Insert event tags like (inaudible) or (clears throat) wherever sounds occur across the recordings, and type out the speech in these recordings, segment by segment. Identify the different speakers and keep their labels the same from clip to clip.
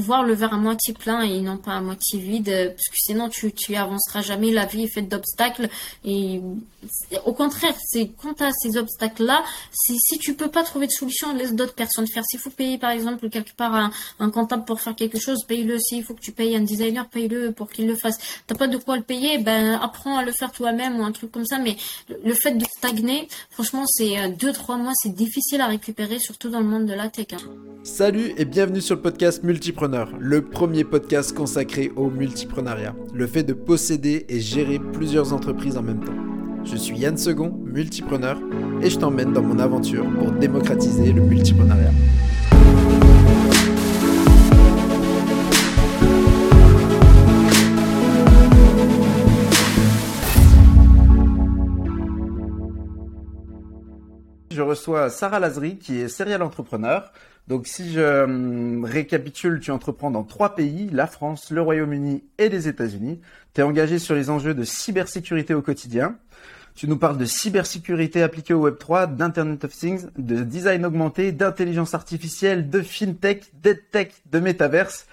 Speaker 1: voir le verre à moitié plein et non pas à moitié vide, parce que sinon tu tu avanceras jamais. La vie est faite d'obstacles et au contraire, c'est quand tu as ces obstacles-là, si tu peux pas trouver de solution, laisse d'autres personnes faire. S'il faut payer par exemple quelque part un, un comptable pour faire quelque chose, paye-le. S'il faut que tu payes un designer, paye-le pour qu'il le fasse. T'as pas de quoi le payer, ben apprends à le faire toi-même ou un truc comme ça. Mais le fait de stagner, franchement, c'est euh, deux trois mois, c'est difficile à récupérer, surtout dans le monde de la tech. Hein.
Speaker 2: Salut et bienvenue sur le podcast Multipreneur, le premier podcast consacré au multipreneuriat, le fait de posséder et gérer plusieurs entreprises en même temps. Je suis Yann Second, multipreneur, et je t'emmène dans mon aventure pour démocratiser le multipreneuriat. je reçois Sarah Lazri, qui est serial entrepreneur. Donc, si je euh, récapitule, tu entreprends dans trois pays, la France, le Royaume-Uni et les États-Unis. Tu es engagé sur les enjeux de cybersécurité au quotidien. Tu nous parles de cybersécurité appliquée au Web3, d'Internet of Things, de design augmenté, d'intelligence artificielle, de fintech, d'edtech, de métaverse.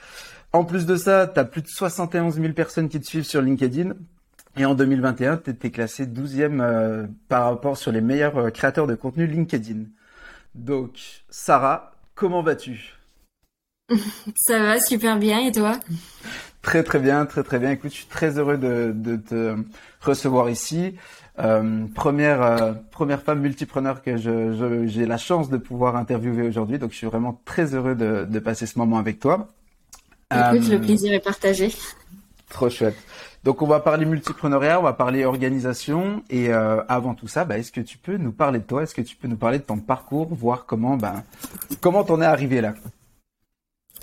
Speaker 2: En plus de ça, tu as plus de 71 000 personnes qui te suivent sur LinkedIn. Et en 2021, tu étais classé 12e euh, par rapport sur les meilleurs euh, créateurs de contenu LinkedIn. Donc, Sarah, comment vas-tu (laughs)
Speaker 1: Ça va super bien et toi
Speaker 2: Très très bien, très très bien. Écoute, je suis très heureux de, te recevoir ici. Euh, première première femme multipreneur que j'ai la chance de pouvoir interviewer aujourd'hui. Donc, je suis vraiment très heureux de, passer ce moment avec toi.
Speaker 1: Écoute, le plaisir est partagé.
Speaker 2: Trop chouette. Donc on va parler multipreneuriat, on va parler organisation et euh, avant tout ça, bah, est-ce que tu peux nous parler de toi? Est-ce que tu peux nous parler de ton parcours, voir comment ben comment t'en es arrivé là?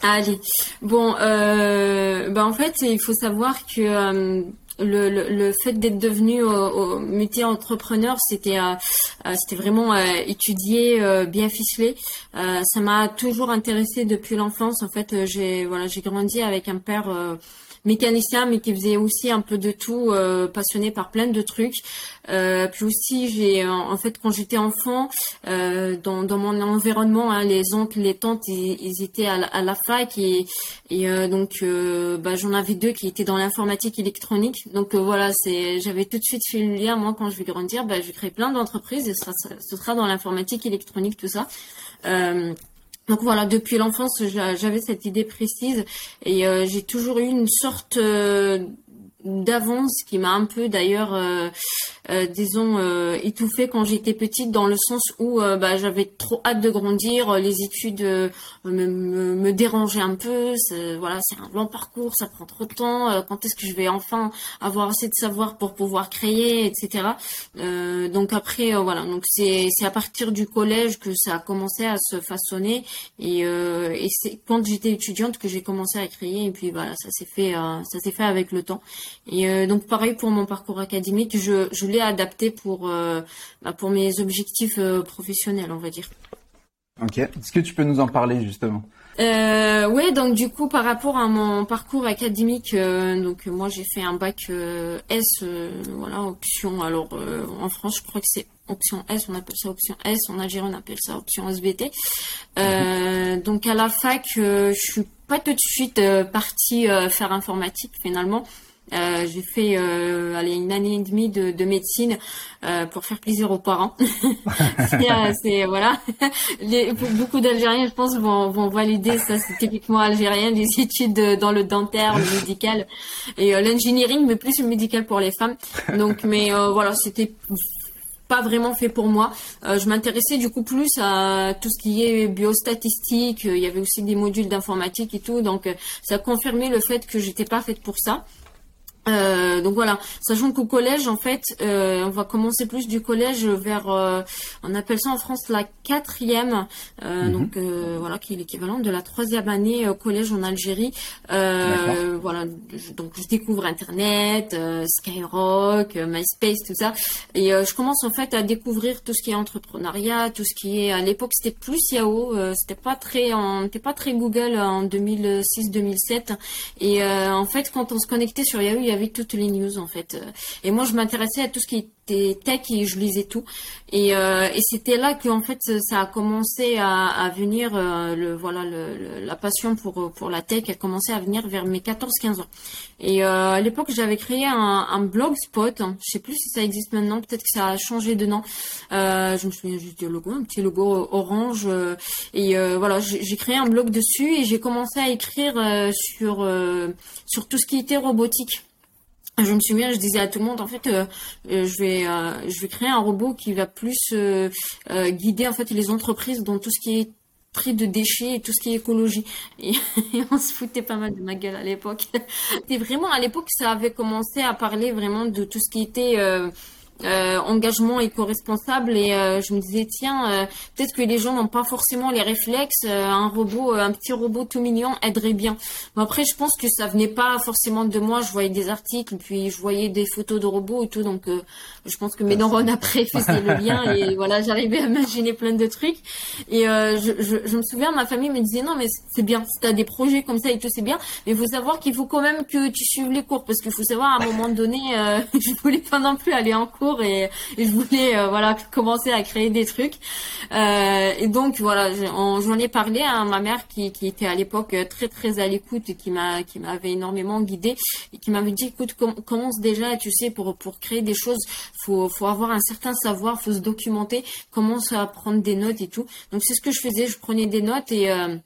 Speaker 1: Allez, bon, euh, bah en fait il faut savoir que euh, le, le, fait d'être devenu au, multi-entrepreneur, c'était c'était vraiment étudié, bien ficelé. ça m'a toujours intéressé depuis l'enfance. En fait, j'ai voilà, j'ai grandi avec un père mécanicien, mais qui faisait aussi un peu de tout, euh, passionné par plein de trucs. Euh, puis aussi, j'ai en fait quand j'étais enfant, euh, dans, dans mon environnement, hein, les oncles, les tantes, ils, étaient à la, fac et, et euh, donc euh, bah, j'en avais deux qui étaient dans l'informatique électronique. Donc voilà, c'est j'avais tout de suite fait le lien. Moi, quand je vais grandir, bah, je créer plein d'entreprises et ce sera, ce sera dans l'informatique électronique, tout ça. Euh, donc voilà, depuis l'enfance, j'avais cette idée précise et euh, j'ai toujours eu une sorte euh, d'avance qui m'a un peu d'ailleurs euh, euh, disons euh, étouffée quand j'étais petite dans le sens où euh, bah, j'avais trop hâte de grandir les études me, me, me, dérangeaient un peu voilà c'est un long parcours ça prend trop de temps quand est-ce que je vais enfin avoir assez de savoir pour pouvoir créer etc donc après voilà donc c'est c'est à partir du collège que ça a commencé à se façonner et, et c'est quand j'étais étudiante que j'ai commencé à créer et puis voilà ça s'est fait ça s'est fait avec le temps et euh, donc pareil pour mon parcours académique, je, je l'ai adapté pour, euh, bah, pour mes objectifs euh, professionnels, on va dire.
Speaker 2: Ok. Est-ce que tu peux nous en parler justement?
Speaker 1: Euh, Oui, donc du coup par rapport à mon parcours académique, donc moi j'ai fait un bac S, voilà option. Alors en France, je crois que c'est option S, on appelle ça option S. En Algérie, on appelle ça option SBT. Mhm. Donc à la fac, je suis pas tout de suite partie faire informatique finalement. Euh, j'ai fait euh, une année et demie de, de médecine euh, pour faire plaisir aux parents. (laughs) Euh, c'est voilà. (laughs) Les, beaucoup d'Algériens, je pense, vont, vont valider ça. C'est typiquement algérien, les (laughs) études dans le dentaire, le médical et l'engineering, mais plus le médical pour les femmes. Donc, mais voilà, c'était pas vraiment fait pour moi. Je m'intéressais du coup plus à tout ce qui est biostatistique. Il y avait aussi des modules d'informatique et tout, donc ça a confirmé le fait que j'étais pas faite pour ça. Euh, donc voilà, sachant qu'au collège, en fait, euh, on va commencer plus du collège vers, euh, on appelle ça en France la quatrième, mhm. donc voilà, qui est l'équivalent de la troisième année au collège en Algérie. voilà, donc je découvre Internet, Skyrock, MySpace, tout ça, et je commence en fait à découvrir tout ce qui est entrepreneuriat, tout ce qui est, à l'époque c'était plus Yahoo, c'était pas très, c'était pas très Google en 2006-2007, et en fait quand on se connectait sur Yahoo, avait toutes les news en fait. Et moi, je m'intéressais à tout ce qui était tech et je lisais tout. Et, euh, et c'était là que en fait ça a commencé à, venir euh, le voilà la passion pour pour la tech a commencé à venir vers mes 14-15 ans. Et euh, à l'époque j'avais créé un, un blogspot. Hein. Je sais plus si ça existe maintenant. Peut-être que ça a changé de nom. Je me souviens juste du logo, un petit logo orange. Et voilà j'ai créé un blog dessus et j'ai commencé à écrire sur sur tout ce qui était robotique je me souviens, je disais à tout le monde, en fait, euh, euh, je vais, euh, je vais créer un robot qui va plus guider en fait les entreprises dans tout ce qui est tri de déchets et tout ce qui est écologie. Et, (laughs) on se foutait pas mal de ma gueule à l'époque. (laughs) C'était vraiment à l'époque ça avait commencé à parler vraiment de tout ce qui était euh, engagement éco-responsable et euh, je me disais tiens euh, peut-être que les gens n'ont pas forcément les réflexes un robot un petit robot tout mignon aiderait bien. Mais après je pense que ça venait pas forcément de moi. Je voyais des articles puis je voyais des photos de robots et tout donc je pense que mes neurones après faisaient le lien et (laughs) voilà j'arrivais à imaginer plein de trucs et je, je, je, me souviens ma famille me disait non mais c'est bien si t'as des projets comme ça et tout c'est bien mais il faut savoir qu'il faut quand même que tu suives les cours parce qu'il faut savoir à un moment donné (laughs) je voulais pas non plus aller en cours et, je voulais euh, voilà commencer à créer des trucs. Euh, et donc voilà, j'en ai parlé à ma mère qui, qui était à l'époque très très à l'écoute et qui m'a qui m'avait énormément guidée et qui m'avait dit écoute commence déjà tu sais pour pour créer des choses faut faut avoir un certain savoir, faut se documenter, commence à prendre des notes et tout. Donc c'est ce que je faisais, je prenais des notes et euh,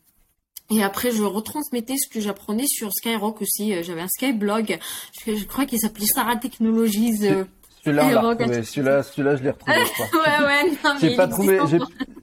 Speaker 1: et après, je retransmettais ce que j'apprenais sur Skyrock aussi. J'avais un Skyblog. Je, je crois qu'il s'appelait Sarah Technologies.
Speaker 2: Celui-là, (laughs) Celui-là, celui-là, je l'ai retrouvé. (laughs)
Speaker 1: ouais, ouais, non,
Speaker 2: J'ai pas trouvé,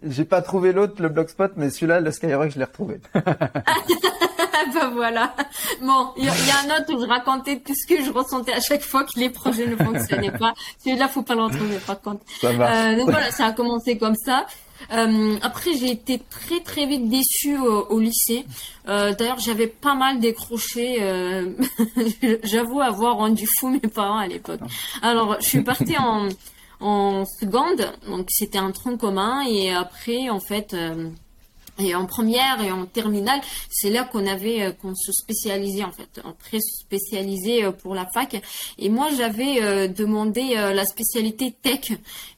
Speaker 2: j'ai pas trouvé l'autre, le Blogspot, mais celui-là, le Skyrock, je l'ai retrouvé. (laughs) (laughs)
Speaker 1: bah voilà. Bon, il y, a un autre où je racontais tout ce que je ressentais à chaque fois que les projets ne fonctionnaient pas. (laughs) Celui-là, faut pas le retrouver, par contre.
Speaker 2: Ça euh,
Speaker 1: donc voilà, (laughs) ça a commencé comme ça. Euh, après, j'ai été très très vite déçue au, lycée. Euh, D'ailleurs, j'avais pas mal décroché. Euh, J'avoue avoir rendu fou mes parents à l'époque. Alors, je suis partie en en seconde, donc c'était un tronc commun, et après, en fait. Et en première et en terminale, c'est là qu'on avait euh, qu'on se spécialisait en fait, en très spécialisé euh, pour la fac. Et moi, j'avais euh, demandé la spécialité tech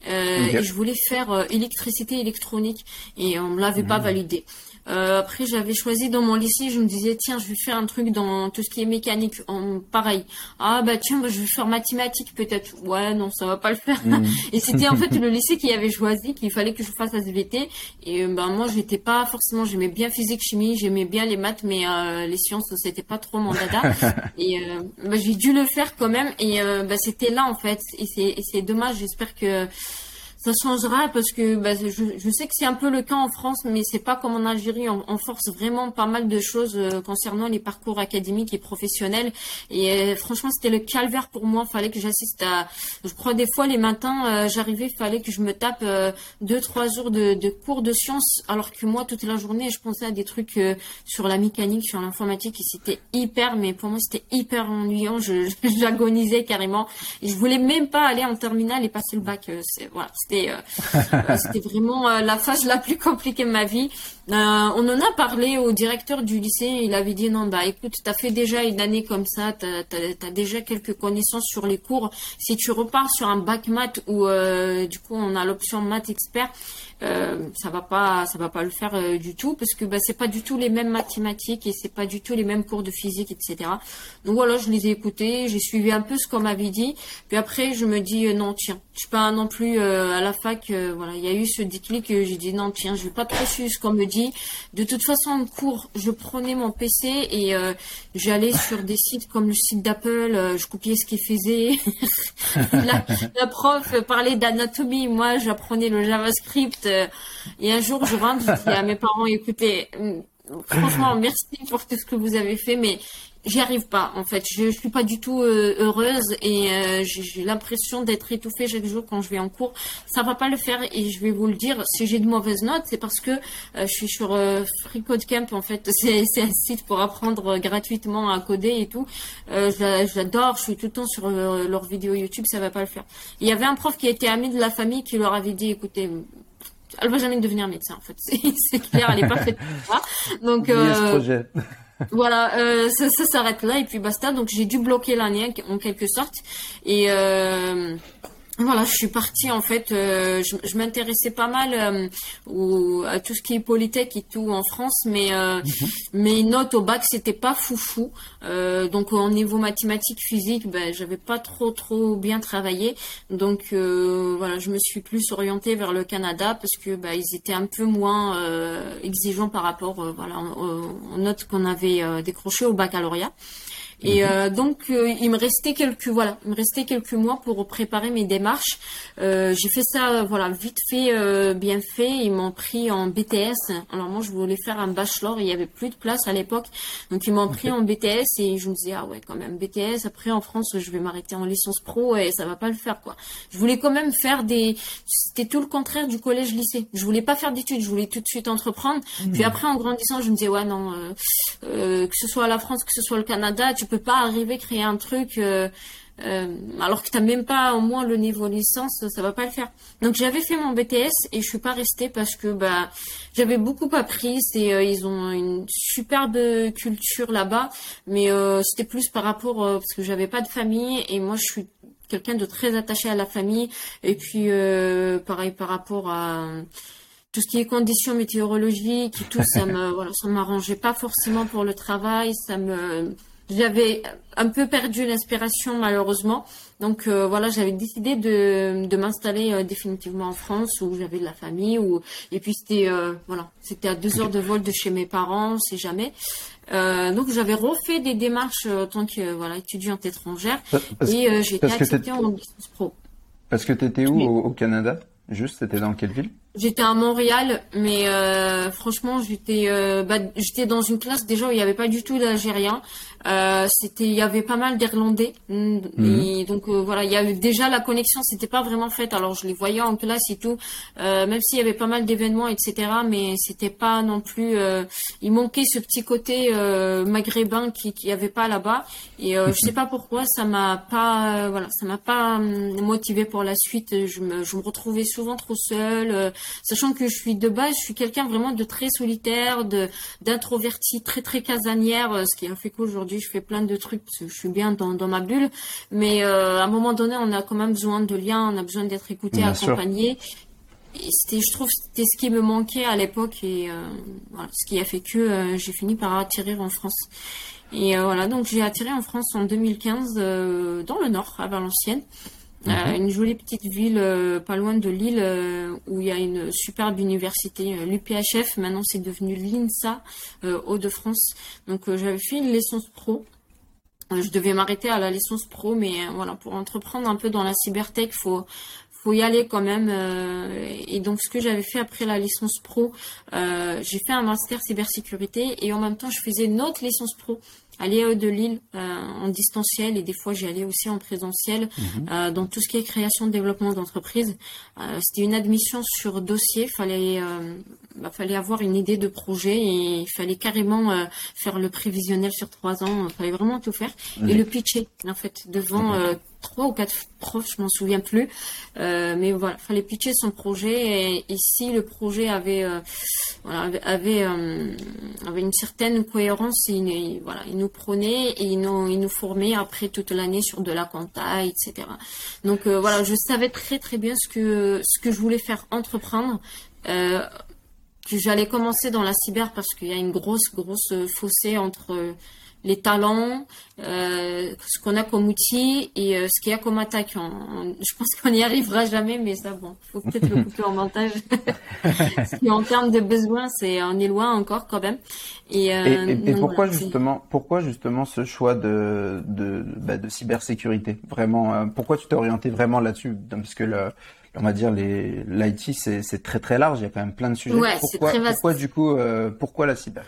Speaker 1: et je voulais faire électricité électronique et on me l'avait pas mmh. validé. Euh, après, j'avais choisi dans mon lycée, je me disais, tiens, je vais faire un truc dans tout ce qui est mécanique. En, pareil. Ah, bah, tiens, bah, je vais faire mathématiques, peut-être. Ouais, non, ça va pas le faire. Mm. (laughs) et c'était en (laughs) fait le lycée qui avait choisi qu'il fallait que je fasse SVT. Et, euh, bah, moi, j'étais pas forcément, j'aimais bien physique, chimie, j'aimais bien les maths, mais euh, les sciences, c'était pas trop mon dada. (laughs) et, euh, bah, j'ai dû le faire quand même. Et, bah, c'était là, en fait. Et c'est dommage. J'espère que, ça changera parce que bah, je, sais que c'est un peu le cas en France, mais c'est pas comme en Algérie. On, force vraiment pas mal de choses euh, concernant les parcours académiques et professionnels. Et euh, franchement, c'était le calvaire pour moi. Fallait que j'assiste à. Je crois des fois les matins, euh, j'arrivais, fallait que je me tape deux trois jours de, cours de sciences, alors que moi toute la journée, je pensais à des trucs sur la mécanique, sur l'informatique, et c'était hyper. Mais pour moi, c'était hyper ennuyant. Je (laughs) j'agonisais carrément. Et je voulais même pas aller en terminale et passer le bac. voilà, euh, euh, (laughs) c'était vraiment euh, la phase la plus compliquée de ma vie. On en a parlé au directeur du lycée. Il avait dit non, bah écoute, t'as fait déjà une année comme ça, t'as as, déjà quelques connaissances sur les cours. Si tu repars sur un bac maths où du coup on a l'option maths expert, euh, ça va pas ça va pas le faire euh, du tout parce que bah, c'est pas du tout les mêmes mathématiques et c'est pas du tout les mêmes cours de physique etc donc voilà je les ai écoutés j'ai suivi un peu ce qu'on m'avait dit puis après je me dis euh, non tiens je suis pas non plus à la fac voilà il y a eu ce déclic j'ai dit non tiens je vais pas trop suivre ce qu'on me dit de toute façon en cours je prenais mon PC et j'allais (laughs) sur des sites comme le site d'Apple je copiais ce qu'il faisait. (laughs) La, la prof parlait d'anatomie. Moi j'apprenais le JavaScript. Euh, et un jour, je rentre, je dis à mes parents, écoutez, euh, franchement, merci pour tout ce que vous avez fait, mais j'y arrive pas en fait. Je, je suis pas du tout euh, heureuse et j'ai l'impression d'être étouffée chaque jour quand je vais en cours. Ça va pas le faire et je vais vous le dire. Si j'ai de mauvaises notes, c'est parce que je suis sur Free Code Camp en fait. (laughs) C'est un site pour apprendre gratuitement à coder et tout. J'adore. Je suis tout le temps sur leurs vidéos YouTube. Ça va pas le faire. Il y avait un prof qui était ami de la famille qui leur avait dit écoutez elle va jamais devenir médecin en fait. (laughs) C'est clair, elle est pas faite pour ça. Donc euh, voilà, euh, ça, s'arrête là et puis basta. Donc j'ai dû bloquer l'année en quelque sorte et euh, voilà, je suis partie en fait. Euh, je, je m'intéressais pas mal euh, au, à tout ce qui est polytech et tout en France, mais euh, mhm. mes notes au bac c'était pas foufou. Euh, donc au niveau mathématiques, physique, ben j'avais pas trop trop bien travaillé. Donc voilà, je me suis plus orientée vers le Canada parce que ben, ils étaient un peu moins exigeants par rapport voilà aux notes qu'on avait décrochées au baccalauréat. Et mhm. euh, donc euh, il me restait quelques voilà, il me restait quelques mois pour préparer mes démarches. Euh, j'ai fait ça voilà vite fait, euh, bien fait. Ils m'ont pris en BTS. Alors moi je voulais faire un bachelor, il y avait plus de place à l'époque, donc ils m'ont pris en BTS et je me disais ah ouais quand même BTS. Après en France je vais m'arrêter en licence pro et ça va pas le faire quoi. Je voulais quand même faire des, c'était tout le contraire du collège lycée. Je voulais pas faire d'études, je voulais tout de suite entreprendre. Puis mhm. après en grandissant je me disais ouais non, que ce soit la France, que ce soit le Canada, tu peux pas arriver à créer un truc euh, euh, alors que t'as même pas au moins le niveau licence, ça va pas le faire. Donc j'avais fait mon BTS et je suis pas restée parce que bah j'avais beaucoup appris. Euh, ils ont une superbe culture là-bas, mais c'était plus par rapport parce que j'avais pas de famille et moi je suis quelqu'un de très attaché à la famille et puis pareil par rapport à tout ce qui est conditions météorologiques et tout, ça me (laughs) ça m'arrangeait pas forcément pour le travail, ça me j'avais un peu perdu l'inspiration malheureusement. Donc euh, voilà, j'avais décidé de, de m'installer euh, définitivement en France où j'avais de la famille. Où... Et puis c'était euh, voilà, c'était à deux heures de vol de chez mes parents, on sait jamais. donc j'avais refait des démarches en tant que voilà étudiante étrangère et j'ai été acceptée en licence pro.
Speaker 2: Parce que tu étais où au, Canada? Juste, c'était dans quelle ville?
Speaker 1: J'étais à Montréal, mais euh, franchement, j'étais euh, bah, j'étais dans une classe déjà où il n'y avait pas du tout d'Algériens. Euh, c'était il y avait pas mal d'Irlandais. Mm, mhm. Et donc euh, voilà, il y avait déjà la connexion, c'était pas vraiment faite. Alors je les voyais en classe et tout, euh, même s'il y avait pas mal d'événements, etc. Mais c'était pas non plus. il manquait ce petit côté maghrébin qui qui avait pas là-bas. Et je sais pas pourquoi, ça m'a pas voilà, ça m'a pas hum, motivé pour la suite. Je me je me retrouvais souvent trop seule sachant que je suis de base, je suis quelqu'un vraiment de très solitaire, de d'introverti, très très casanière, euh, ce qui a fait qu'aujourd'hui je fais plein de trucs parce que je suis bien dans, dans ma bulle. Mais euh, à un moment donné, on a quand même besoin de liens, on a besoin d'être écouté, accompagné. c'était je trouve c'était ce qui me manquait à l'époque et euh, voilà, ce qui a fait que j'ai fini par atterrir en France et voilà donc j'ai atterri en France en 2015 dans le nord à Valenciennes euh, mhm. une jolie petite ville euh, pas loin de Lille euh, où il y a une superbe université, l'UPHF. Maintenant, c'est devenu l'INSA, Hauts-de-France. Donc, j'avais fait une licence pro. je devais m'arrêter à la licence pro, mais voilà, pour entreprendre un peu dans la cybertech, faut faut y aller quand même. et donc, ce que j'avais fait après la licence pro, j'ai fait un master cybersécurité et en même temps, je faisais une autre licence pro aller de Lille euh, en distanciel et des fois j'y allais aussi en présentiel mhm. euh, dans tout ce qui est création développement d'entreprise. Euh, c'était une admission sur dossier. Fallait bah, fallait avoir une idée de projet et il fallait carrément faire le prévisionnel sur trois ans. Fallait vraiment tout faire. Et le pitcher en fait devant trois ou quatre profs, je m'en souviens plus. Euh, mais voilà, fallait pitcher son projet et, si le projet avait euh, voilà, avait euh, avait, une certaine cohérence, il, voilà, il nous prenait et il nous, il nous formait après toute l'année sur de la compta, etc. Donc voilà, je savais très très bien ce que ce que je voulais faire entreprendre. que j'allais commencer dans la cyber parce qu'il y a une grosse grosse fossé entre les talents, euh, ce qu'on a comme outil et euh, ce qu'il y a comme attaque. je pense qu'on n'y arrivera jamais, mais ça, bon, faut peut-être le couper en montage. (laughs) en termes de besoins, c'est on est loin encore quand même.
Speaker 2: Et, euh, pourquoi justement, pourquoi justement ce choix de de, bah, de cybersécurité? Vraiment, pourquoi tu t'es orienté vraiment là-dessus? Parce que le, on va dire les l'IT c'est très très large, il y a quand même plein de sujets.
Speaker 1: Ouais,
Speaker 2: pourquoi,
Speaker 1: très vaste.
Speaker 2: pourquoi du coup pourquoi la cyber?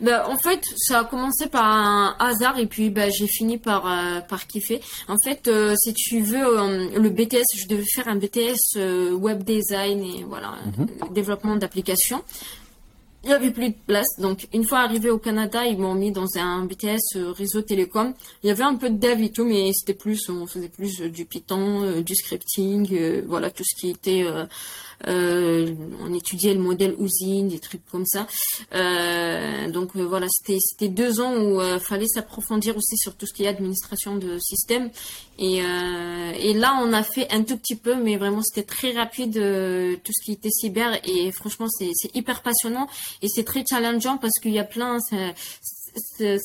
Speaker 1: Ben, en fait, ça a commencé par un hasard et puis ben, j'ai fini par, euh, par kiffer. En fait, euh, si tu veux, euh, le BTS, je devais faire un BTS web design et voilà, mhm. développement d'applications. Il n'y avait plus de place, donc une fois arrivé au Canada, ils m'ont mis dans un BTS réseau télécom. Il y avait un peu de dev et tout, mais c'était plus, on faisait plus du Python, du scripting, voilà tout ce qui était on étudiait le modèle usine, des trucs comme ça. donc voilà, c'était deux ans où il fallait s'approfondir aussi sur tout ce qui est administration de système. Et, et là, on a fait un tout petit peu, mais vraiment c'était très rapide tout ce qui était cyber. Et franchement, c'est hyper passionnant et c'est très challengeant parce qu'il y a plein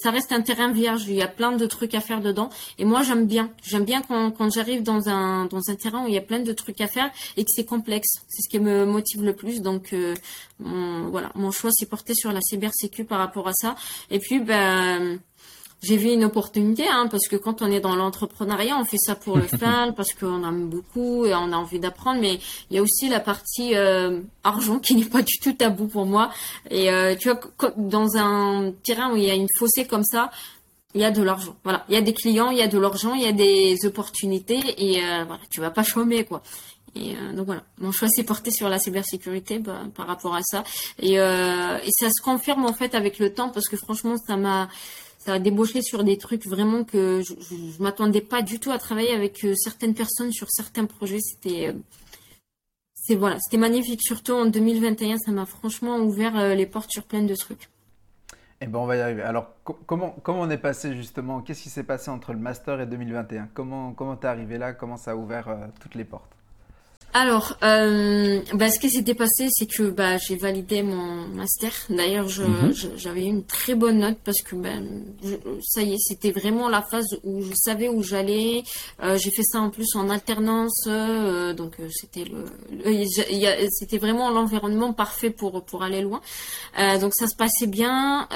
Speaker 1: reste un terrain vierge. Il y a plein de trucs à faire dedans. Et moi, j'aime bien. J'aime bien quand, quand j'arrive dans un dans un terrain où il y a plein de trucs à faire et que c'est complexe. C'est ce qui me motive le plus. Donc euh, voilà, mon choix s'est porté sur la cybersécu par rapport à ça. Et puis ben j'ai vu une opportunité, hein, parce que quand on est dans l'entrepreneuriat, on fait ça pour le (laughs) fun, parce qu'on aime beaucoup et on a envie d'apprendre, mais il y a aussi la partie euh, argent qui (laughs) n'est pas du tout tabou pour moi. Et euh, tu vois, dans un terrain où il y a une fossée comme ça, il y a de l'argent. Voilà, il y a des clients, il y a de l'argent, il y a des opportunités, et euh, voilà, tu vas pas chômer quoi. Et euh, donc voilà, mon choix s'est porté sur la cybersécurité bah, par rapport à ça, et, euh, et ça se confirme en fait avec le temps parce que franchement ça m'a ça a débauché sur des trucs vraiment que je, je, m'attendais pas du tout à travailler avec euh, certaines personnes sur certains projets. C'était euh, c'est voilà, c'était magnifique. Surtout en 2021, ça m'a franchement ouvert euh, les portes sur plein de trucs.
Speaker 2: Eh ben on va y arriver. Alors comment comment on est passé justement? Qu'est-ce qui s'est passé entre le master et 2021 Comment comment t'es arrivé là? Comment ça a ouvert toutes les portes?
Speaker 1: Alors, euh, bah, ce qui s'était passé, c'est que bah, j'ai validé mon master. D'ailleurs, mhm. j'avais une très bonne note parce que ben, ça y est, c'était vraiment la phase où je savais où j'allais. Euh, j'ai fait ça en plus en alternance, euh, donc c'était le, c'était vraiment l'environnement parfait pour pour aller loin. Donc ça se passait bien.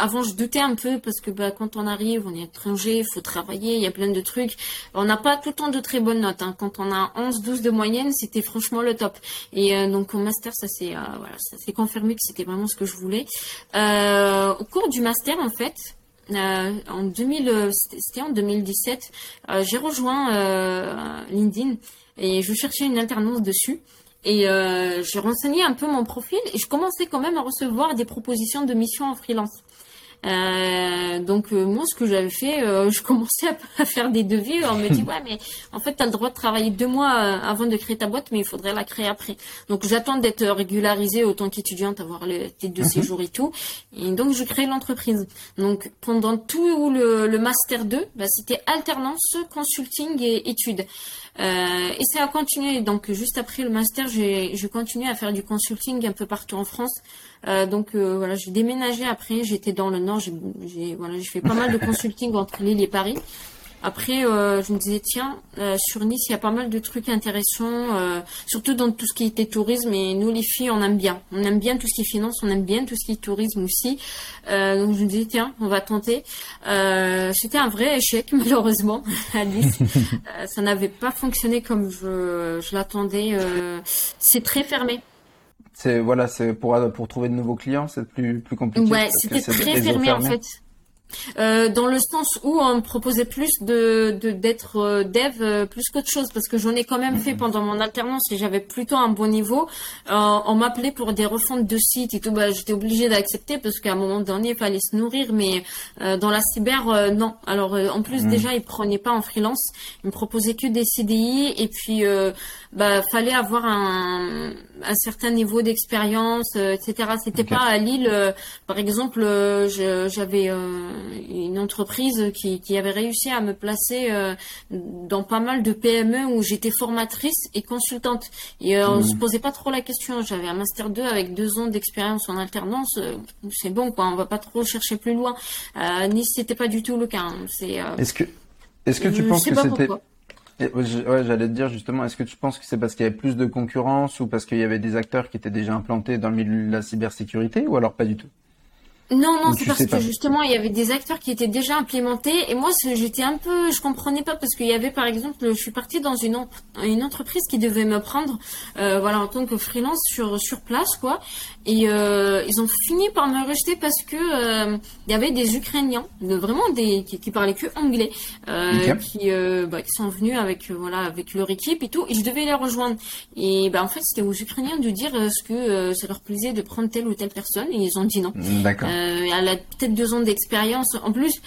Speaker 1: avant, je doutais un peu parce que bah, quand on arrive, on est étranger, il faut travailler, il y a plein de trucs. On n'a pas tout le temps de très bonnes notes. Hein. Quand on a 11-12 de moyenne, c'était franchement le top. Et euh, donc au master, ça s'est euh, ça s'est confirmé que c'était vraiment ce que je voulais. Euh, au cours du master, en fait, en 2000, c'était en 2017, j'ai rejoint LinkedIn et je cherchais une alternance dessus. Et je renseignais un peu mon profil et je commençais quand même à recevoir des propositions de missions en freelance. Euh, donc euh, moi, ce que j'avais fait, euh, (laughs) je commençais à, faire des devis. On me dit (laughs) ouais, mais en fait, tu as le droit de travailler deux mois avant de créer ta boîte, mais il faudrait la créer après. Donc j'attends d'être régularisée autant qu'étudiante, avoir le titre de mhm. séjour et tout. Et donc je crée l'entreprise. Donc pendant tout le, le master 2, bah, c'était alternance, consulting et études. Euh, et ça a continué. Donc juste après le master, j'ai continué à faire du consulting un peu partout en France. Euh, donc euh, voilà, j'ai déménagé après. J'étais dans le nord. J'ai voilà, j'ai fait pas mal de consulting entre Lille et Paris. Après, euh, je me disais, tiens, euh, sur Nice, il y a pas mal de trucs intéressants, euh, surtout dans tout ce qui était tourisme. Et nous, les filles, on aime bien. On aime bien tout ce qui est finance, on aime bien tout ce qui est tourisme aussi. donc, je me disais, tiens, on va tenter. C'était un vrai échec, (laughs) malheureusement, à Nice. (laughs) ça n'avait pas fonctionné comme je, je l'attendais. c'est très fermé.
Speaker 2: C'est voilà, c'est pour pour trouver de nouveaux clients, c'est plus plus compliqué.
Speaker 1: Ouais, c'était très fermé en fait. Euh, dans le sens où on me proposait plus de d'être euh, dev euh, plus qu'autre chose parce que j'en ai quand même fait pendant mon alternance et j'avais plutôt un bon niveau. on m'appelait pour des refontes de sites et tout, bah j'étais obligée d'accepter parce qu'à un moment donné il fallait se nourrir, mais dans la cyber non. Alors en plus mhm. déjà ils prenaient pas en freelance, ils me proposaient que des CDI et puis bah fallait avoir un, un certain niveau d'expérience, etc. C'était pas à Lille, par exemple, j'avais une entreprise qui, qui, avait réussi à me placer euh, dans pas mal de PME où j'étais formatrice et consultante. Et euh, on mmh. se posait pas trop la question. J'avais un master 2 avec deux ans d'expérience en alternance. Euh, c'est bon, quoi. On va pas trop chercher plus loin. Euh, nice, c'était pas du tout le cas. Hein. C'est.
Speaker 2: est-ce que, est-ce que tu penses que c'était Ouais, j'allais te dire justement, est-ce que tu penses que c'est parce qu'il y avait plus de concurrence ou parce qu'il y avait des acteurs qui étaient déjà implantés dans le milieu de la cybersécurité ou alors pas du tout?
Speaker 1: Non, non, c'est parce que justement, il y avait des acteurs qui étaient déjà implémentés. Et moi, j'étais un peu, je comprenais pas parce qu'il y avait, par exemple, je suis partie dans une, une entreprise qui devait me prendre, euh, voilà, en tant que freelance sur, sur place, quoi. Et euh, ils ont fini par me rejeter parce que euh, il y avait des Ukrainiens, de, vraiment des qui, qui parlaient que anglais, euh, qui, euh, bah, qui sont venus avec euh, voilà avec leur équipe et tout. Et je devais les rejoindre. Et bah en fait, c'était aux Ukrainiens de dire ce que ça leur plaisait de prendre telle ou telle personne. Et ils ont dit non.
Speaker 2: D'accord.
Speaker 1: Elle a peut-être deux ans d'expérience. En plus,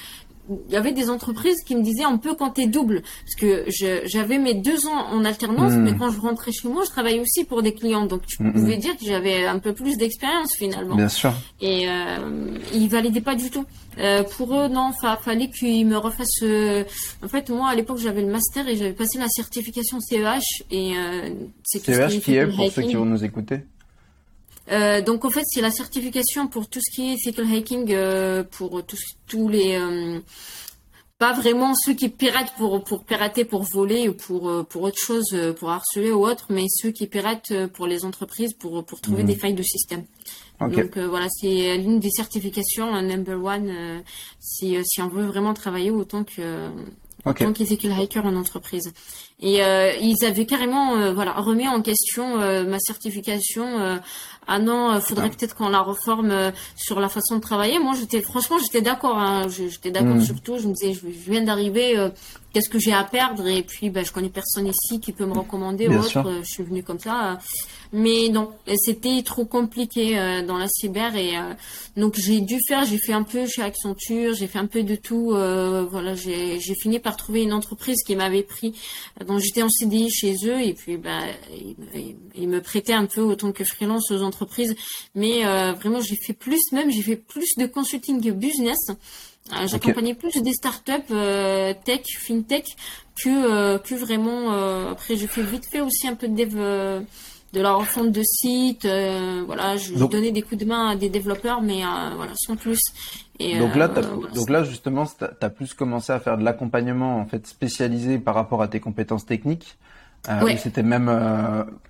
Speaker 1: il y avait des entreprises qui me disaient on peut compter double parce que j'avais mes deux ans en alternance, hmm. mais quand je rentrais chez moi, je travaillais aussi pour des clients, donc tu hmm, pouvais dire que j'avais un peu plus d'expérience finalement.
Speaker 2: Bien sûr.
Speaker 1: Et euh, ils validaient pas du tout. Euh, pour eux, non, fa fallait qu'ils me refassent. Euh, en fait, moi, à l'époque, j'avais le master et j'avais passé la certification CEH. Et euh,
Speaker 2: c'est CEH qui est pour ceux qui vont nous écouter?
Speaker 1: Euh, donc en fait, c'est la certification pour tout ce qui est ethical hacking euh, pour tous, tous les euh, pas vraiment ceux qui piratent pour pour pirater pour voler ou pour pour autre chose pour harceler ou autre, mais ceux qui piratent pour les entreprises pour pour trouver mhm. des failles de système. Donc voilà, c'est l'une des certifications number one si si on veut vraiment travailler autant que okay. tant qu'ethical hacker en entreprise. Et euh, ils avaient carrément euh, voilà remis en question euh, ma certification. Ah non, faudrait peut-être qu'on la reforme sur la façon de travailler. Moi, j'étais franchement, j'étais d'accord. Hein, j'étais d'accord hmm. sur tout. Je me disais, je, viens d'arriver. Qu'est-ce que j'ai à perdre? Et puis, bah, je connais personne ici qui peut me recommander ou autre. Je suis venue comme ça. Mais non, c'était trop compliqué euh, dans la cyber et euh, donc j'ai dû faire, j'ai fait un peu chez Accenture, j'ai fait un peu de tout. Euh, voilà, j'ai fini par trouver une entreprise qui m'avait pris, donc j'étais en CDI chez eux et puis bah ils, me prêtaient un peu autant que freelance aux entreprises. Mais vraiment, j'ai fait plus, même j'ai fait plus de consulting business. J'accompagnais plus des startups tech, fintech que que vraiment. après, j'ai fait vite fait aussi un peu de dev de la refonte de site. Euh, voilà, je, donnais des coups de main à des développeurs, mais euh, voilà, sans plus.
Speaker 2: Et, donc là, euh, donc là justement, tu as plus commencé à faire de l'accompagnement en fait spécialisé par rapport à tes compétences techniques. oui. C'était même,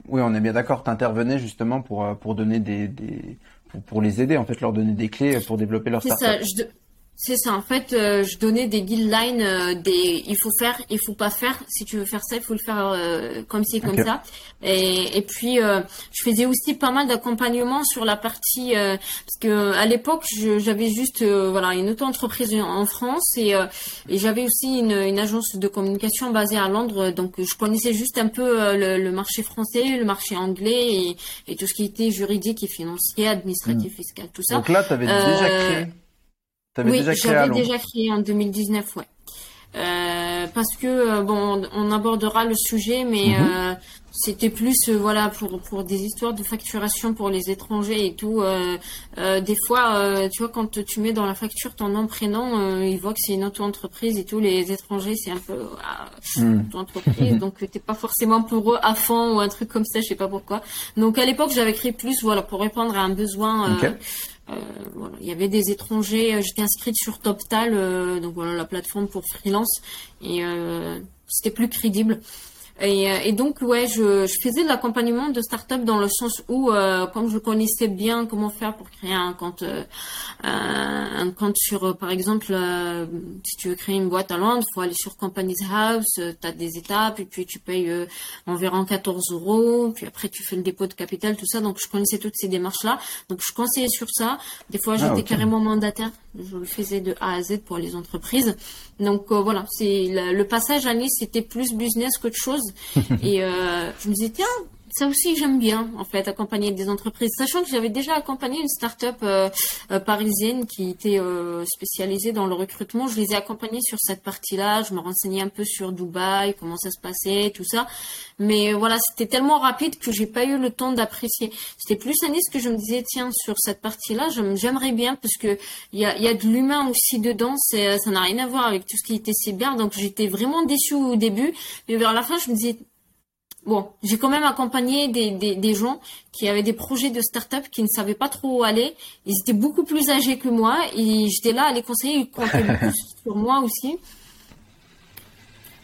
Speaker 2: oui, on est bien d'accord. Tu intervenais justement pour pour donner des, des pour, pour, les aider en fait, leur donner des clés pour développer leur startup.
Speaker 1: Ça, je, c'est ça. En fait, euh, je donnais des guidelines, euh, des il faut faire, il faut pas faire. Si tu veux faire ça, il faut le faire euh, comme ci, comme ça. Et, et puis, je faisais aussi pas mal d'accompagnement sur la partie parce que à l'époque, j'avais juste voilà une auto-entreprise en France et, et j'avais aussi une, une, agence de communication basée à Londres. Donc, je connaissais juste un peu le, le marché français, le marché anglais et, et, tout ce qui était juridique et financier, administratif, hmm. fiscal, tout ça.
Speaker 2: Donc là, tu avais déjà créé
Speaker 1: oui, j'avais déjà créé en 2019, ouais. Euh, parce que euh, bon, on abordera le sujet, mais mhm. euh, c'était plus euh, voilà pour pour des histoires de facturation pour les étrangers et tout. des fois, tu vois, quand tu mets dans la facture ton nom prénom, ils voient que c'est une auto-entreprise et tout. Les étrangers, c'est un peu mhm. auto-entreprise, (laughs) donc t'es pas forcément pour eux à fond ou un truc comme ça, je sais pas pourquoi. Donc à l'époque, j'avais créé plus voilà pour répondre à un besoin. Euh, voilà, il y avait des étrangers. Euh, j'étais inscrite sur TopTal, euh, donc voilà la plateforme pour freelance, et c'était plus crédible. Et, euh, et, donc, ouais, je, je faisais de l'accompagnement de start-up dans le sens où, euh, comme je connaissais bien comment faire pour créer un compte, euh, un compte sur, euh, par exemple, si tu veux créer une boîte à Londres, faut aller sur Companies House, tu as des étapes, et puis tu payes environ 14 euros, puis après tu fais le dépôt de capital, tout ça. Donc, je connaissais toutes ces démarches-là. Donc, je conseillais sur ça. Des fois, j'étais ah, carrément mandataire. Je le faisais de A à Z pour les entreprises. Donc, voilà, c'est le, passage à Nice, c'était plus business qu'autre chose. (laughs) et euh, je me disais, tiens, ça aussi j'aime bien en fait accompagner des entreprises, sachant que j'avais déjà accompagné une start-up euh, euh, parisienne qui était spécialisée dans le recrutement. Je les ai accompagnés sur cette partie-là. Je me renseignais un peu sur Dubaï, comment ça se passait, tout ça. Mais voilà, c'était tellement rapide que j'ai pas eu le temps d'apprécier. C'était plus Nice que je me disais tiens sur cette partie-là, j'aimerais bien parce que il y a, y a de l'humain aussi dedans. Ça n'a rien à voir avec tout ce qui était cyber. Donc j'étais vraiment déçue au début, mais vers la fin je me disais Bon, j'ai quand même accompagné des, des, gens qui avaient des projets de start-up qui ne savaient pas trop où aller. Ils étaient beaucoup plus âgés que moi et j'étais là à les conseiller. Ils comptaient (laughs) beaucoup sur moi aussi.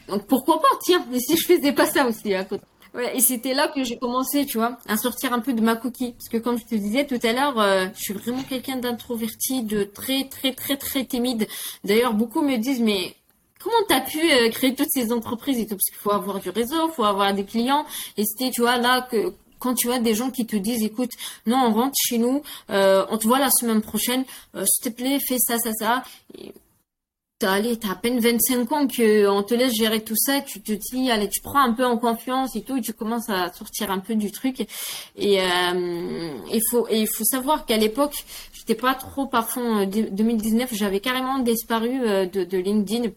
Speaker 1: Donc pourquoi pas, tiens, mais si je faisais pas ça aussi à côté. Ouais, et c'était là que j'ai commencé, tu vois, à sortir un peu de ma coquille. Parce que comme je te disais tout à l'heure, euh, je suis vraiment quelqu'un d'introverti, de très, très, très, très timide. D'ailleurs, beaucoup me disent, mais comment tu pu euh, créer toutes ces entreprises et tout? Parce qu'il faut avoir du réseau, il faut avoir des clients. Et c'était, tu vois, là que quand tu as des gens qui te disent, écoute, non, on rentre chez nous, euh, on te voit la semaine prochaine, euh, s'il te plaît, fais ça, ça, ça. allez, t'as à peine 25 ans que on te laisse gérer tout ça, tu te dis, allez, tu prends un peu en confiance et tout, et tu commences à sortir un peu du truc. Et euh, il faut, et il faut savoir qu'à l'époque, j'étais pas trop par fond. 2019, j'avais carrément disparu de, de LinkedIn.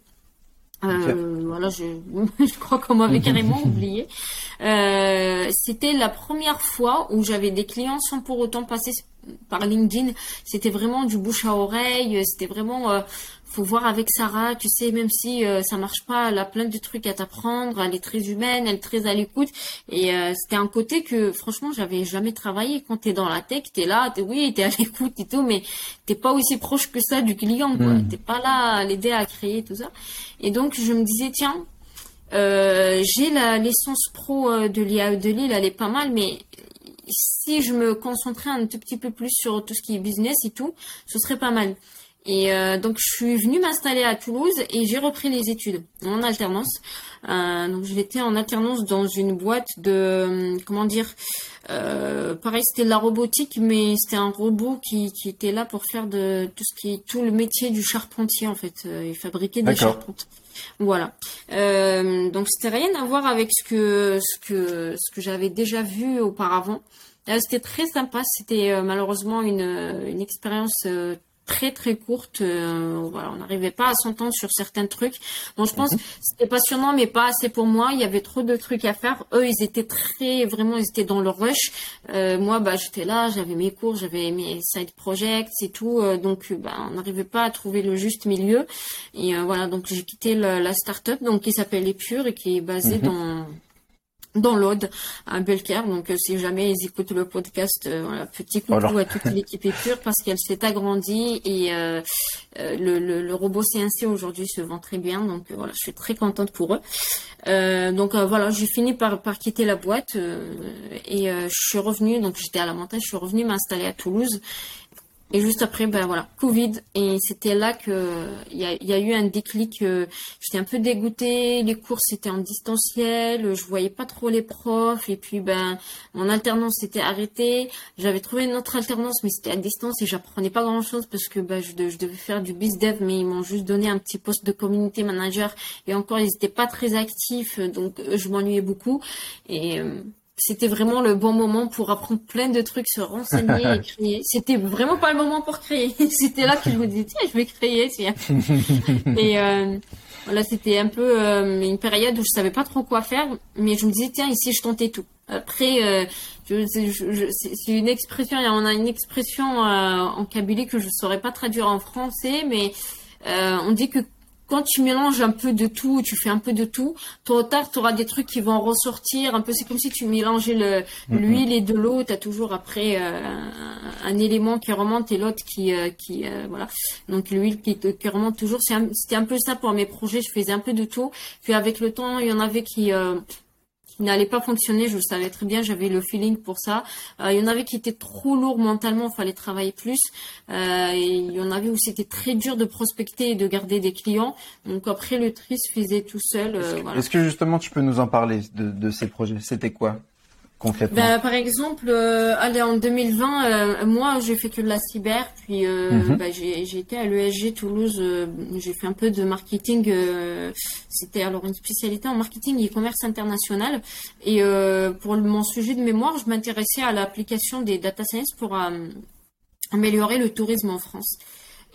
Speaker 1: Euh, voilà, je, (laughs) je crois qu'on m'avait carrément (laughs) oublié. Euh, C'était la première fois où j'avais des clients sans pour autant passer par LinkedIn. C'était vraiment du bouche à oreille. C'était vraiment euh, faut voir avec Sarah, tu sais, même si euh, ça marche pas, elle a plein de trucs à t'apprendre, elle est très humaine, elle est très à l'écoute. Et euh, c'était un côté que, franchement, j'avais jamais travaillé. Quand t'es dans la tech, t'es là, t'es oui, t'es à (laughs) l'écoute et tout, mais t'es pas aussi proche que ça du client, quoi. Hmm. T'es pas là à l'aider à créer tout ça. Et donc, je me disais, tiens, euh, j'ai la licence pro de l'IAE de Lille, elle est pas mal, mais si je me concentrais un tout petit peu plus sur tout ce qui est business et tout, ce serait pas mal. Et euh, donc je suis venue m'installer à Toulouse et j'ai repris les études en alternance. Euh, donc j'étais en alternance dans une boîte de euh, comment dire, euh, pareil c'était de la robotique mais c'était un robot qui, qui était là pour faire de tout ce qui tout le métier du charpentier en fait et fabriquer des charpentes. Voilà. Donc c'était rien à voir avec ce que ce que ce que j'avais déjà vu auparavant. C'était très sympa. C'était malheureusement une, une expérience très très courte. Euh, voilà, on n'arrivait pas à s'entendre sur certains trucs. Bon, je pense mhm. c'était passionnant, mais pas assez pour moi. Il y avait trop de trucs à faire. Eux, ils étaient très vraiment, ils étaient dans le rush. Euh, moi, bah, j'étais là, j'avais mes cours, j'avais mes side projects et tout. Euh, donc, bah, on n'arrivait pas à trouver le juste milieu. Et voilà, donc j'ai quitté la start-up, donc qui s'appelle Épure et qui est basée mhm. dans dans l'Aude, à Belcaire. Donc, euh, si jamais ils écoutent le podcast, euh, voilà, petit coucou à toute l'équipe Épure parce qu'elle s'est agrandie et euh, le, le, le, robot CNC aujourd'hui se vend très bien. Donc, voilà, je suis très contente pour eux. donc, voilà, j'ai fini par, par quitter la boîte et je suis revenue. Donc, j'étais à la montagne, je suis revenue m'installer à Toulouse et juste après, ben voilà, Covid. Et c'était là que il y a, y a, eu un déclic. Euh, j'étais un peu dégoûtée. Les cours c'était en distanciel. Je voyais pas trop les profs. Et puis ben mon alternance s'était arrêtée. J'avais trouvé une autre alternance, mais c'était à distance et j'apprenais pas grand chose parce que ben je, je devais faire du biz dev, mais ils m'ont juste donné un petit poste de community manager. Et encore, ils étaient pas très actifs, donc je m'ennuyais beaucoup. Et euh, c'était vraiment le bon moment pour apprendre plein de trucs, se renseigner et (laughs) créer. C'était vraiment pas le moment pour créer. (laughs) c'était là que je me disais, tiens, je vais créer, tiens. (laughs) et euh, voilà, c'était un peu euh, une période où je savais pas trop quoi faire, mais je me disais, tiens, ici, je tentais tout. Après, euh, c'est une expression, on a une expression euh, en kabylie que je saurais pas traduire en français, mais euh, on dit que quand tu mélanges un peu de tout, tu fais un peu de tout, tôt ou tard, tu auras des trucs qui vont ressortir. Un peu, c'est comme si tu mélangeais l'huile et de l'eau. Tu as toujours après euh, un, élément qui remonte et l'autre qui, euh, qui euh, voilà. Donc l'huile qui, qui, remonte toujours. C'était un, un, peu ça pour mes projets. Je faisais un peu de tout. Puis avec le temps, il y en avait qui n'allait pas fonctionner, je le savais très bien, j'avais le feeling pour ça. Euh, il y en avait qui étaient trop lourds mentalement, il fallait travailler plus. Euh, et il y en avait où c'était très dur de prospecter et de garder des clients. Donc après, le tri se faisait tout seul.
Speaker 2: Euh, est-ce que justement tu peux nous en parler de, de ces projets? C'était quoi?
Speaker 1: Ben, par exemple, euh, allez, en 2020, euh, moi, j'ai fait que de la cyber, puis euh, mhm. ben, j'ai été à l'ESG Toulouse, j'ai fait un peu de marketing, c'était alors une spécialité en marketing et commerce international, et pour mon sujet de mémoire, je m'intéressais à l'application des data science pour améliorer le tourisme en France.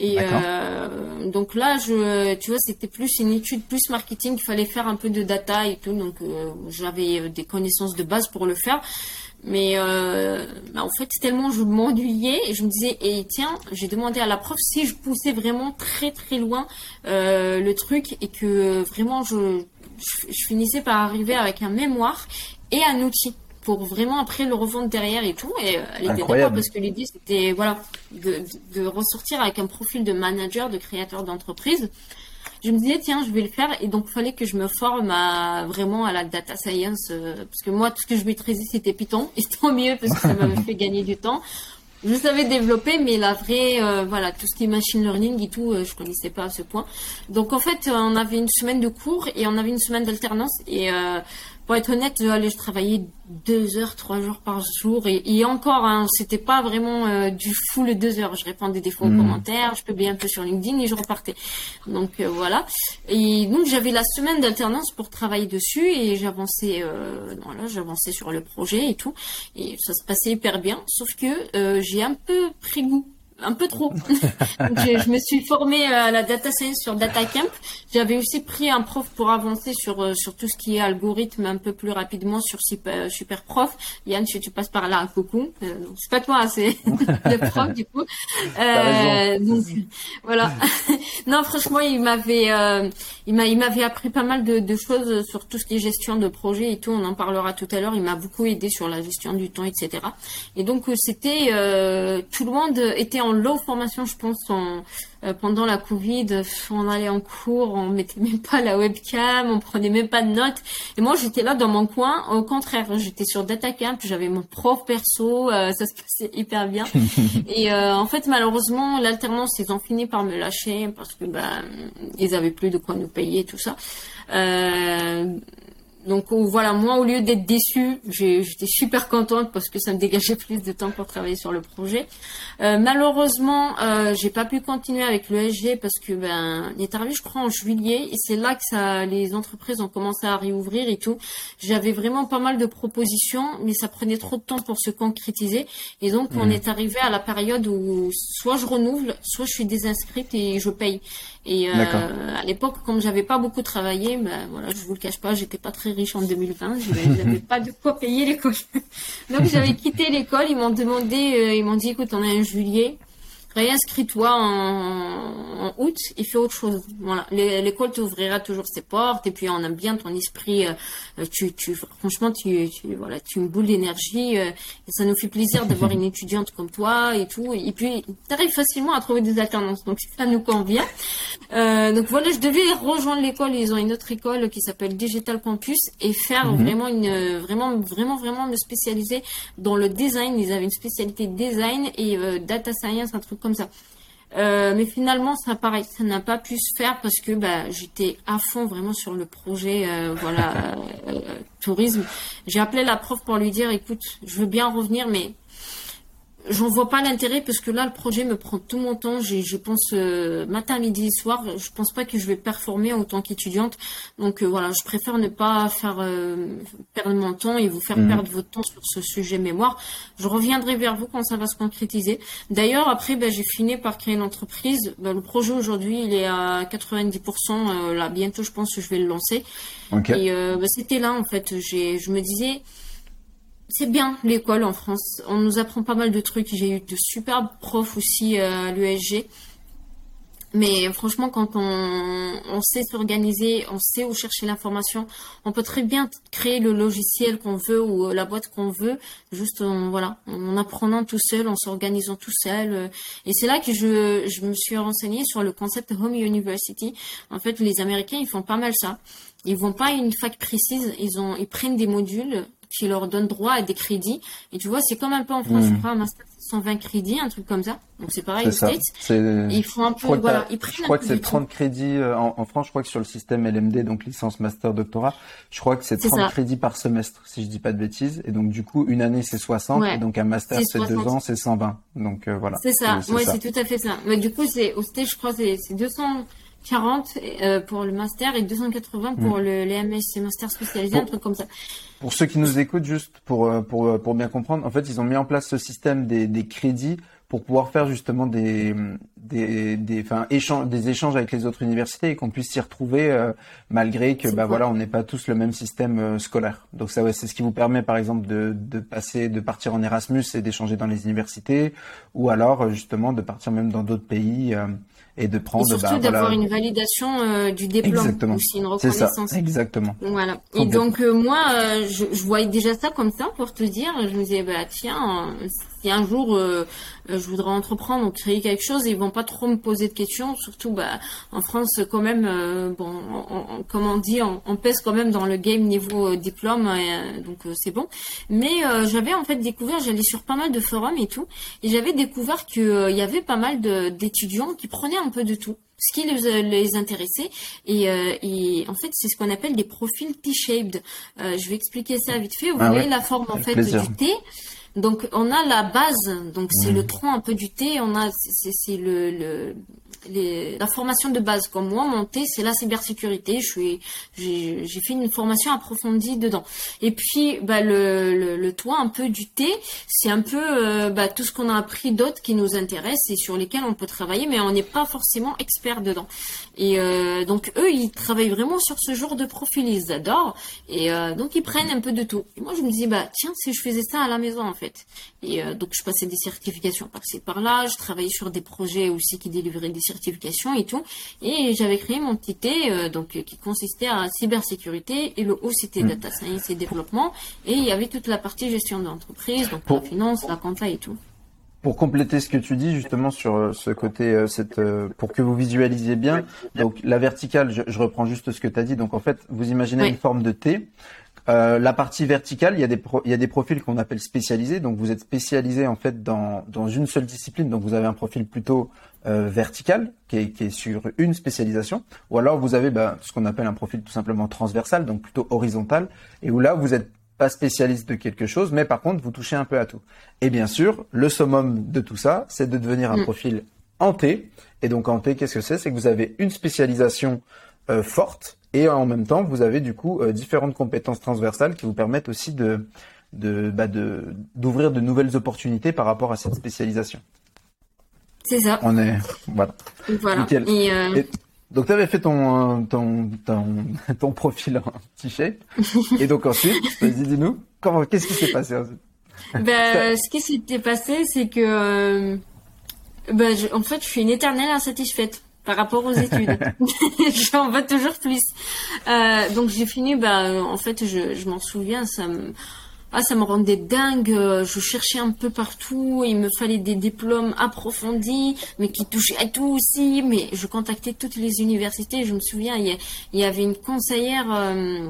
Speaker 1: Et euh, donc là, je, tu vois, c'était plus une étude plus marketing. Il fallait faire un peu de data et tout. Donc euh, j'avais euh, des connaissances de base pour le faire. Mais euh, bah, en fait, tellement je m'ennuyais et je me disais, et tiens, j'ai demandé à la prof si je poussais vraiment très très loin euh, le truc et que vraiment je, je finissais par arriver avec un mémoire et un outil pour vraiment après le revendre derrière et tout. Et euh, elle était d'accord parce que l'idée c'était voilà de, de, ressortir avec un profil de manager, de créateur d'entreprise. Je me disais tiens je vais le faire et donc il fallait que je me forme à vraiment à la data science euh, parce que moi tout ce que je maîtrisais c'était Python (laughs) et tant mieux parce que ça m'avait (laughs) fait gagner du temps. Je savais développer, mais la vraie, euh, voilà, tout ce qui est machine learning et tout, je connaissais pas à ce point. Donc en fait, on avait une semaine de cours et on avait une semaine d'alternance et pour être honnête, allez, je travaillais deux heures, trois jours par jour et, et encore, hein, c'était pas vraiment euh, du full deux heures. Je répondais des fois aux hmm. commentaires, je publiais un peu sur LinkedIn et je repartais. Donc euh, voilà. Et donc j'avais la semaine d'alternance pour travailler dessus et j'avançais, euh, voilà, j'avançais sur le projet et tout et ça se passait hyper bien. Sauf que euh, j'ai un peu pris goût un peu trop. (laughs) je, me suis formée à la data science sur DataCamp. J'avais aussi pris un prof pour avancer sur euh, sur tout ce qui est algorithme un peu plus rapidement sur Super, super Prof. Yann, si tu passes par là, coucou. Euh, c'est pas toi, c'est (laughs) le prof du coup. Euh, donc voilà. (laughs) non, franchement, il m'avait euh, il m'a il m'avait appris pas mal de, choses sur tout ce qui est gestion de projet et tout. On en parlera tout à l'heure. Il m'a beaucoup aidé sur la gestion du temps, etc. Et donc c'était tout le monde était en low formation, je pense, en, euh, pendant la Covid. On allait en cours, on mettait même pas la webcam, on prenait même pas de notes. Et moi, j'étais là dans mon coin. Au contraire, j'étais sur DataCamp, j'avais mon prof perso, euh, ça se (laughs) passait hyper bien. (laughs) et euh, en fait, malheureusement, l'alternance, ils ont fini par me lâcher parce que ben, ils avaient plus de quoi nous payer, tout ça. Euh, donc voilà, moi au lieu d'être déçue, j'étais super contente parce que ça me dégageait (laughs) plus de temps pour travailler sur le projet. Euh, malheureusement, euh, j'ai pas pu continuer avec l'ESG parce que ben il est arrivé je crois en juillet et c'est là que ça les entreprises ont commencé à réouvrir et tout. J'avais vraiment pas mal de propositions mais ça prenait trop de temps pour se concrétiser et donc on mmh. est arrivé à la période où soit je renouvelle, soit je suis désinscrite et je paye. Et euh, à l'époque, comme j'avais pas beaucoup travaillé, ben voilà, je vous le cache pas, j'étais pas très riche en 2020, j'avais pas de quoi payer l'école. (laughs) Donc j'avais quitté l'école, ils m'ont demandé, euh, ils m'ont dit, écoute, on a un juillet, réinscris-toi en, en, août et fais autre chose. Voilà, l'école t'ouvrira toujours ses portes et puis on aime bien ton esprit. Euh, tu, tu, franchement, tu, tu, voilà, tu me boules d'énergie euh, et ça nous fait plaisir d'avoir une (laughs) étudiante comme toi et tout. Et puis, tu arrives facilement à trouver des alternances, donc ça nous convient. Euh, donc voilà, je devais rejoindre l'école. Ils ont une autre école qui s'appelle Digital Campus et faire mhm. vraiment une, vraiment, vraiment, vraiment me spécialiser dans le design. Ils avaient une spécialité design et euh, data science, un truc comme ça. Euh, mais finalement, ça pareil, ça n'a pas pu se faire parce que bah, j'étais à fond vraiment sur le projet, euh, voilà, (laughs) euh, tourisme. J'ai appelé la prof pour lui dire, écoute, je veux bien revenir, mais j'en vois pas l'intérêt parce que là le projet me prend tout mon temps. Je pense euh, matin midi soir. Je pense pas que je vais performer en tant qu'étudiante. Donc euh, voilà je préfère ne pas faire euh, perdre mon temps et vous faire mhm. perdre votre temps sur ce sujet mémoire. Je reviendrai vers vous quand ça va se concrétiser. D'ailleurs après ben, j'ai fini par créer une entreprise. Ben, le projet aujourd'hui il est à 90% là. Bientôt je pense que je vais le lancer. Et ben, c'était là en fait. J'ai je me disais c'est bien l'école en France. On nous apprend pas mal de trucs. J'ai eu de superbes profs aussi euh, à l'USG. Mais franchement, quand on, sait s'organiser, on sait où chercher l'information, on peut très bien créer le logiciel qu'on veut ou la boîte qu'on veut, juste en, voilà, en apprenant tout seul, en s'organisant tout seul. Et c'est là que je, je me suis renseignée sur le concept Home University. En fait, les Américains, ils font pas mal ça. Ils vont pas à une fac précise, ils ont, ils prennent des modules qui leur donne droit à des crédits. Et tu vois, c'est comme un peu en France, je hmm. crois, un master 120 crédits, un truc comme ça. Donc c'est pareil aux States. Ils font un peu, voilà, ils
Speaker 2: Je crois que c'est 30 crédits euh, en, France. Je crois que sur le système LMD, donc licence, master, doctorat, je crois que c'est 30 crédits par semestre, si je dis pas de bêtises. Et donc du coup, une année c'est 60, et donc un master c'est deux ans, c'est 120. Donc euh, voilà.
Speaker 1: C'est ça. Ouais, c'est tout à fait ça. Mais du coup, c'est au States, je crois, c'est 200. 40 euh, pour le master et 280 pour hmm. le, les MS, master spécialisé, un truc comme ça.
Speaker 2: Pour ceux qui nous écoutent, juste pour, euh, pour, euh, pour bien comprendre, en fait, ils ont mis en place ce système des, des crédits pour pouvoir faire justement des, des, des, enfin, échanges, des échanges avec les autres universités et qu'on puisse s'y retrouver euh, malgré que bah voilà on n'est pas tous le même système scolaire. Donc ça ouais, c'est ce qui vous permet par exemple de, de passer de partir en Erasmus et d'échanger dans les universités ou alors justement de partir même dans d'autres pays et de prendre.
Speaker 1: Et surtout bah, d'avoir une validation euh, du diplôme Exactement. aussi, une reconnaissance.
Speaker 2: Ça. Exactement.
Speaker 1: Voilà. Et donc euh, moi, euh, je, je, voyais déjà ça comme ça pour te dire. Je me disais bah tiens, si un jour euh, je voudrais entreprendre ou créer quelque chose, ils vont pas trop me poser de questions. Surtout, bah, en France, quand même, bon, comme on dit, on, pèse quand même dans le game niveau diplôme, donc c'est bon. Mais j'avais en fait découvert, j'allais sur pas mal de forums et tout, et j'avais découvert qu'il y avait pas mal d'étudiants qui prenaient un peu de tout ce qui les, les intéressait. Et, euh, et en fait, c'est ce qu'on appelle des profils T-shaped. Euh, je vais expliquer ça vite fait. Vous ah voyez la forme en fait du T. Donc on a la base, donc c'est le tronc un peu du T. On a c'est le, le les, la formation de base. Comme moi montée c'est la cybersécurité. Je suis j'ai fait une formation approfondie dedans. Et puis bah, le, le, le toit un peu du T c'est un peu euh, bah, tout ce qu'on a appris d'autres qui nous intéressent et sur lesquels on peut travailler mais on n'est pas forcément expert dedans. Et euh, donc eux ils travaillent vraiment sur ce genre de profil. Ils adorent. Et euh, donc ils prennent un peu de tout. Et moi je me dis bah tiens si je faisais ça à la maison en fait et donc je passais des certifications par-ci par-là je travaillais sur des projets aussi qui délivraient des certification et tout. Et j'avais créé mon petit T, euh, donc qui consistait à cybersécurité et le haut c'était mm. data science et développement. Et il y avait toute la partie gestion d'entreprise, donc la finance, la compta et tout.
Speaker 2: Pour compléter ce que tu dis justement sur euh, ce côté, euh, cette, pour que vous visualisiez bien, donc la verticale, je, reprends juste ce que tu as dit. Donc en fait, vous imaginez une forme de T euh, la partie verticale, il y a des il y a des profils qu'on appelle spécialisés. Donc vous êtes spécialisé en fait dans dans une seule discipline. Donc vous avez un profil plutôt euh, vertical qui est, qui est sur une spécialisation. Ou alors vous avez bah, ce qu'on appelle un profil tout simplement transversal, donc plutôt horizontal, et où là vous êtes pas spécialiste de quelque chose, mais par contre vous touchez un peu à tout. Et bien sûr, le summum de tout ça, c'est de devenir un mm. profil en T. Et donc en T, qu'est-ce que c'est? C'est que vous avez une spécialisation euh, forte et en même temps, vous avez du coup euh, différentes compétences transversales qui vous permettent aussi de de bah de d'ouvrir de nouvelles opportunités par rapport à cette spécialisation.
Speaker 1: C'est ça.
Speaker 2: On est voilà.
Speaker 1: Voilà. Et,
Speaker 2: euh... donc tu avais fait ton, ton ton (laughs) ton profil en t-shirt et donc ensuite, vas-y dis-nous comment qu'est-ce qui s'est passé ensuite?
Speaker 1: Ben, ce qui s'était passé, c'est que euh, ben, en fait, je suis une éternelle insatisfaite par rapport aux études. (laughs) (laughs) J'en veux toujours plus. Euh, donc j'ai fini, bah, en fait, je, je m'en souviens, ça me, ah, ça me rendait dingue. Je cherchais un peu partout. Il me fallait des diplômes approfondis, mais qui touchaient à tout aussi. Mais je contactais toutes les universités. Je me souviens, il y, avait une conseillère. Euh,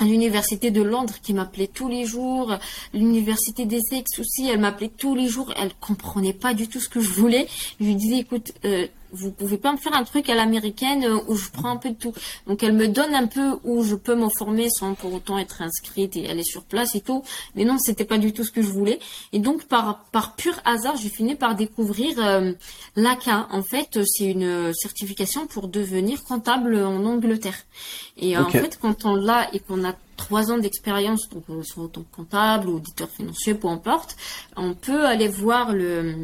Speaker 1: à l'université de Londres qui m'appelait tous les jours, l'université des Ex aussi, elle m'appelait tous les jours, elle comprenait pas du tout ce que je voulais. Je lui disais, écoute, euh, vous pouvez pas me faire un truc à l'américaine euh, où je prends un peu de tout. Donc elle me donne un peu où je peux me former sans pour autant être inscrite et aller sur place et tout. Mais non, c'était pas du tout ce que je voulais. Et donc par par pur hasard, j'ai fini par découvrir euh, l'ACA. En fait, c'est une certification pour devenir comptable en Angleterre. Et en fait, quand on l'a et qu'on a trois ans d'expérience, donc soit en tant que comptable ou auditeur financier, peu importe, on peut aller voir le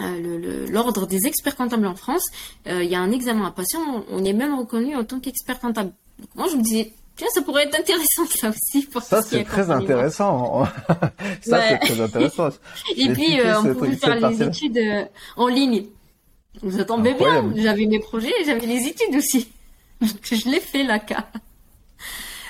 Speaker 1: euh, l'ordre des experts comptables en France, euh, il y a un examen à passer, on, est même reconnu en tant qu'expert comptable. moi, je me disais, tiens, ça pourrait être intéressant ça aussi. Pour
Speaker 2: ça, c'est (laughs) très intéressant. ça, c'est très intéressant.
Speaker 1: Et puis, euh, on pouvait faire les études en ligne. Vous attendez bien. J'avais mes projets et j'avais les études aussi. (laughs) Donc, je l'ai fait, l'ACA.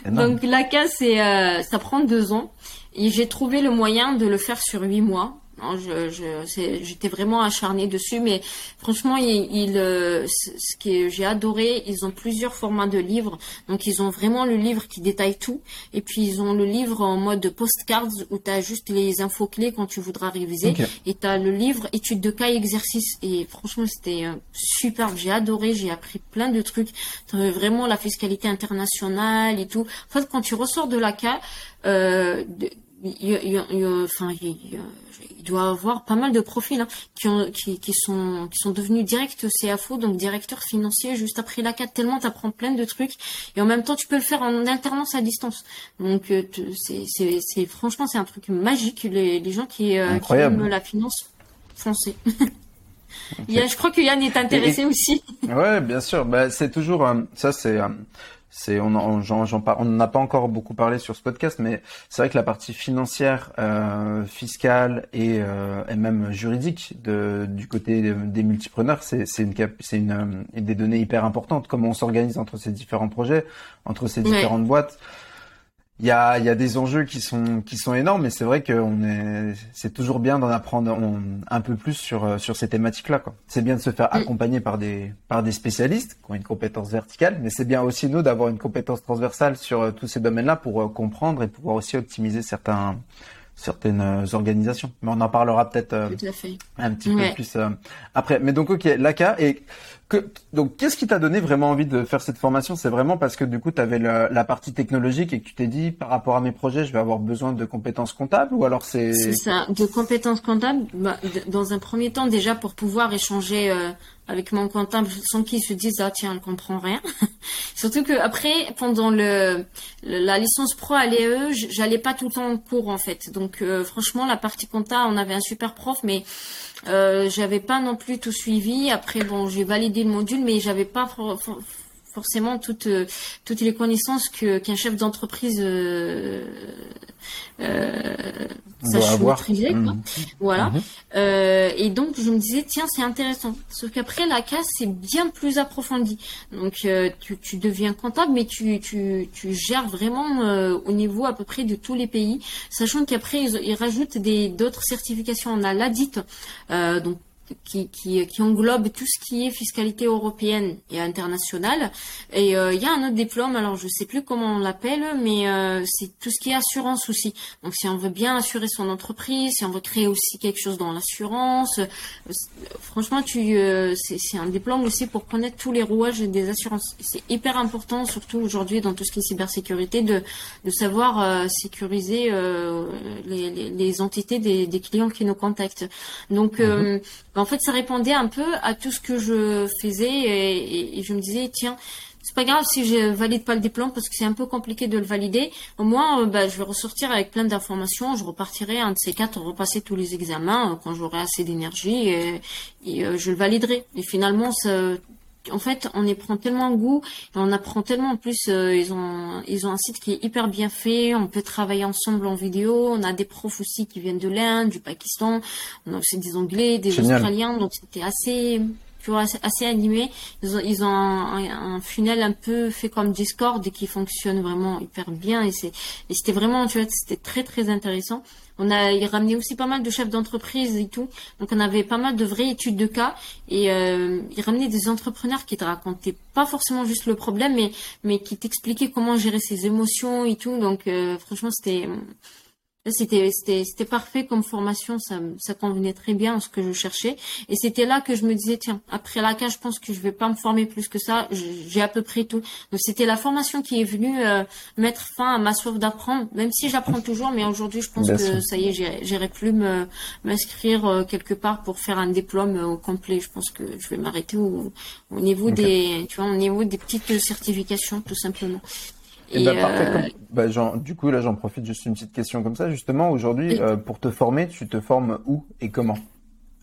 Speaker 1: Donc, l'ACA, c'est, ça prend deux ans. Et j'ai trouvé le moyen de le faire sur huit mois. Je, je, j'étais vraiment acharnée dessus, mais franchement, il, euh, ce que j'ai adoré, ils ont plusieurs formats de livres. Donc, ils ont vraiment le livre qui détaille tout, et puis ils ont le livre en mode postcards où tu as juste les infos clés quand tu voudras réviser, et tu as le livre études de cas et exercices. Et franchement, c'était euh, super. J'ai adoré, j'ai appris plein de trucs, vraiment la fiscalité internationale et tout. En fait, quand tu ressors de la cas, euh, enfin, il, doit avoir pas mal de profils hein, qui, ont, qui, qui, sont, qui sont devenus directs CFO, donc directeur financier juste après la 4, tellement tu apprends plein de trucs. Et en même temps, tu peux le faire en alternance à distance. Donc, euh, c'est franchement, c'est un truc magique, les, les gens qui, euh, qui aiment la finance foncez. (laughs) je crois que Yann est intéressé aussi.
Speaker 2: Ouais, bien sûr. Bah, c'est toujours ça. C'est c'est on on n'a pas encore beaucoup parlé sur ce podcast, mais c'est vrai que la partie financière, euh, fiscale et, euh, et, même juridique de, du côté des multipreneurs, c'est c'est une c'est une, euh, des données hyper importantes. Comment on s'organise entre ces différents projets, entre ces différentes boîtes. Il y a, y a des enjeux qui sont qui sont énormes, mais c'est vrai que est, c'est toujours bien d'en apprendre un peu plus sur sur ces thématiques-là. Quoi. C'est bien de se faire mm. accompagner par des par des spécialistes qui ont une compétence verticale, mais c'est bien aussi nous d'avoir une compétence transversale sur euh, tous ces domaines-là pour euh, comprendre et pouvoir aussi optimiser certains certaines euh, organisations. Mais on en parlera peut-être un petit peu plus après. Mais donc ok, l'ACA et donc, qu'est-ce qui t'a donné vraiment envie de faire cette formation? C'est vraiment parce que du coup, tu avais la, partie technologique et que tu t'es dit, par rapport à mes projets, je vais avoir besoin de compétences comptables ou alors c'est...
Speaker 1: C'est ça, de compétences comptables. Bah, dans un premier temps, déjà pour pouvoir échanger euh, avec mon comptable sans qu'il se dise, ah tiens, elle comprend rien. (laughs) Surtout que après, pendant le, la licence pro à l'EE, j'allais pas tout le temps en cours en fait. Donc euh, franchement, la partie comptable, on avait un super prof, mais euh, j'avais pas non plus tout suivi. Après, bon, j'ai validé le module, mais j'avais pas forcément toutes euh, toutes les connaissances que qu'un chef d'entreprise euh, Mmh. Voilà. Mmh. Euh, et donc je me disais tiens c'est intéressant. Sauf qu'après la casse c'est bien plus approfondi. Donc euh, tu, tu deviens comptable mais tu tu, tu gères vraiment euh, au niveau à peu près de tous les pays, sachant qu'après ils, ils, rajoutent des d'autres certifications. On a l'ADIT donc qui, qui, qui, englobe tout ce qui est fiscalité européenne et internationale. Et euh, il y a un autre diplôme, alors je sais plus comment on l'appelle, mais euh, c'est tout ce qui est assurance aussi. Donc si on veut bien assurer son entreprise, si on veut créer aussi quelque chose dans l'assurance, euh, franchement, tu c'est un diplôme aussi pour connaître tous les rouages des assurances. C'est hyper important, surtout aujourd'hui dans tout ce qui est cybersécurité, de, de savoir sécuriser les, les, les, entités des, des, clients qui nous contactent. Donc mhm. En fait, ça répondait un peu à tout ce que je faisais et, je me disais, tiens, c'est pas grave si je valide pas le diplôme parce que c'est un peu compliqué de le valider. Au moins, euh, bah, je vais ressortir avec plein d'informations. Je repartirai un de ces quatre, repasser tous les examens euh, quand j'aurai assez d'énergie et, euh, je le validerai. Et finalement, ça, en fait, on y prend tellement goût, et on apprend tellement. En plus, euh, ils ont ils ont un site qui est hyper bien fait. On peut travailler ensemble en vidéo. On a des profs aussi qui viennent de l'Inde, du Pakistan. On a aussi des Anglais, des Australiens. Donc c'était assez tu vois, assez animé. Ils ont, ils ont un, un, funnel un peu fait comme Discord et qui fonctionne vraiment hyper bien. Et c'était vraiment, tu vois, c'était très très intéressant. On a, il ramenait aussi pas mal de chefs d'entreprise et tout. Donc on avait pas mal de vraies études de cas et euh, il ramenait des entrepreneurs qui te racontaient pas forcément juste le problème, mais mais qui t'expliquaient comment gérer ses émotions et tout. Donc euh, franchement c'était c'était c'était c'était parfait comme formation, ça ça convenait très bien à ce que je cherchais et c'était là que je me disais tiens après la CAN je pense que je vais pas me former plus que ça, j'ai à peu près tout. Donc c'était la formation qui est venue euh, mettre fin à ma soif d'apprendre, même si j'apprends toujours, mais aujourd'hui je pense que ça y est j'irai plus me m'inscrire euh, quelque part pour faire un diplôme au complet. Je pense que je vais m'arrêter au, au niveau des tu vois au niveau des petites certifications tout simplement.
Speaker 2: Et, bah, parfait. Euh, bah, du coup, là, j'en profite juste une petite question comme ça. Justement, aujourd'hui, euh, pour te former, tu te formes où et comment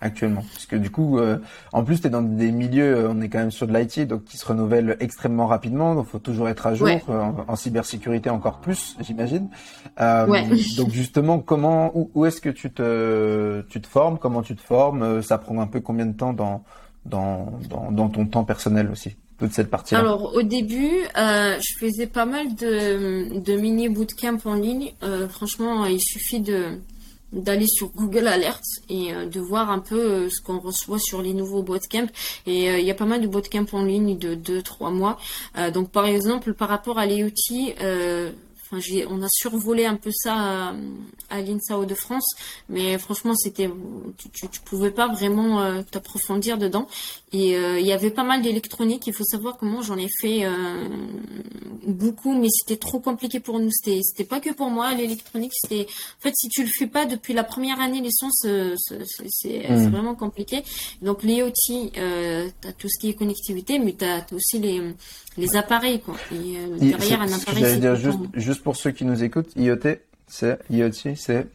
Speaker 2: actuellement? Parce que du coup, euh, en plus, tu es dans des milieux, on est quand même sur de l'IT, donc qui se renouvellent extrêmement rapidement, donc faut toujours être à jour, en, cybersécurité encore plus, j'imagine. Ouais. (laughs) Donc justement, comment, où, où est-ce que tu te, tu te formes? Comment tu te formes? Ça prend un peu combien de temps dans, dans, dans, dans ton temps personnel aussi? Cette partie
Speaker 1: Alors au début, euh, je faisais pas mal de, mini bootcamp en ligne. Euh, franchement, il suffit de d'aller sur Google Alerts et euh, de voir un peu ce qu'on reçoit sur les nouveaux bootcamps. Et il y a pas mal de bootcamps en ligne de 2-3 mois. donc par exemple, par rapport à l'IoT, on a survolé un peu ça à, à l'INSAO de France, mais franchement, c'était, tu, tu, pouvais pas vraiment t'approfondir dedans. Et euh, il y avait pas mal d'électronique. Il faut savoir comment j'en ai fait euh, beaucoup, mais c'était trop compliqué pour nous. C'était, c'était pas que pour moi l'électronique. C'était, en fait, si tu le fais pas depuis la première année licence, c'est, mmh. vraiment compliqué. Donc l'IoT, euh, t'as tout ce qui est connectivité, mais t'as as aussi les les appareils quoi. Et, euh, derrière un appareil.
Speaker 2: J'allais dire juste, juste pour ceux qui nous écoutent, IoT, c'est IoT, c'est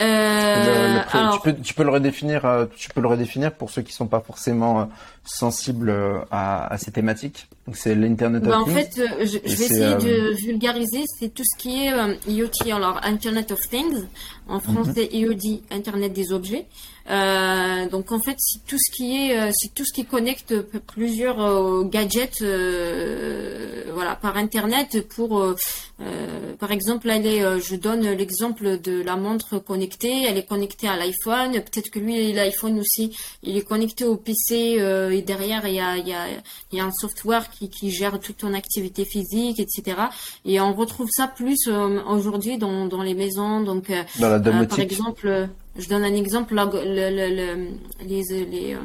Speaker 1: euh,
Speaker 2: tu, peux, tu peux le redéfinir, euh, tu peux le redéfinir pour ceux qui sont pas forcément euh, sensibles à, à, ces thématiques. C'est l'internet
Speaker 1: of bah, Things. En fait, je, je vais essayer de vulgariser. C'est tout ce qui est IoT, alors Internet of Things. En français, mhm. IoT, Internet des objets. Euh, donc en fait, c'est tout ce qui est, euh, c'est tout ce qui connecte plusieurs euh, gadgets, voilà, par internet pour par exemple, elle est, je donne l'exemple de la montre connectée. Elle est connectée à l'iPhone. Peut-être que lui, l'iPhone aussi, il est connecté au PC et derrière il y a, il y a, il y a un software qui, qui gère toute ton activité physique, etc. Et on retrouve ça plus aujourd'hui dans, dans les maisons. Donc,
Speaker 2: dans la
Speaker 1: par exemple, je donne un exemple. Là, le, le, les, les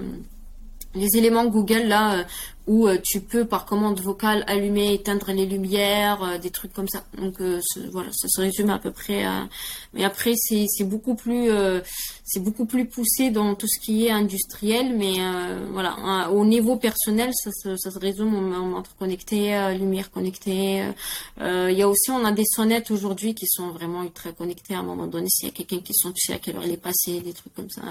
Speaker 1: les éléments Google là euh, où euh, tu peux par commande vocale allumer, éteindre les lumières, euh, des trucs comme ça. Donc voilà, ça se résume à peu près. Mais après c'est beaucoup plus c'est beaucoup plus poussé dans tout ce qui est industriel, mais voilà au niveau personnel ça, ça, ça se résume en montre connectée, lumière connectée. Il y a aussi on a des sonnettes aujourd'hui qui sont vraiment ultra connectées à un moment donné s'il y a quelqu'un qui sont tu sais à quelle heure il est passé, des trucs comme ça.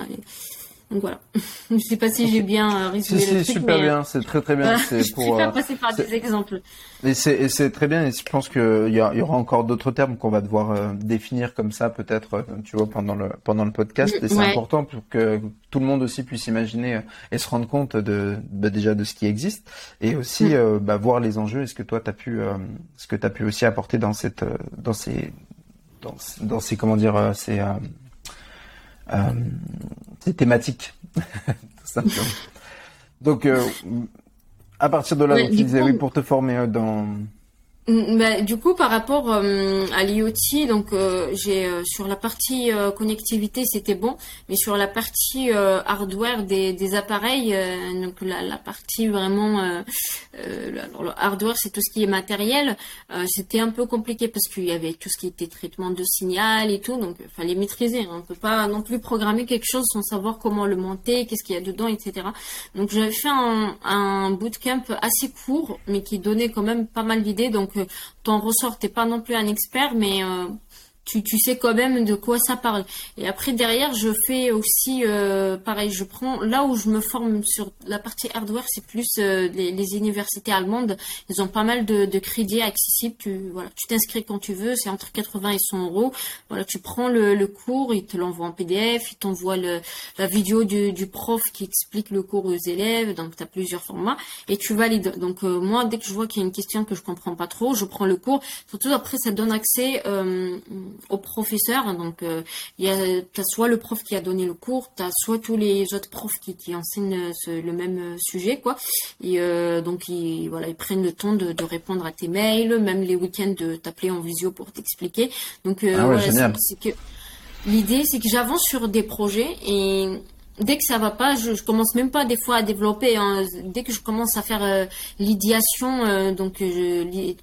Speaker 1: Donc voilà. (laughs) je sais pas si j'ai bien euh, résumé
Speaker 2: si,
Speaker 1: le
Speaker 2: si, super bien, euh, c'est très très bien.
Speaker 1: C'est (laughs) pour euh, passer par des exemples.
Speaker 2: Et c'est très bien. Et je pense qu'il y, y, aura encore d'autres termes qu'on va devoir euh, définir comme ça peut-être, tu vois, pendant le pendant le podcast. Et c'est important pour que tout le monde aussi puisse imaginer et se rendre compte de bah, déjà de ce qui existe et aussi mm. bah, voir les enjeux. Est-ce que toi t'as pu ce que t'as pu aussi apporter dans cette dans ces dans, dans ces comment dire ces euh, c'est thématique, (laughs) Donc, euh, à partir de là, tu disais oui pour te former euh, dans
Speaker 1: bah, du coup, par rapport euh, à l'IoT, donc euh, j'ai euh, sur la partie connectivité, c'était bon, mais sur la partie hardware des, des appareils, donc la, la, partie vraiment, le hardware, c'est tout ce qui est matériel, c'était un peu compliqué parce qu'il y avait tout ce qui était traitement de signal et tout, donc il fallait maîtriser. Hein. On peut pas non plus programmer quelque chose sans savoir comment le monter, qu'est-ce qu'il y a dedans, etc. Donc j'avais fait un, un bootcamp assez court, mais qui donnait quand même pas mal d'idées. Donc donc t'en ressors, t'es pas non plus un expert, mais euh, tu, tu sais quand même de quoi ça parle. Et après derrière, je fais aussi euh, pareil. Je prends là où je me forme sur la partie hardware, c'est plus euh, les, les, universités allemandes. Ils ont pas mal de, de crédits accessibles. Tu voilà, tu t'inscris quand tu veux. C'est entre 80 et 100 euros. Voilà, tu prends le, le cours, ils te l'envoient en PDF, ils t'envoient la vidéo du, du, prof qui explique le cours aux élèves. Donc tu as plusieurs formats et tu valides. Donc euh, moi, dès que je vois qu'il y a une question que je comprends pas trop, je prends le cours. Surtout après, ça donne accès au professeur. Donc, euh, il y a, as soit le prof qui a donné le cours, tu as soit tous les autres profs qui, qui enseignent le même euh, sujet, quoi. Et euh, donc, ils, voilà, ils prennent le temps de, de, répondre à tes mails, même les week-ends de t'appeler en visio pour t'expliquer. Donc,
Speaker 2: ah ouais,
Speaker 1: c'est que l'idée, c'est que j'avance sur des projets et dès que ça va pas, je, je commence même pas des fois à développer. Hein. Dès que je commence à faire euh, l'ideation, euh, donc je,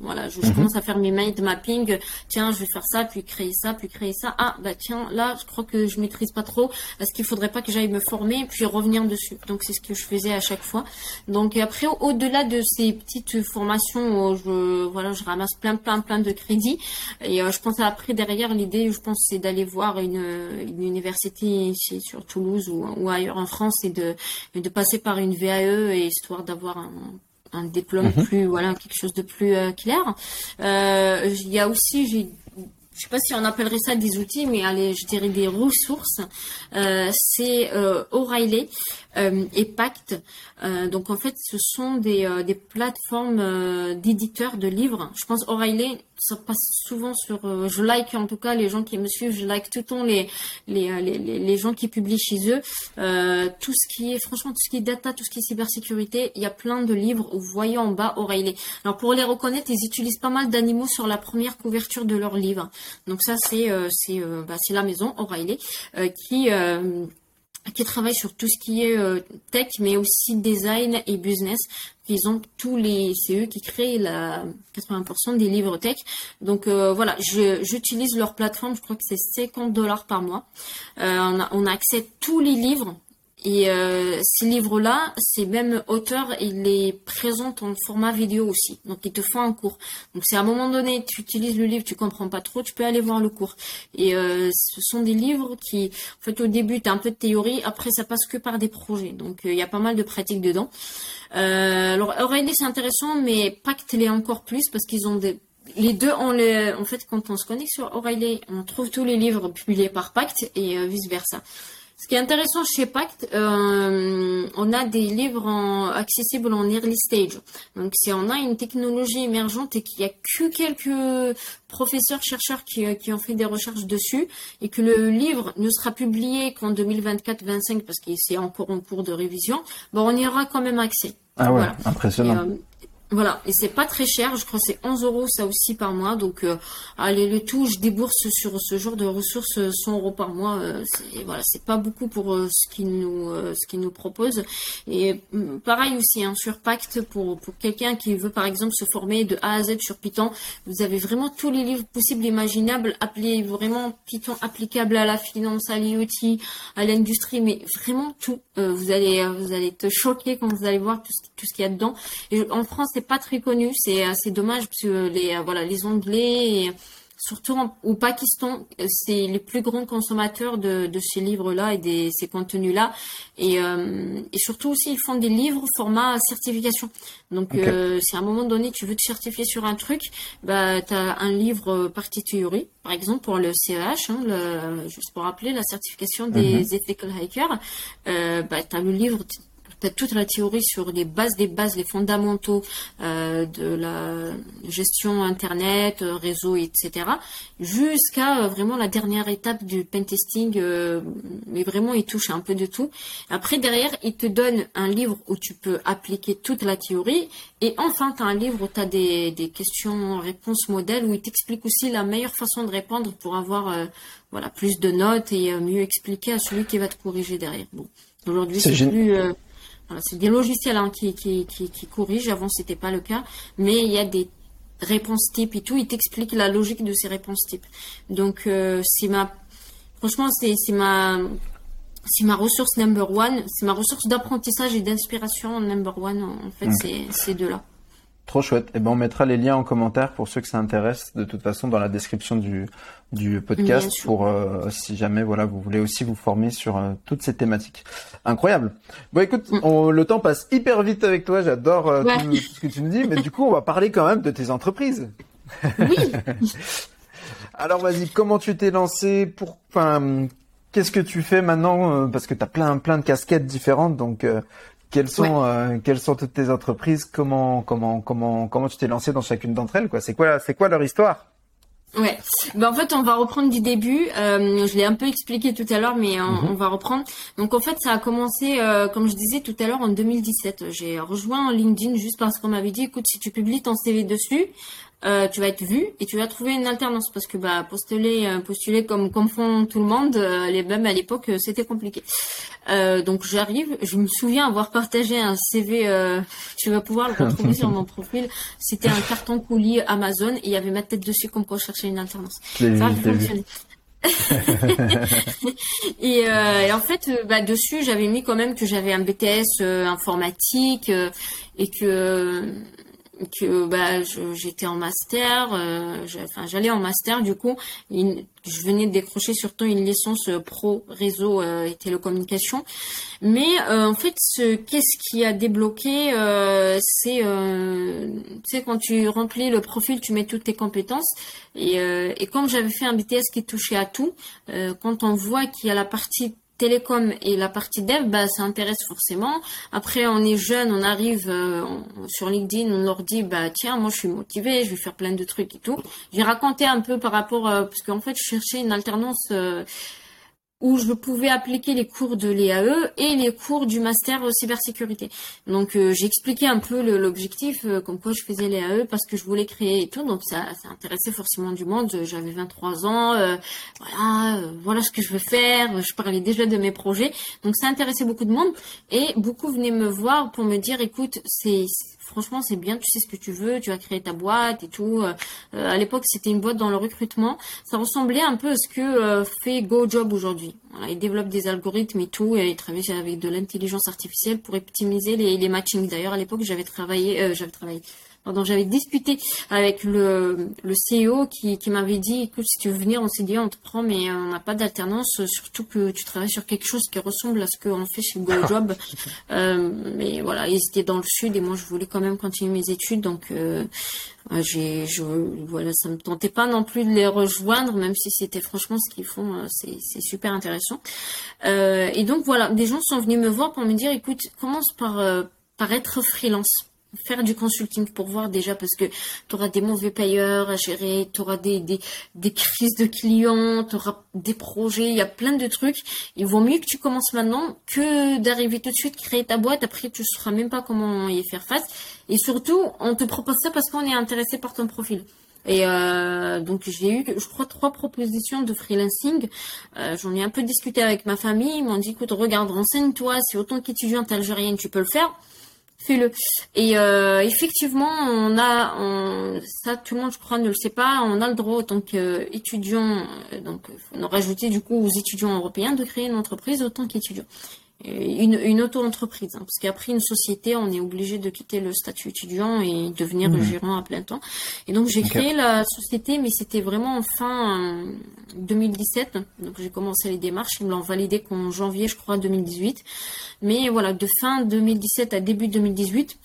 Speaker 1: voilà, je, mhm. commence à faire mes mind mapping. Tiens, je vais faire ça, puis créer ça, puis créer ça. Ah bah tiens, là, je crois que je maîtrise pas trop. Est-ce qu'il faudrait pas que j'aille me former puis revenir dessus? Donc c'est ce que je faisais à chaque fois. Donc après, au-delà de ces petites formations, je voilà, je ramasse plein, plein, plein de crédits. Et euh, je pense après derrière l'idée, je pense c'est d'aller voir une, une université ici sur Toulouse ou, ailleurs en France et de, de passer par une VAE et histoire d'avoir un, un diplôme mhm. plus voilà quelque chose de plus euh, clair. Euh, il y a aussi j'ai je sais pas si on appellerait ça des outils, mais allez, je dirais des ressources. Euh, c'est euh, O'Reilly euh, et Pact. Donc en fait, ce sont des, des plateformes d'éditeurs de livres. Je pense O'Reilly, ça passe souvent sur. je like en tout cas les gens qui me suivent. Je like tout le temps les les, les, les gens qui publient chez eux. tout ce qui est franchement tout ce qui est data, tout ce qui est cybersécurité, il y a plein de livres. Vous voyez en bas O'Reilly. Alors pour les reconnaître, ils utilisent pas mal d'animaux sur la première couverture de leurs livres. Donc ça c'est c'est bah, c'est la maison O'Reilly qui qui travaille sur tout ce qui est euh, tech, mais aussi design et business. Ils ont tous les, c'est eux qui créent la 80% des livres tech. Donc euh, voilà, j'utilise leur plateforme. Je crois que c'est 50 dollars par mois. Euh, on, a, on a accès à tous les livres et euh, ces livres-là, ces mêmes auteurs, ils les présentent en format vidéo aussi. Donc ils te font un cours. Donc si à un moment donné tu utilises le livre, tu comprends pas trop, tu peux aller voir le cours. Et euh, ce sont des livres qui, en fait, au début tu as un peu de théorie, après ça passe que par des projets. Donc euh, il y a pas mal de pratiques dedans. Alors Aurélie c'est intéressant, mais Pacte l'est encore plus parce qu'ils ont des les deux, en fait, quand on se connecte sur O'Reilly, on trouve tous les livres publiés par Pacte et vice versa. Ce qui est intéressant chez Pacte, euh, on a des livres accessibles en early stage. Donc si on a une technologie émergente et qu'il y a que quelques professeurs chercheurs qui, euh, qui, ont fait des recherches dessus et que le livre ne sera publié qu'en 2024-25 parce que c'est encore en cours de révision, bon, on y aura quand même accès.
Speaker 2: Ah ouais, impressionnant.
Speaker 1: Euh, voilà, et c'est pas très cher, je crois que c'est 11 euros ça aussi par mois. Donc, euh, allez, le tout, je débourse sur ce genre de ressources 100 euros par mois. Euh, c'est, voilà, c'est pas beaucoup pour euh, ce qu'ils nous, ce qu'ils nous proposent. Et mm, pareil aussi, hein, sur Pacte, pour, pour quelqu'un qui veut par exemple se former de A à Z sur Python, vous avez vraiment tous les livres possibles et imaginables, appelés vraiment Python applicable à la finance, à l'IoT, à l'industrie, mais vraiment tout. vous allez, vous allez être choqué quand vous allez voir tout ce, tout ce qu'il y a dedans. Et en France, c'est pas très connu. C'est assez dommage parce que les euh, voilà les Anglais, surtout au Pakistan, c'est les plus grands consommateurs de, ces livres-là et de ces contenus-là. Et, euh, et, surtout aussi, ils font des livres format certification. Donc, euh, si à un moment donné, tu veux te certifier sur un truc, bah, tu as un livre partie théorie, par exemple, pour le CEH, hein, le, juste pour rappeler, la certification des mm ethical hackers. bah, tu as le livre toute la théorie sur les bases des bases, les fondamentaux euh, de la gestion Internet, euh, réseau, etc. Jusqu'à euh, vraiment la dernière étape du pentesting. mais vraiment, il touche un peu de tout. Après, derrière, il te donne un livre où tu peux appliquer toute la théorie. Et enfin, tu as un livre où tu as des, des questions-réponses modèles où il t'explique aussi la meilleure façon de répondre pour avoir voilà plus de notes et mieux expliquer à celui qui va te corriger derrière. Bon, aujourd'hui, c'est plus c'est des logiciels hein, qui, qui, qui, corrigent. Avant, c'était pas le cas. Mais il y a des réponses types et tout. Ils t'expliquent la logique de ces réponses types. Donc, euh, c'est ma, franchement, c'est, ma, c'est ma ressource number one. C'est ma ressource d'apprentissage et d'inspiration number one. En fait, c'est ces deux-là.
Speaker 2: Trop chouette. Et eh ben on mettra les liens en commentaire pour ceux que ça intéresse. De toute façon, dans la description du du podcast pour euh, si jamais voilà vous voulez aussi vous former sur euh, toutes ces thématiques. Incroyable. Bon écoute, mm. le temps passe hyper vite avec toi. J'adore euh, tout, ce que tu nous dis, mais du coup on va parler quand même de tes entreprises. Oui. (laughs) Alors vas-y, comment tu t'es lancé pour enfin qu'est-ce que tu fais maintenant? Parce que tu as plein plein de casquettes différentes donc quelles sont euh, quelles sont toutes tes entreprises? Comment comment comment comment tu t'es lancé dans chacune d'entre elles quoi? C'est quoi c'est quoi leur histoire?
Speaker 1: Ouais. Ben en fait, on va reprendre du début. Euh, je l'ai un peu expliqué tout à l'heure, mais on, mhm. va reprendre. Donc en fait, ça a commencé, euh, comme je disais tout à l'heure, en 2017. J'ai rejoint LinkedIn juste parce qu'on m'avait dit, écoute, si tu publies ton CV dessus, euh, tu vas être vu et tu vas trouver une alternance parce que bah postuler euh, postuler comme comme font tout le monde euh, les mêmes à l'époque c'était compliqué. Donc j'arrive je me souviens avoir partagé un CV (laughs) tu vas pouvoir le retrouver sur mon profil. C'était un carton colis Amazon et il y avait ma tête dessus comme quoi je cherchais une alternance. Ça a fonctionné. (laughs) (laughs) Et, et, en fait, bah, dessus, j'avais mis quand même que j'avais un BTS informatique et que que bah j'étais en master, euh, j'allais en master du coup, je venais de décrocher surtout une licence euh, pro réseau euh, et télécommunication. Mais en fait, ce qu'est-ce qui a débloqué, c'est quand tu remplis le profil, tu mets toutes tes compétences et, et comme j'avais fait un BTS qui touchait à tout, quand on voit qu'il y a la partie télécom et la partie dev, bah, ça intéresse forcément. Après, on est jeune, on arrive euh, sur LinkedIn, on leur dit, bah tiens, moi je suis motivé, je vais faire plein de trucs et tout. J'ai raconté un peu par rapport, euh, parce qu'en fait, je cherchais une alternance euh, où je pouvais appliquer les cours de l'EAE et les cours du master cybersécurité. Donc euh, j'ai expliqué un peu l'objectif, euh, comme quoi je faisais l'EAE parce que je voulais créer et tout. Donc ça, ça intéressait forcément du monde. J'avais 23 ans, euh, voilà, voilà ce que je veux faire. Je parlais déjà de mes projets. Donc ça intéressait beaucoup de monde et beaucoup venaient me voir pour me dire, écoute, c'est franchement, c'est bien, tu sais ce que tu veux, tu as créé ta boîte et tout. Euh, à l'époque, c'était une boîte dans le recrutement. Ça ressemblait un peu à ce que euh, fait GoJob aujourd'hui. Voilà, ils développent des algorithmes et tout, et ils travaillent avec de l'intelligence artificielle pour optimiser les, matchings. D'ailleurs, à l'époque, j'avais travaillé, euh, j'avais travaillé, pardon, j'avais discuté avec le, le CEO qui, qui m'avait dit, écoute, si tu veux venir, on s'est dit, on te prend, mais on n'a pas d'alternance, surtout que tu travailles sur quelque chose qui ressemble à ce qu'on fait chez GoJob. (laughs) euh, mais voilà, ils étaient dans le sud et moi, je voulais quand même continuer mes études, donc euh, j'ai, je, voilà, ça me tentait pas non plus de les rejoindre, même si c'était franchement ce qu'ils font, euh, c'est, c'est super intéressant. Euh, et donc voilà, des gens sont venus me voir pour me dire, écoute, commence par euh, par être freelance faire du consulting pour voir déjà parce que tu auras des mauvais payeurs à gérer, tu auras des, des, des crises de clients, tu auras des projets, il y a plein de trucs. Il vaut mieux que tu commences maintenant que d'arriver tout de suite, créer ta boîte, après tu ne sauras même pas comment y faire face. Et surtout, on te propose ça parce qu'on est intéressé par ton profil. Et euh, donc j'ai eu, je crois, trois propositions de freelancing. Euh, J'en ai un peu discuté avec ma famille. Ils m'ont dit, écoute, regarde, renseigne-toi. Si autant qu'étudiante algérienne, tu peux le faire fais-le. Et euh, effectivement, on a, on, ça tout le monde je crois ne le sait pas, on a le droit en tant qu'étudiant, donc on a du coup aux étudiants européens de créer une entreprise autant qu'étudiant une, une auto-entreprise. Hein, parce qu'après une société, on est obligé de quitter le statut étudiant et devenir mmh. gérant à plein temps. Et donc j'ai créé la société, mais c'était vraiment en fin 2017. Donc j'ai commencé les démarches. Ils me l'ont validé qu'en janvier, je crois, 2018. Mais voilà, de fin 2017 à début 2018,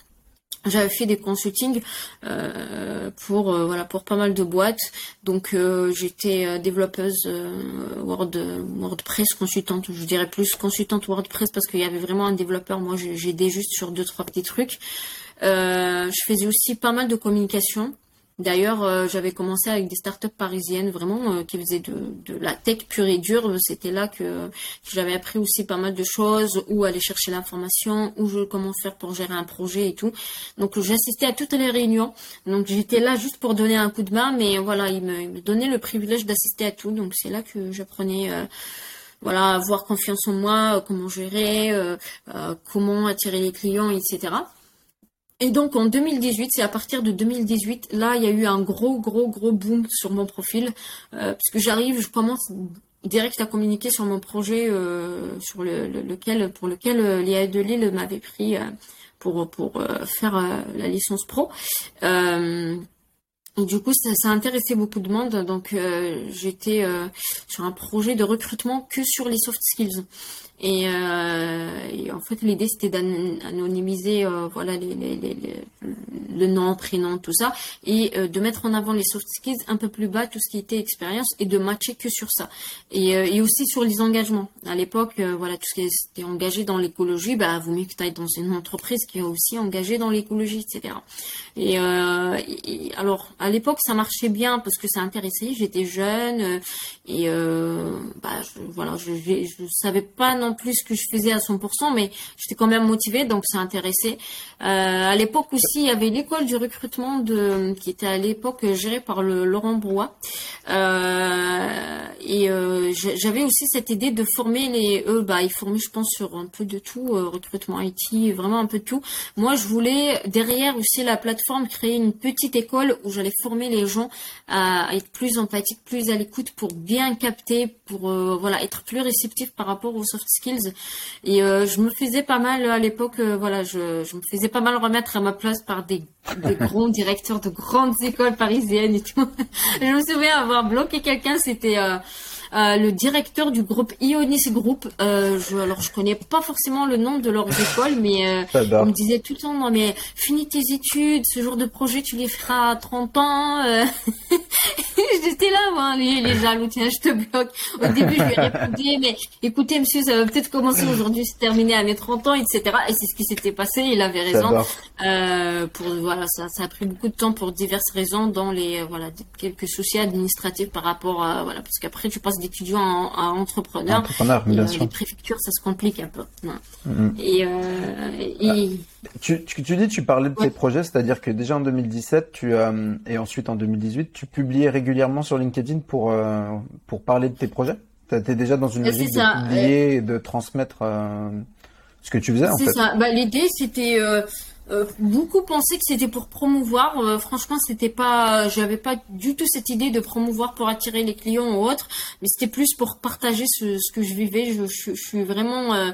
Speaker 1: j'avais fait des consultings euh, pour euh, voilà pour pas mal de boîtes. Donc euh, j'étais euh, développeuse euh, Word WordPress consultante. Je dirais plus consultante WordPress parce qu'il y avait vraiment un développeur. Moi j'aidais juste sur deux trois petits trucs. Je faisais aussi pas mal de communication D'ailleurs, euh, j'avais commencé avec des startups parisiennes vraiment euh, qui faisaient de, la tech pure et dure. C'était là que, j'avais appris aussi pas mal de choses, où aller chercher l'information, où je, comment faire pour gérer un projet et tout. Donc j'assistais à toutes les réunions. Donc j'étais là juste pour donner un coup de main, mais voilà, ils me, me donnaient le privilège d'assister à tout. Donc c'est là que j'apprenais. Euh, voilà, avoir confiance en moi, comment gérer, comment attirer les clients, etc. Et donc en 2018, c'est à partir de 2018, là, il y a eu un gros, gros, gros boom sur mon profil, euh, parce que j'arrive, je commence direct à communiquer sur mon projet, euh, sur le, lequel, pour lequel euh, Léa de Lille m'avait pris euh, pour pour faire la licence pro. Et du coup, ça a intéressé beaucoup de monde. Donc, j'étais sur un projet de recrutement que sur les soft skills. Et, euh, et, en fait, l'idée c'était d'anonymiser euh, voilà les, les, le nom, prénom, tout ça, et euh, de mettre en avant les soft skills un peu plus bas, tout ce qui était expérience, et de matcher que sur ça. Et, euh, aussi sur les engagements. À l'époque, voilà, tout ce qui était engagé dans l'écologie, bah, vaut mieux que tu ailles dans une entreprise qui est aussi engagée dans l'écologie, etc. Et, alors, à l'époque, ça marchait bien parce que ça intéressait. J'étais jeune et bah, je, voilà, je savais pas non plus que je faisais à 100%, mais j'étais quand même motivée, donc ça intéressait. Euh, à l'époque aussi, il y avait l'école du recrutement de, qui était à l'époque gérée par le Laurent Brouat. Euh, et euh, j'avais aussi cette idée de former les eux, bah ils formaient, je pense, sur un peu de tout, recrutement IT, vraiment un peu de tout. Moi, je voulais derrière aussi la plateforme créer une petite école où j'allais former les gens à, être plus empathiques, plus à l'écoute pour bien capter, pour voilà être plus réceptif par rapport aux soft skills. Et je me faisais pas mal à l'époque, voilà, je, je me faisais pas mal remettre à ma place par des, des (laughs) grands directeurs de grandes écoles parisiennes et tout. (laughs) je me souviens avoir bloqué quelqu'un, c'était euh, le directeur du groupe Ionis Group. Euh, je, alors je connais pas forcément le nom de leurs écoles, mais euh, on me disait tout le temps non mais finis tes études, ce genre de projet tu les feras à 30 ans. Euh. (laughs) J'étais là moi, les, les (laughs) jaloux, tiens je te bloque. Au début je lui ai répondu mais écoutez monsieur ça va peut-être commencer aujourd'hui, se terminer à mes 30 ans, etc. Et c'est ce qui s'était passé, il avait raison. Euh, pour voilà ça, ça a pris beaucoup de temps pour diverses raisons, dans les voilà quelques soucis administratifs par rapport à voilà parce qu'après tu passes d'étudiants à, entrepreneurs.
Speaker 2: Entrepreneur, bien
Speaker 1: euh,
Speaker 2: sûr.
Speaker 1: Les préfectures, ça se complique un peu. Mm-hmm. Et, euh, et...
Speaker 2: Ah, tu, tu, tu, dis, tu parlais de tes projets, c'est-à-dire que déjà en 2017, tu euh, et ensuite en 2018, tu publiais régulièrement sur LinkedIn pour pour parler de tes projets? Tu étais déjà dans une logique de publier et de transmettre ce que tu faisais.
Speaker 1: C'est ça. Bah, l'idée, c'était euh, beaucoup pensaient que c'était pour promouvoir. Euh, franchement, c'était pas, j'avais pas du tout cette idée de promouvoir pour attirer les clients ou autre, mais c'était plus pour partager ce, ce, que je vivais. Je, je, suis vraiment, euh,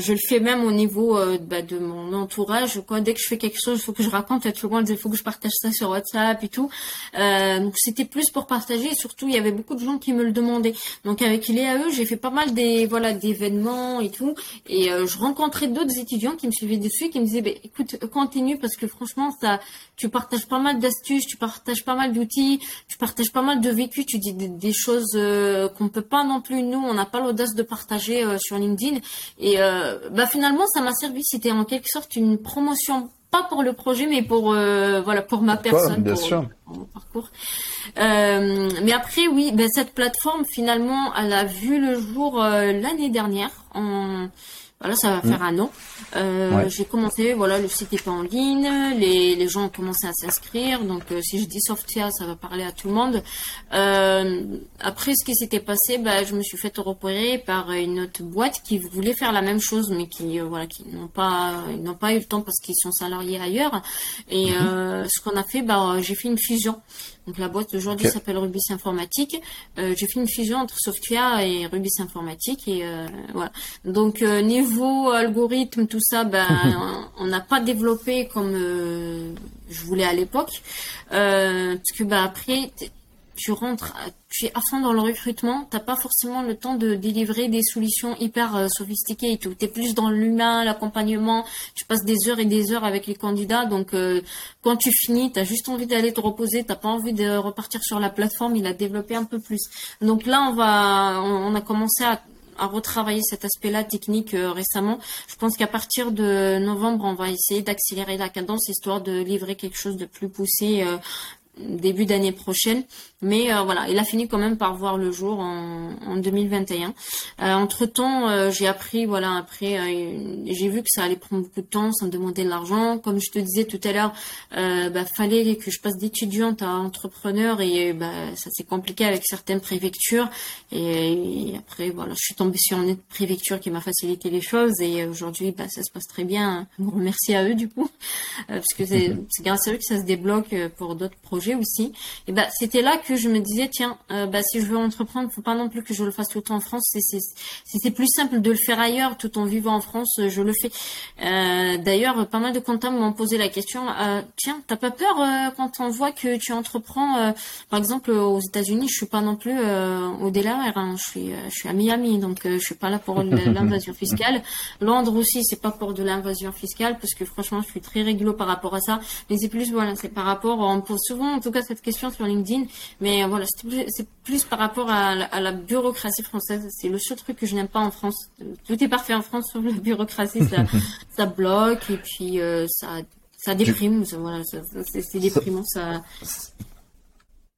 Speaker 1: je le fais même au niveau bah, de mon entourage. Quoi, dès que je fais quelque chose, il faut que je raconte à tout le monde. Il faut que je partage ça sur WhatsApp et tout. donc c'était plus pour partager. Et surtout, il y avait beaucoup de gens qui me le demandaient. Donc avec l'EAE, j'ai fait pas mal des voilà d'événements et tout. Et je rencontrais d'autres étudiants qui me suivaient dessus, qui me disaient, bah, écoute continue parce que franchement, ça, tu partages pas mal d'astuces, tu partages pas mal d'outils, tu partages pas mal de vécu, tu dis des, choses euh, qu'on peut pas non plus nous, on n'a pas l'audace de partager euh, sur LinkedIn. Et euh, bah finalement, ça m'a servi. C'était en quelque sorte une promotion pas pour le projet, mais pour voilà pour ma personne,
Speaker 2: bien
Speaker 1: pour,
Speaker 2: sûr.
Speaker 1: mon parcours. mais après, oui, ben, cette plateforme finalement, elle a vu le jour l'année dernière. En, voilà, ça va faire mm. un an. Euh, J'ai commencé, voilà, le site est en ligne, les, les gens ont commencé à s'inscrire. Donc, euh, si je dis Softia, ça va parler à tout le monde. Euh, après, ce qui s'était passé, bah, je me suis fait repérer par une autre boîte qui voulait faire la même chose, mais qui, euh, voilà, qui n'ont pas, ils n'ont pas eu le temps parce qu'ils sont salariés ailleurs. Et mm-hmm. euh, ce qu'on a fait, bah, j'ai fait une fusion. Donc la boîte aujourd'hui s'appelle Rubis Informatique. Euh, j'ai fait une fusion entre Software et Rubis Informatique et euh, voilà. Donc euh, niveau algorithme, tout ça, ben (laughs) on n'a pas développé comme je voulais à l'époque parce que ben après tu rentres, tu es à fond dans le recrutement, t'as pas forcément le temps de délivrer des solutions hyper euh, sophistiquées et tout. T'es plus dans l'humain, l'accompagnement. Tu passes des heures et des heures avec les candidats. Donc euh, quand tu finis, t'as juste envie d'aller te reposer. T'as pas envie de repartir sur la plateforme. Il a développé un peu plus. Donc là, on va, on, a commencé à retravailler cet aspect-là technique euh, récemment. Je pense qu'à partir de novembre, on va essayer d'accélérer la cadence histoire de livrer quelque chose de plus poussé début d'année prochaine. Mais euh, voilà, il a fini quand même par voir le jour en, en 2021. Euh, entre temps, euh, j'ai appris, voilà, après, j'ai vu que ça allait prendre beaucoup de temps, ça me demandait de l'argent. Comme je te disais tout à l'heure, bah, fallait que je passe d'étudiante à entrepreneur et bah, ça s'est compliqué avec certaines préfectures. Et, après, voilà, je suis tombée sur une préfecture qui m'a facilité les choses et aujourd'hui, bah, ça se passe très bien. Vous remercie à eux du coup, parce que c'est grâce à eux que ça se débloque pour d'autres projets aussi. Et bah, c'était là que je me disais tiens, euh, bah si je veux entreprendre, faut pas non plus que je le fasse tout le temps en France. C'est c'est plus simple de le faire ailleurs tout en vivant en France, euh, je le fais. Euh, D'ailleurs, pas mal de comptables m'ont posé la question euh, tiens, t'as pas peur quand on voit que tu entreprends, par exemple aux États-Unis, je suis pas non plus au Delaware, hein, je suis je suis à Miami, donc je suis pas là pour (laughs) l'invasion fiscale. Londres aussi, c'est pas pour de l'invasion fiscale parce que franchement, je suis très réglo par rapport à ça. Mais c'est plus voilà, c'est par rapport, on pose souvent en tout cas cette question sur LinkedIn, mais voilà, c'est plus, par rapport à, la bureaucratie française. C'est le seul truc que je n'aime pas en France. Tout est parfait en France, sauf la bureaucratie, ça, (laughs) ça bloque et puis euh, ça, ça déprime. voilà, c'est déprimant. Ça.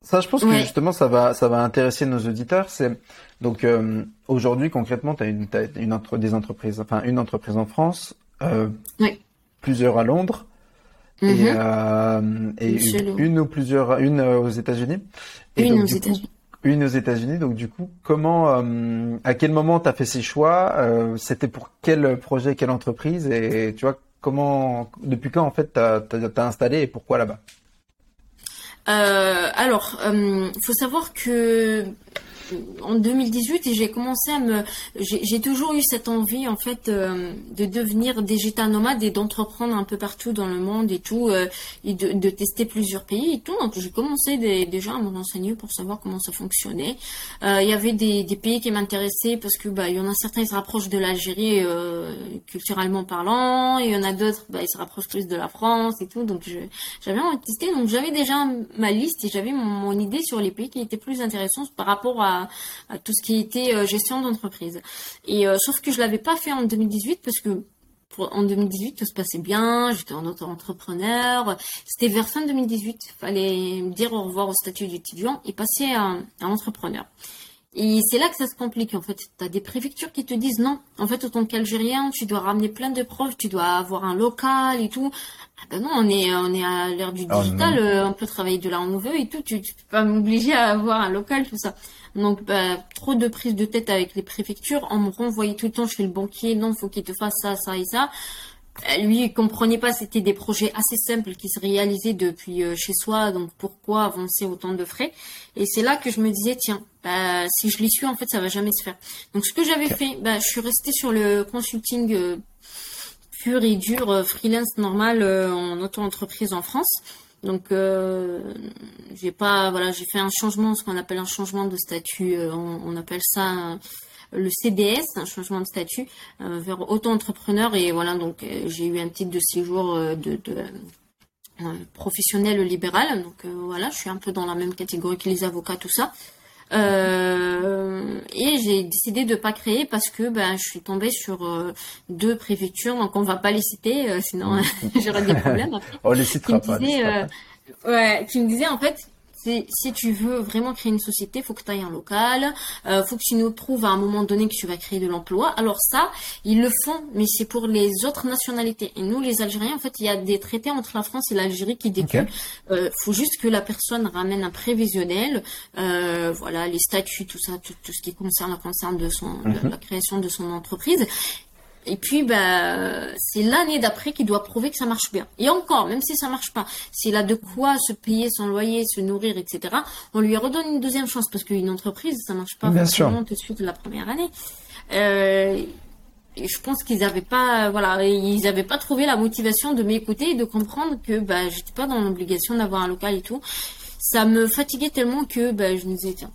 Speaker 2: Ça, je pense que justement, ça va, ça va intéresser nos auditeurs. C'est donc euh, aujourd'hui concrètement, tu as, une, as une entre, des entreprises, enfin une entreprise en France, euh, plusieurs à Londres. Et, mhm. euh, et une, ou plusieurs, une euh, aux États-Unis.
Speaker 1: Une aux États-Unis.
Speaker 2: Une aux États-Unis. Donc du coup, comment, euh, à quel moment tu as fait ces choix euh, C'était pour quel projet, quelle entreprise Et tu vois, comment, depuis quand en fait t'as as, installé et pourquoi là-bas?
Speaker 1: Euh, Alors, il faut savoir que en 2018 et j'ai commencé à me j'ai toujours eu cette envie en fait euh, de devenir digital nomade et d'entreprendre un peu partout dans le monde et tout euh, et de, tester plusieurs pays et tout. Donc j'ai commencé déjà à me renseigner pour savoir comment ça fonctionnait. Euh, il y avait des, pays qui m'intéressaient parce que bah il y en a certains ils se rapprochent de l'Algérie culturellement parlant. Il y en a d'autres bah ils se rapprochent plus de la France et tout. Donc j'avais envie de tester. Donc j'avais déjà ma liste et j'avais mon idée sur les pays qui étaient plus intéressants par rapport à à, tout ce qui était euh, gestion d'entreprise. Et euh, sauf que je l'avais pas fait en 2018 parce que en 2018, tout se passait bien, j'étais en auto-entrepreneur. C'était vers fin 2018, fallait dire au revoir au statut d'étudiant et passer à, à entrepreneur. Et c'est là que ça se complique en fait. Tu as des préfectures qui te disent non, en fait, en tant qu'Algérien, tu dois ramener plein de preuves, tu dois avoir un local et tout. Ah ben non, on est, on est à l'ère du ah, digital, euh, on peut travailler de là où on veut et tout. Tu, tu peux pas m'obliger à avoir un local, tout ça. Donc, bah, trop de prise de tête avec les préfectures. On me renvoyait tout le temps chez le banquier. Non, faut qu'il te fasse ça, ça et ça. Lui, il comprenait pas, c'était des projets assez simples qui se réalisaient depuis chez soi, donc pourquoi avancer autant de frais? Et c'est là que je me disais, tiens, bah, si je l'y suis, en fait, ça va jamais se faire. Donc, ce que j'avais fait, bah, je suis restée sur le consulting pur et dur, freelance normal en auto-entreprise en France. Donc euh, j'ai pas voilà j'ai fait un changement ce qu'on appelle un changement de statut euh, on, appelle ça euh, le CDS un changement de statut euh, vers auto-entrepreneur et voilà donc j'ai eu un titre de séjour de, de professionnel libéral donc voilà je suis un peu dans la même catégorie que les avocats tout ça euh, et j'ai décidé de pas créer parce que ben je suis tombée sur euh, deux préfectures, donc on va pas les citer, euh, sinon (laughs) j'aurais des problèmes. Après, (laughs)
Speaker 2: on les citera pas.
Speaker 1: ouais, qui me disait en fait si tu veux vraiment créer une société, faut que tu ailles un local, euh, faut que tu nous prouves à un moment donné que tu vas créer de l'emploi. Alors ça, ils le font, mais c'est pour les autres nationalités. Et nous, les Algériens, en fait, il y a des traités entre la France et l'Algérie qui disent okay. euh, faut juste que la personne ramène un prévisionnel, euh, voilà, les statuts, tout ça, tout, ce qui concerne la concerne de son, mhm. la création de son entreprise. Et puis, ben, c'est l'année d'après qu'il doit prouver que ça marche bien. Et encore, même si ça marche pas, s'il a de quoi se payer son loyer, se nourrir, etc., on lui redonne une deuxième chance parce qu'une entreprise, ça marche pas forcément tout de suite la première année. Euh, je pense qu'ils n'avaient pas, voilà, ils avaient pas trouvé la motivation de m'écouter et de comprendre que, ben, j'étais pas dans l'obligation d'avoir un local et tout ça me fatiguait tellement que bah, je me disais tiens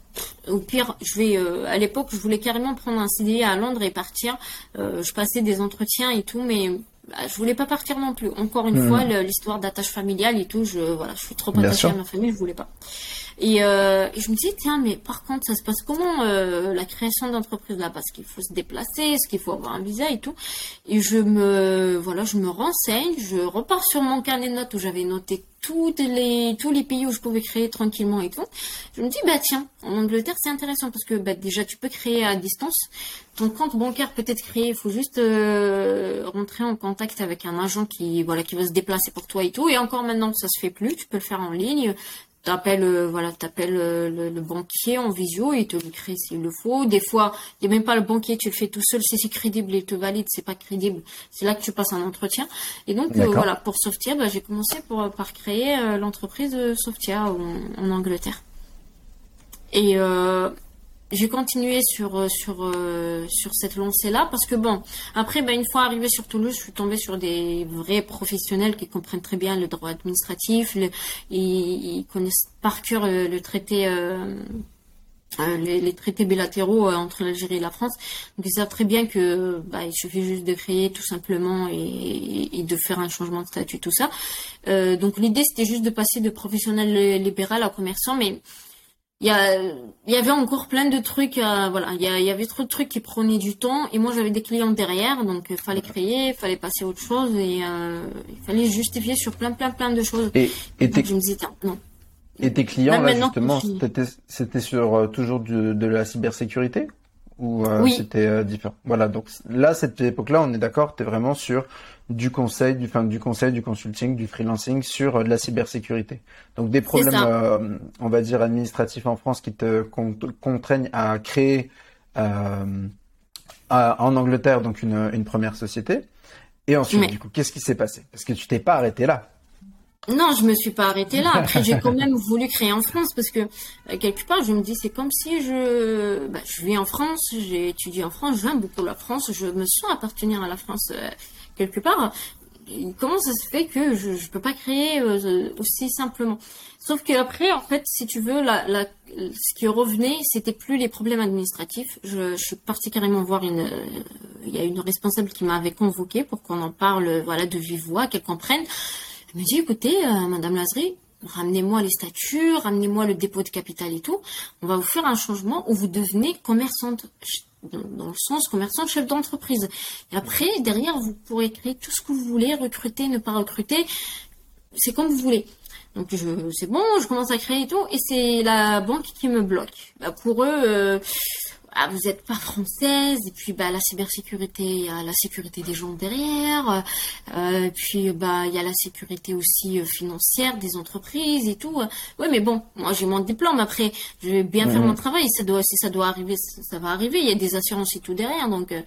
Speaker 1: au pire je vais euh, à l'époque je voulais carrément prendre un CDI à Londres et partir. Euh, je passais des entretiens et tout mais bah, je voulais pas partir non plus. Encore une hmm. fois l'histoire d'attache familiale et tout je voilà je suis trop attachée à ma famille je voulais pas et, euh, et, je me dis, tiens, mais par contre, ça se passe comment euh, la création d'entreprise là? Parce qu'il faut se déplacer, est-ce qu'il faut avoir un visa et tout. Et je me, voilà, je me renseigne, je repars sur mon carnet de notes où j'avais noté toutes les, tous les pays où je pouvais créer tranquillement et tout. Je me dis, bah tiens, en Angleterre, c'est intéressant parce que bah, déjà, tu peux créer à distance. Ton compte bancaire peut être créé, il faut juste euh, rentrer en contact avec un agent qui, voilà, qui va se déplacer pour toi et tout. Et encore maintenant, ça se fait plus, tu peux le faire en ligne t'appelles euh, voilà t'appelles euh, le, banquier en visio il te le crée s'il le faut. Des fois il n'y a même pas le banquier tu le fais tout seul si c'est crédible il te valide c'est pas crédible. C'est là que tu passes un entretien. Et donc euh, voilà pour Softia bah, j'ai commencé pour, par créer l'entreprise Softia en, en, Angleterre. Et j'ai continué sur euh, sur euh, sur cette lancée là parce que bon après ben une fois arrivé sur Toulouse je suis tombée sur des vrais professionnels qui comprennent très bien le droit administratif ils, connaissent par cœur le, traité euh, les, traités bilatéraux entre l'Algérie et la France. Donc ils savent très bien que bah, il suffit juste de créer tout simplement et de faire un changement de statut tout ça. Donc l'idée c'était juste de passer de professionnel libéral à commerçant mais il y, a, il y avait encore plein de trucs, euh, voilà, il y, a, il y, avait trop de trucs qui prenaient du temps et moi j'avais des clients derrière, donc il fallait créer, il fallait passer à autre chose et euh, il fallait justifier sur plein plein plein de choses.
Speaker 2: Et, et je me disais, non. Et tes clients là, justement, c'était sur euh, toujours de la cybersécurité? Ou euh, c'était différent Voilà, donc là cette époque-là, on est d'accord, tu es vraiment sur du conseil, du, enfin, du conseil, du consulting, du freelancing sur euh, la cybersécurité. Donc des problèmes, euh, on va dire administratifs en France qui te contraignent à créer euh, en Angleterre donc une, une première société. Et ensuite, du coup, qu'est-ce qui s'est passé? Parce que tu t'es pas arrêté là.
Speaker 1: Non, je me suis pas arrêtée là. Après, j'ai quand même voulu créer en France parce que quelque part, je me dis c'est comme si je, bah, je vis en France, j'ai étudié en France, j'aime beaucoup la France, je me sens appartenir à la France quelque part, comment ça se fait que je ne peux pas créer euh, aussi simplement? Sauf que après, en fait, si tu veux, la, la, ce qui revenait, c'était plus les problèmes administratifs. Je, je suis partie carrément voir une, euh, il y a une responsable qui m'avait convoqué pour qu'on en parle, voilà, de vive voix, qu'elle comprenne. Elle me dit, écoutez, euh, Madame Lazry, ramenez-moi les statuts, ramenez-moi le dépôt de capital et tout. On va vous faire un changement où vous devenez commerçante dans le sens commerçant, chef d'entreprise. Et après, derrière, vous pourrez créer tout ce que vous voulez, recruter, ne pas recruter, c'est comme vous voulez. Donc c'est bon, je commence à créer et tout, et c'est la banque qui me bloque. Bah, pour eux, euh, ah, vous n'êtes pas française, et puis bah, la cybersécurité, il y a la sécurité des gens derrière, euh, et puis bah il y a la sécurité aussi euh, financière des entreprises et tout. Oui, mais bon, moi j'ai mon diplôme, après je vais bien faire mon travail, ça doit, si ça doit arriver, ça, va arriver, il y a des assurances et tout derrière, donc... Euh,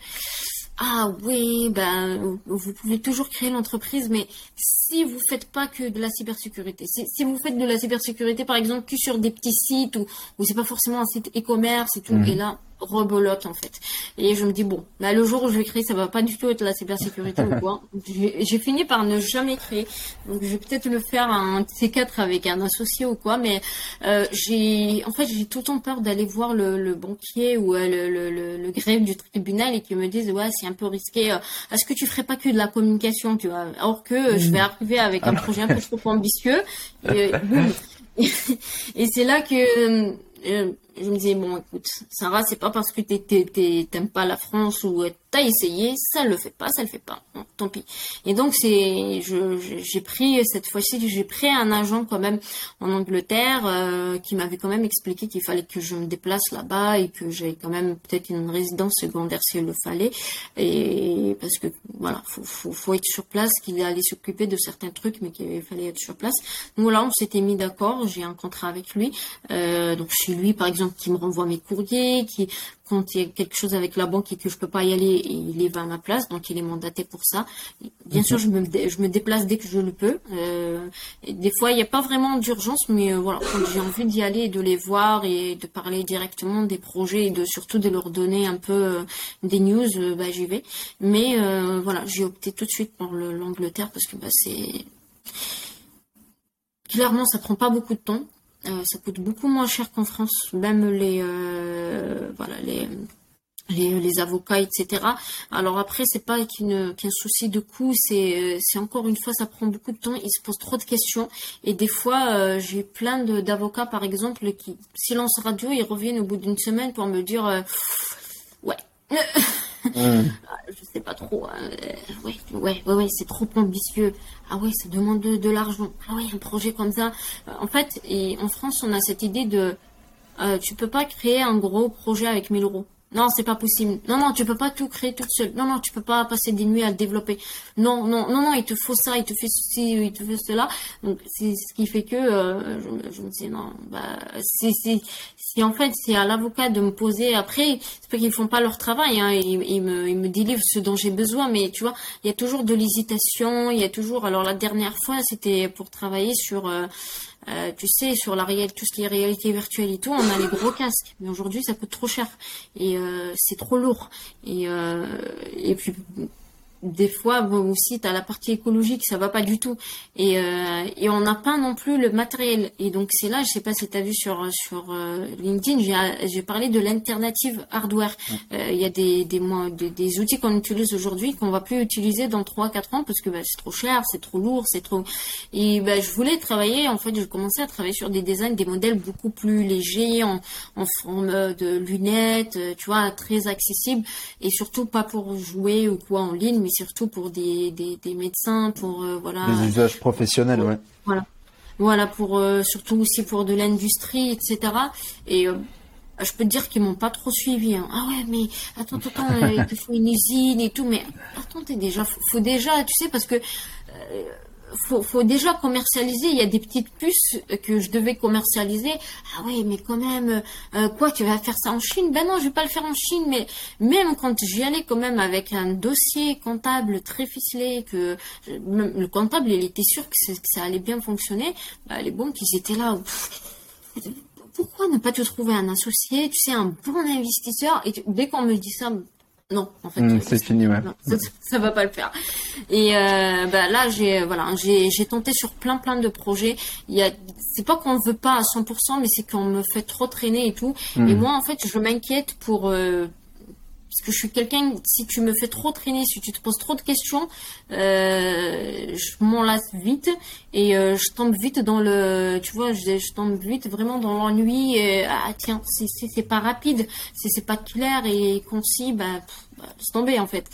Speaker 1: ah oui, ben vous pouvez toujours créer l'entreprise, mais si vous faites pas que de la cybersécurité, si, vous faites de la cybersécurité par exemple que sur des petits sites ou où c'est pas forcément un site e-commerce et tout, mhm. et là rebolote en fait. Et je me dis bon, bah, le jour où je vais créer, ça va pas du tout être la cybersécurité ou quoi. (laughs) J'ai fini par ne jamais créer. Donc je vais peut-être le faire un C4 avec un associé ou quoi, mais euh, j'ai en fait j'ai tout le temps peur d'aller voir le, le, banquier ou euh, le, le, le, greffe du tribunal et qu'ils me disent ouais c'est un peu risqué. Euh, est-ce que tu ferais pas que de la communication, tu vois? Alors que je vais arriver avec un projet un peu trop (laughs) ambitieux. Et, (laughs) et c'est là que je me disais bon écoute Sarah c'est pas parce que t'aimes pas la France ou t'as essayé ça le fait pas ça le fait pas. Tant pis. Et donc c'est j'ai pris cette fois-ci j'ai pris un agent quand même en Angleterre euh, qui m'avait quand même expliqué qu'il fallait que je me déplace là-bas et que j'ai quand même peut-être une résidence secondaire s'il le fallait. Et parce que voilà faut faut, être sur place qu'il allait s'occuper de certains trucs mais qu'il fallait être sur place. Donc voilà on s'était mis d'accord j'ai un contrat avec lui. Euh, donc chez lui par exemple qui me renvoie mes courriers, qui quand il y a quelque chose avec la banque et que je peux pas y aller, il est va à ma place, donc il est mandaté pour ça. Bien sûr, je me, je me déplace dès que je le peux. Euh, des fois, il n'y a pas vraiment d'urgence, mais euh, voilà, quand j'ai envie d'y aller et de les voir et de parler directement des projets et de surtout de leur donner un peu euh, des news, bah, j'y vais. Mais voilà, j'ai opté tout de suite pour l'Angleterre parce que bah, c'est clairement, ça prend pas beaucoup de temps. Euh, ça coûte beaucoup moins cher qu'en France, même les, euh, voilà, les, les, avocats, etc. Alors après, c'est pas qu'un souci de coût, c'est encore une fois, ça prend beaucoup de temps, ils se posent trop de questions. Et des fois, euh, j'ai plein d'avocats, par exemple, qui, silence radio, ils reviennent au bout d'une semaine pour me dire, ouais. (laughs) (laughs) Ah, je sais pas trop. Hein. ouais, ouais, ouais, c'est trop ambitieux. Ah ouais, ça demande de, l'argent. Ah ouais, un projet comme ça. Euh, en fait, en France, on a cette idée de, euh, tu peux pas créer un gros projet avec 1000 euros. Non, c'est pas possible. Non, non, tu peux pas tout créer toute seule. Non, non, tu peux pas passer des nuits à le développer. Non, non, non, non, il te faut ça, il te fait ceci, il te fait cela. Donc, c'est ce qui fait que euh, je, je, me dis non, bah, c'est, si en fait c'est à l'avocat de me poser. Après, c'est pas qu'ils font pas leur travail, hein, ils, ils, me, ils me délivrent ce dont j'ai besoin, mais tu vois, il y a toujours de l'hésitation, il y a toujours. Alors la dernière fois, c'était pour travailler sur. Euh, euh, tu sais, sur la réalité, tout ce qui est réalité virtuelle et tout, on a les gros casques. Mais aujourd'hui, ça coûte trop cher et euh, c'est trop lourd. Et euh, et puis des fois bon, aussi tu as la partie écologique ça va pas du tout. Et, euh, et on n'a pas non plus le matériel. Et donc c'est là je sais pas si tu as vu sur sur euh, LinkedIn j'ai parlé de l'alternative hardware. Euh, il y a des des, des, des outils qu'on utilise aujourd'hui qu'on va plus utiliser dans 3 4 ans parce que bah, c'est trop cher c'est trop lourd c'est trop. Et bah, je voulais travailler en fait je commençais à travailler sur des designs des modèles beaucoup plus légers en, en forme de lunettes tu vois très accessibles et surtout pas pour jouer ou quoi en ligne mais surtout pour des, des, médecins, pour euh, voilà.
Speaker 2: Des usages professionnels, ouais.
Speaker 1: Voilà, voilà pour euh, surtout aussi pour de l'industrie, etc. Et euh, je peux te dire qu'ils m'ont pas trop suivi. Hein. Ah ouais, mais attends, attends, (laughs) il faut une usine et tout, mais attends, déjà, faut, faut déjà, tu sais, parce que faut, faut déjà commercialiser. Il y a des petites puces que je devais commercialiser. Ah oui, mais quand même, euh, quoi, tu vas faire ça en Chine? Ben non, je vais pas le faire en Chine. Mais même quand j'y allais quand même avec un dossier comptable très ficelé, que le comptable, il était sûr que, ça allait bien fonctionner. Bah, les banques, ils étaient là. pourquoi ne pas te trouver un associé, tu sais, un bon investisseur? Et dès qu'on me dit ça, non, en fait.
Speaker 2: Hmm, c'est fini, ouais.
Speaker 1: ça, ça, va pas le faire. Et euh, bah, là, j'ai voilà, j'ai j'ai tenté sur plein plein de projets. Il y a, c'est pas qu'on veut pas à 100%, mais c'est qu'on me fait trop traîner et tout. Hmm. Et moi, en fait, je m'inquiète pour euh, parce que je suis quelqu'un, si tu me fais trop traîner, si tu te poses trop de questions, euh, je m'en lasse vite et euh, je tombe vite dans le, tu vois, je, je tombe vite vraiment dans l'ennui. ah tiens, c'est c'est pas rapide, c'est c'est pas clair et concis, bah, bah c'est tombé en fait.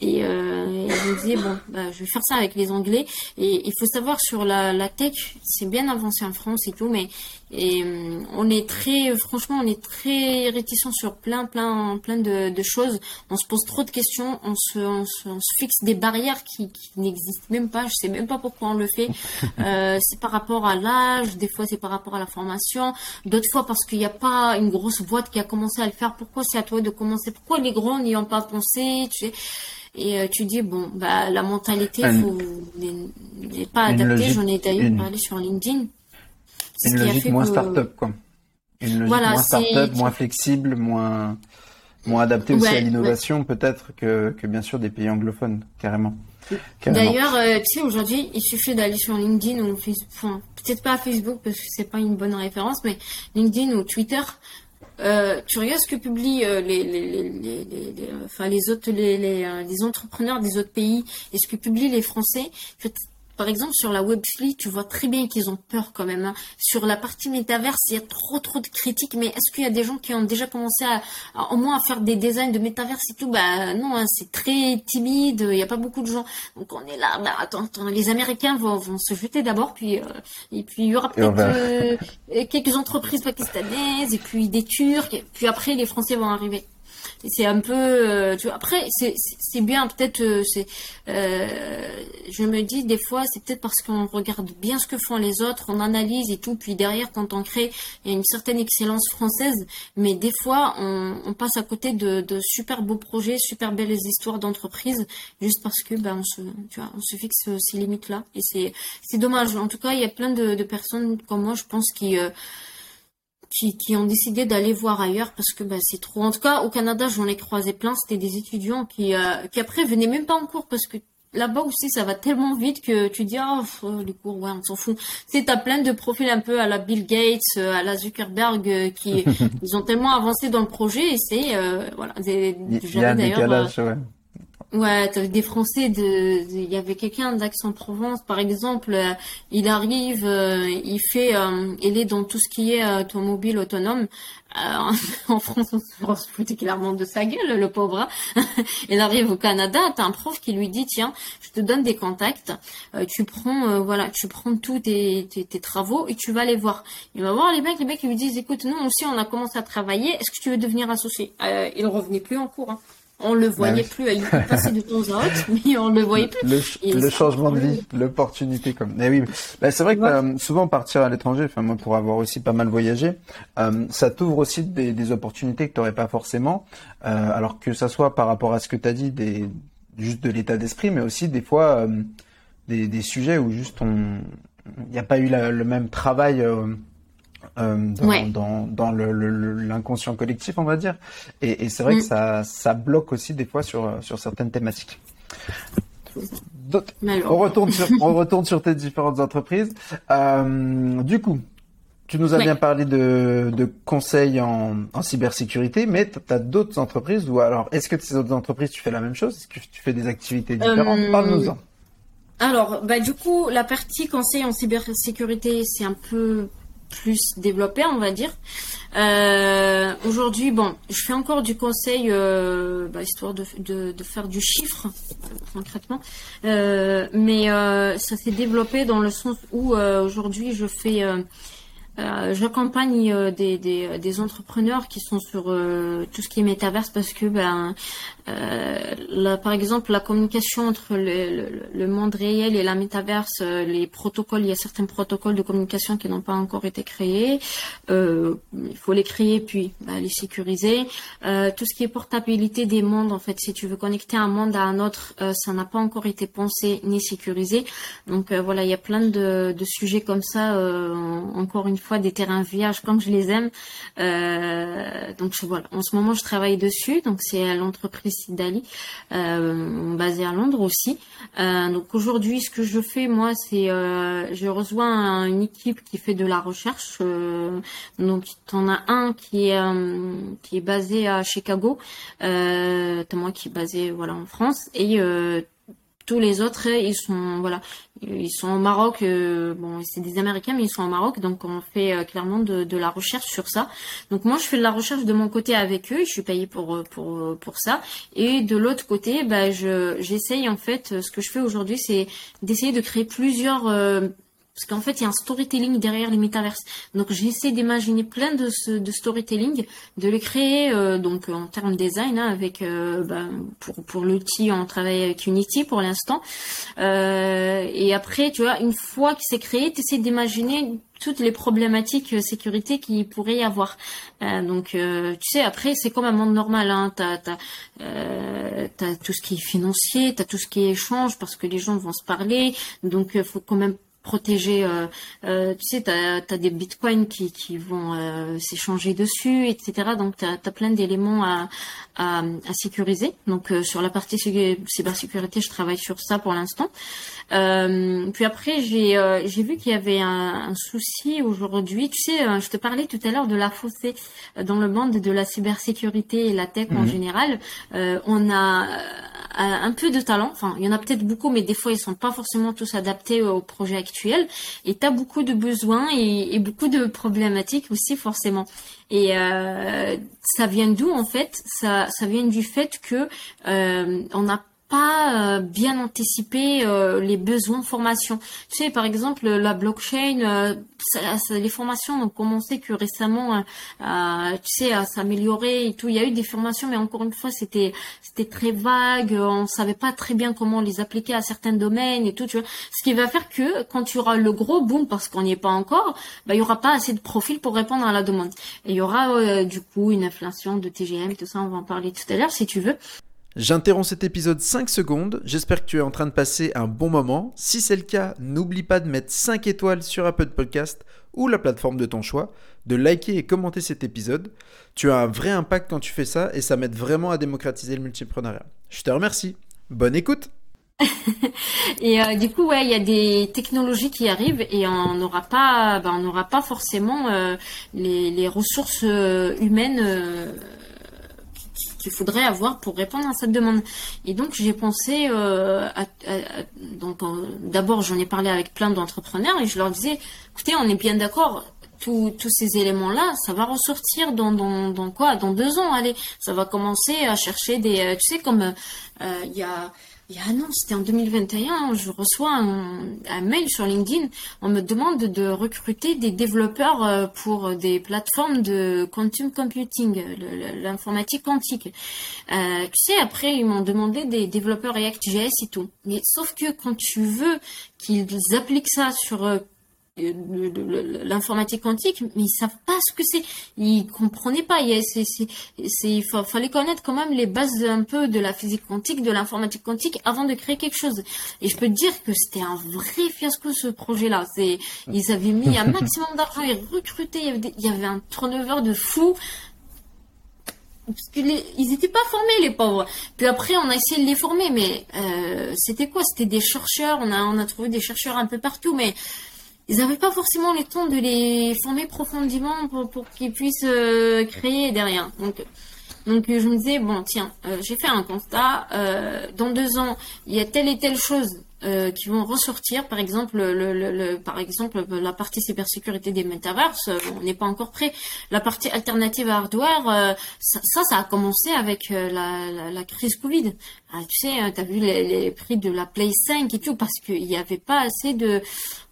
Speaker 1: Et, euh, je me disais bon, bah, je vais faire ça avec les Anglais. Et il faut savoir sur la, la tech, c'est bien avancé en France et tout, mais et euh, on est très, franchement, on est très réticent sur plein, plein, plein de, de, choses. On se pose trop de questions, on se, on se, on se fixe des barrières qui, qui n'existent même pas. Je sais même pas pourquoi on le fait. (laughs) Euh, c'est par rapport à l'âge, des fois c'est par rapport à la formation, d'autres fois parce qu'il n'y a pas une grosse boîte qui a commencé à le faire. Pourquoi c'est à toi de commencer? Pourquoi les grands n'y ont pas tu sais. Et tu dis bon, bah la mentalité n'est pas adaptée. J'en ai d'ailleurs parlé sur LinkedIn.
Speaker 2: Une logique moins start-up, quoi. Une logique moins start-up, moins flexible, moins moins adaptée aussi à l'innovation peut-être que, que bien sûr des pays anglophones, carrément.
Speaker 1: D'ailleurs, euh, tu sais, aujourd'hui, il suffit d'aller sur LinkedIn ou Facebook, peut-être pas Facebook parce que c'est pas une bonne référence, mais LinkedIn ou Twitter. Euh, tu regardes ce que publient euh, les, les, les, les, enfin les autres les, les, les entrepreneurs des autres pays et ce que publient les Français. Par exemple, sur la Web3, tu vois très bien qu'ils ont peur quand même. Hein. Sur la partie métaverse, il y a trop trop de critiques. Mais est-ce qu'il y a des gens qui ont déjà commencé à, au moins à faire des designs de métaverse et tout? Bah non, hein, c'est très timide. Il n'y a pas beaucoup de gens. Donc on est là. Bah attends, attends les Américains vont, vont se jeter d'abord, puis euh, et puis il y aura peut-être euh, quelques entreprises pakistanaises et puis des Turcs. Et puis après, les Français vont arriver c'est un peu euh, tu après c'est bien peut-être euh, c'est euh, je me dis des fois c'est peut-être parce qu'on regarde bien ce que font les autres on analyse et tout puis derrière quand on crée il y a une certaine excellence française mais des fois on, passe à côté de, de super beaux projets super belles histoires d'entreprise juste parce que ben on se tu vois on se fixe ces limites là et c'est c'est dommage. En tout cas il y a plein de, de personnes comme moi je pense qui qui, ont décidé d'aller voir ailleurs parce que bah, c'est trop. En tout cas, au Canada, j'en ai croisé plein. C'était des étudiants qui, euh, qui après venaient même pas en cours parce que là-bas aussi, ça va tellement vite que tu dis ah les cours, ouais, on s'en fout. Tu t'as plein de profils un peu à la Bill Gates, euh, à la Zuckerberg euh, qui (laughs) ils ont tellement avancé dans le projet et c'est voilà.
Speaker 2: Il y a un décalage, ouais.
Speaker 1: Ouais, t'avais des Français de, il y avait quelqu'un d'Aix-en-Provence, par exemple, euh, il arrive, euh, il fait, euh, il est dans tout ce qui est automobile autonome. (laughs) en France, on se foutait clairement de sa gueule, le pauvre. Hein. (laughs) il arrive au Canada, t'as un prof qui lui dit, tiens, je te donne des contacts, tu prends, voilà, tu prends tous tes, tes, tes, travaux et tu vas les voir. Il va voir les mecs, les mecs ils lui disent, écoute, nous aussi on a commencé à travailler, est-ce que tu veux devenir associé? Il revenait plus en cours. Hein on le voyait bah plus. Il passait de temps en temps, mais on le voyait plus.
Speaker 2: Le, changement de vie, l'opportunité comme. Mais oui, bah, c'est vrai que euh, souvent partir à l'étranger, enfin moi pour avoir aussi pas mal voyagé, euh, ça t'ouvre aussi des, opportunités que tu n'aurais pas forcément. Euh, alors que ça soit par rapport à ce que tu as dit, des, juste de l'état d'esprit, mais aussi des fois des, des, sujets où juste on, il n'y a pas eu le même travail euh, dans, dans, l'inconscient collectif, on va dire. Et, c'est vrai que mm. ça, ça bloque aussi des fois sur, sur certaines thématiques. On retourne, sur, on retourne sur tes différentes entreprises. Euh, du coup, tu nous as bien parlé de, de conseils en, en cybersécurité, mais tu as d'autres entreprises ou alors est-ce que ces autres entreprises tu fais la même chose? Est-ce que tu fais des activités différentes? Euh, Parle-nous-en.
Speaker 1: Alors, bah, du coup, la partie conseil en cybersécurité, c'est un peu plus développé, on va dire. Euh, aujourd'hui, bon, je fais encore du conseil, euh, bah, histoire de, faire du chiffre, concrètement. Euh, mais ça s'est développé dans le sens où aujourd'hui, je fais j'accompagne des, entrepreneurs qui sont sur tout ce qui est métaverse parce que ben là, par exemple la communication entre le, monde réel et la métaverse les protocoles il y a certains protocoles de communication qui n'ont pas encore été créés il faut les créer puis ben, les sécuriser tout ce qui est portabilité des mondes en fait si tu veux connecter un monde à un autre ça n'a pas encore été pensé ni sécurisé donc voilà il y a plein de, de sujets comme ça encore une fois des terrains vierges comme je les aime. Euh, donc voilà, en ce moment je travaille dessus. Donc c'est l'entreprise Sidali, euh, basée à Londres aussi. Euh, donc aujourd'hui, ce que je fais moi, c'est je rejoins une équipe qui fait de la recherche. donc en as un qui est qui est basé à Chicago, euh, moi qui est basé voilà en France et tous les autres, ils sont voilà, ils sont au Maroc. Euh, bon, c'est des Américains, mais ils sont au Maroc, donc on fait euh, clairement de, de, la recherche sur ça. Donc moi, je fais de la recherche de mon côté avec eux. Je suis payée pour euh, pour pour ça. Et de l'autre côté, bah, je j'essaye en fait. Ce que je fais aujourd'hui, c'est d'essayer de créer plusieurs Parce qu'en fait, il y a un storytelling derrière les métaverses. Donc, j'essaie d'imaginer plein de, de storytelling, de les créer euh, donc en termes de design, hein, avec euh, ben, pour pour l'outil, on travaille avec Unity pour l'instant. Euh, et après, tu vois, une fois que c'est créé, tu essaies d'imaginer toutes les problématiques sécurité qu'il pourrait y avoir. donc, tu sais, après, c'est comme un monde normal. Hein. T'as as, tout ce qui est financier, t'as tout ce qui est échange parce que les gens vont se parler. Donc, il faut quand même protéger. Euh, euh, tu sais, tu as, des bitcoins qui, qui vont euh, s'échanger dessus, etc. Donc, tu as, plein d'éléments à, à, à, sécuriser. Donc, euh, sur la partie cybersécurité, je travaille sur ça pour l'instant. Euh, puis après, j'ai j'ai vu qu'il y avait un, un souci aujourd'hui. Tu sais, je te parlais tout à l'heure de la fossée dans le monde de la cybersécurité et la tech en mhm. général. on a un peu de talent. Enfin, il y en a peut-être beaucoup, mais des fois, ils sont pas forcément tous adaptés au projet actuel. Et tu as beaucoup de besoins et, beaucoup de problématiques aussi, forcément. Et euh, ça vient d'où, en fait? Ça, ça vient du fait que euh, on n'a pas euh, bien anticiper euh, les besoins de formation. Tu sais, par exemple, la blockchain, euh, les formations ont commencé que récemment, à, tu sais, à s'améliorer et tout. Il y a eu des formations, mais encore une fois, c'était c'était très vague. On savait pas très bien comment les appliquer à certains domaines et tout. Ce qui va faire que quand tu auras le gros boom, parce qu'on n'y est pas encore, bah il y aura pas assez de profils pour répondre à la demande. Et il y aura du coup une inflation de TGM, tout ça. On va en parler tout à l'heure si tu veux.
Speaker 2: J'interromps cet épisode 5 secondes, j'espère que tu es en train de passer un bon moment. Si c'est le cas, n'oublie pas de mettre 5 étoiles sur Apple Podcast ou la plateforme de ton choix, de liker et commenter cet épisode. Tu as un vrai impact quand tu fais ça et ça m'aide vraiment à démocratiser le multipreneuriat. Je te remercie. Bonne écoute (laughs)
Speaker 1: et euh, du coup, ouais, il y a des technologies qui arrivent et on n'aura pas, ben, on n'aura pas forcément euh, les, ressources euh, humaines qu'il faudrait avoir pour répondre à cette demande. Et donc j'ai pensé, euh, à, donc d'abord j'en ai parlé avec plein d'entrepreneurs et je leur disais, écoutez, on est bien d'accord, tous, ces éléments-là, ça va ressortir dans, dans, quoi? Dans deux ans, allez, ça va commencer à chercher des, euh, tu sais, comme euh, il y a il y a un an, c'était en 2021, je reçois un, mail sur LinkedIn. On me demande de recruter des développeurs euh, pour des plateformes de quantum computing, l'informatique quantique. Euh, tu sais, après, ils m'ont demandé des développeurs React.js et tout. Mais sauf que quand tu veux qu'ils appliquent ça sur euh, l'informatique quantique, mais ils savent pas ce que c'est. Ils comprenaient pas. Il, fallait connaître quand même les bases un peu de la physique quantique, de l'informatique quantique avant de créer quelque chose. Et je peux te dire que c'était un vrai fiasco ce projet-là. Ils avaient mis un maximum d'argent, ils recrutaient, il y, avait il y avait un turnover de fou parce que ils étaient pas formés les pauvres. Puis après on a essayé de les former, mais euh, c'était quoi? C'était des chercheurs. On a on a trouvé des chercheurs un peu partout, mais ils n'avaient pas forcément le temps de les former profondément pour, qu'ils puissent euh, créer derrière. Donc, donc je me disais bon tiens, euh, j'ai fait un constat. Euh, dans deux ans, il y a telle et telle chose euh, qui vont ressortir. Par exemple, le, le, par exemple, la partie cybersécurité des metaverses, euh, on n'est pas encore prêt. La partie alternative à hardware, euh, ça, ça, a commencé avec la, la, la, crise Covid. Ah, tu sais, hein, tu as vu les, les, prix de la Play 5 et tout, parce qu'il n'y avait pas assez de,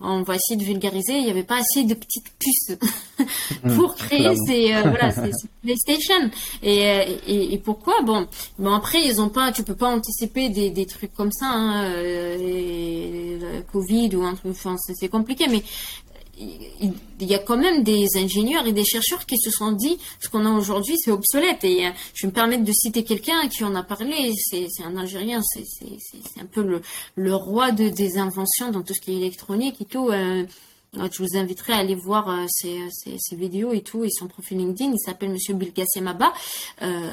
Speaker 1: on va essayer de vulgariser, il n'y avait pas assez de petites puces (laughs) mmh, pour créer ces, voilà, (laughs) ces, PlayStation. Et, et, et, pourquoi? Bon, bon après, ils ont pas, tu peux pas anticiper des, des trucs comme ça. Hein, Covid ou un truc, enfin, c'est compliqué, mais il, y a quand même des ingénieurs et des chercheurs qui se sont dit ce qu'on a aujourd'hui c'est obsolète. Et euh, je vais me permettre de citer quelqu'un qui en a parlé c'est un Algérien c'est un peu le, le roi de, des inventions dans tout ce qui est électronique et tout euh, je vous inviterai à aller voir euh, ses, vidéos et tout et son profil LinkedIn. Il s'appelle Monsieur Bilgassemaba. Euh,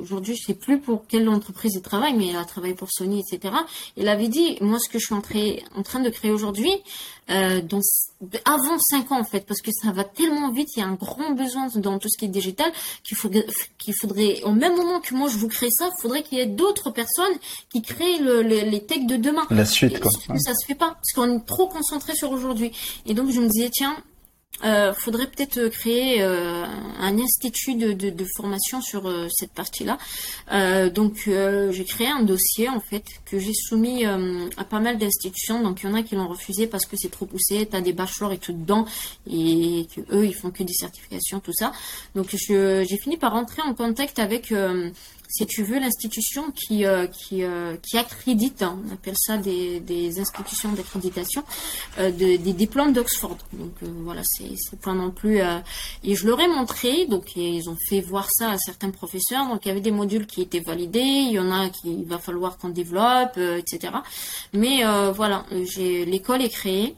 Speaker 1: Aujourd'hui, je sais plus pour quelle entreprise il travaille, mais il a travaillé pour Sony, etc. Il avait dit, moi, ce que je suis en train de créer aujourd'hui, euh, dans, avant 5 ans en fait, parce que ça va tellement vite, il y a un grand besoin dans tout ce qui est digital qu'il faudrait, qu'il faudrait, au même moment que moi je vous crée ça, il faudrait qu'il y ait d'autres personnes qui créent le, les techs de demain.
Speaker 2: La suite quoi.
Speaker 1: Ça se fait pas, parce qu'on est trop concentré sur aujourd'hui. Et donc je me disais tiens, euh, faudrait peut-être créer euh, un institut de, de, de formation sur euh, cette partie-là. Euh, donc j'ai créé un dossier en fait que j'ai soumis à pas mal d'institutions. Donc il y en a qui l'ont refusé parce que c'est trop poussé, t'as des bachelors et tout dedans et que eux ils font que des certifications tout ça. Donc j'ai fini par rentrer en contact avec si tu veux, l'institution qui euh, qui, euh, qui accrédite, hein, on appelle ça des, des institutions d'accréditation, euh, de, des diplômes d'Oxford. Donc voilà, c'est pas non plus. et je leur ai montré, donc ils ont fait voir ça à certains professeurs. Donc il y avait des modules qui étaient validés, il y en a qui va falloir qu'on développe, etc. Mais voilà, l'école est créée.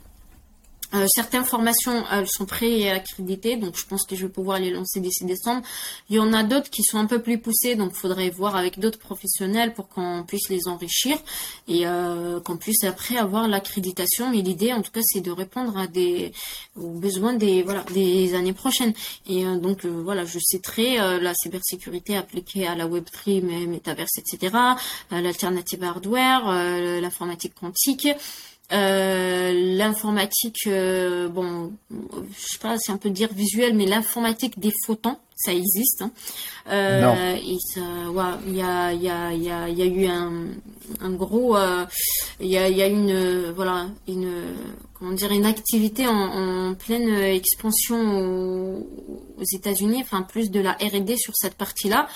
Speaker 1: Euh, certaines formations, elles sont pré-accréditées, donc je pense que je vais pouvoir les lancer d'ici décembre. Il y en a d'autres qui sont un peu plus poussées, donc il faudrait voir avec d'autres professionnels pour qu'on puisse les enrichir et euh, qu'on puisse après avoir l'accréditation. Mais l'idée, en tout cas, c'est de répondre à des aux besoins des voilà des années prochaines. Et euh, donc voilà, je citerai la cybersécurité appliquée à la Web3, mais métaverse, etc. L'alternative hardware, l'informatique quantique. Euh, l'informatique, euh, bon, je sais pas, c'est un peu dire visuel, mais l'informatique des photons, ça existe. Hein. Euh, ouais, il y a, y a, y a, y a eu un, un gros, il y a, y a une, voilà, une, comment dire, une activité en, en pleine expansion aux, aux États-Unis, enfin plus de la R&D sur cette partie-là.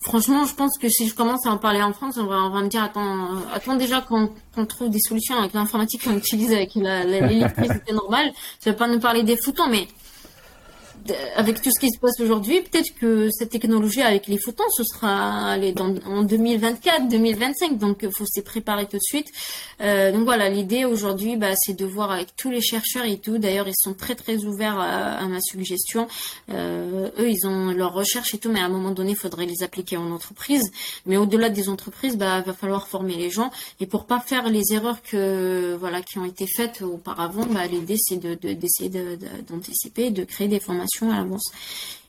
Speaker 1: Franchement, je pense que si je commence à en parler en France, on va, on va me dire attends, euh, attends déjà qu'on trouve des solutions avec l'informatique qu'on utilise avec l'électricité normale. Tu vas pas nous parler des foutons, mais avec tout ce qui se passe aujourd'hui, peut-être que cette technologie avec les photons, ce sera en 2024, 2025. Donc, il faut s'y préparer tout de suite. Euh, donc voilà, l'idée aujourd'hui, bah, c'est de voir avec tous les chercheurs et tout. D'ailleurs, ils sont très très ouverts à, ma suggestion. Euh, eux, ils ont leurs recherches et tout, mais à un moment donné, il faudrait les appliquer en entreprise. Mais au-delà des entreprises, bah, va falloir former les gens. Et pour pas faire les erreurs qui ont été faites auparavant, bah, l'idée c'est de d'essayer d'anticiper, de créer des formations à l'avance.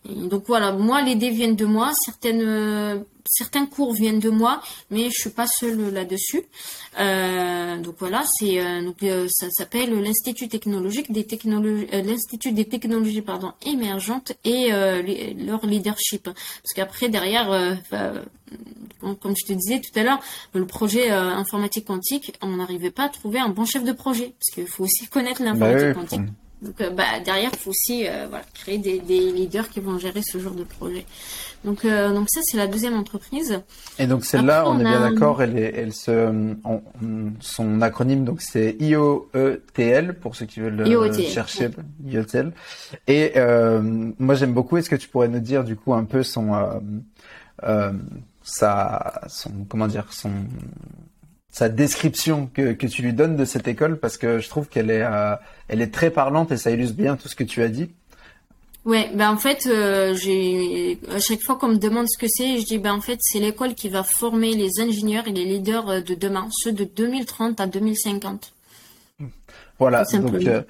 Speaker 1: donc voilà, moi les dés viennent de moi, certaines euh, certains cours viennent de moi, mais je suis pas seule là-dessus. Euh, donc voilà, c'est euh, donc ça s'appelle l'institut technologique des technologies, l'institut des technologies pardon émergentes et leur leadership. Parce qu'après derrière, comme je te disais tout à l'heure, le projet informatique quantique, on n'arrivait pas à trouver un bon chef de projet parce qu'il faut aussi connaître l'informatique bah quantique. Donc euh, bah, derrière, il faut aussi euh, voilà, créer des, des, leaders qui vont gérer ce genre de projet. Donc, euh, donc ça, c'est la deuxième entreprise.
Speaker 2: Et donc celle-là, on, est bien d'accord, elle, est, elle se, son acronyme, donc c'est IOETL pour ceux qui veulent IOETL, chercher IOETL. Et moi, j'aime beaucoup. Est-ce que tu pourrais nous dire du coup un peu son, sa, son, comment dire, son sa description que, que tu lui donnes de cette école parce que je trouve qu'elle est, euh, elle est très parlante et ça illustre bien tout ce que tu as dit.
Speaker 1: Ouais, ben en fait, euh, j'ai à chaque fois qu'on me demande ce que c'est, je dis ben en fait c'est l'école qui va former les ingénieurs et les leaders euh, de demain, ceux de 2030 à 2050.
Speaker 2: Voilà. Donc, euh,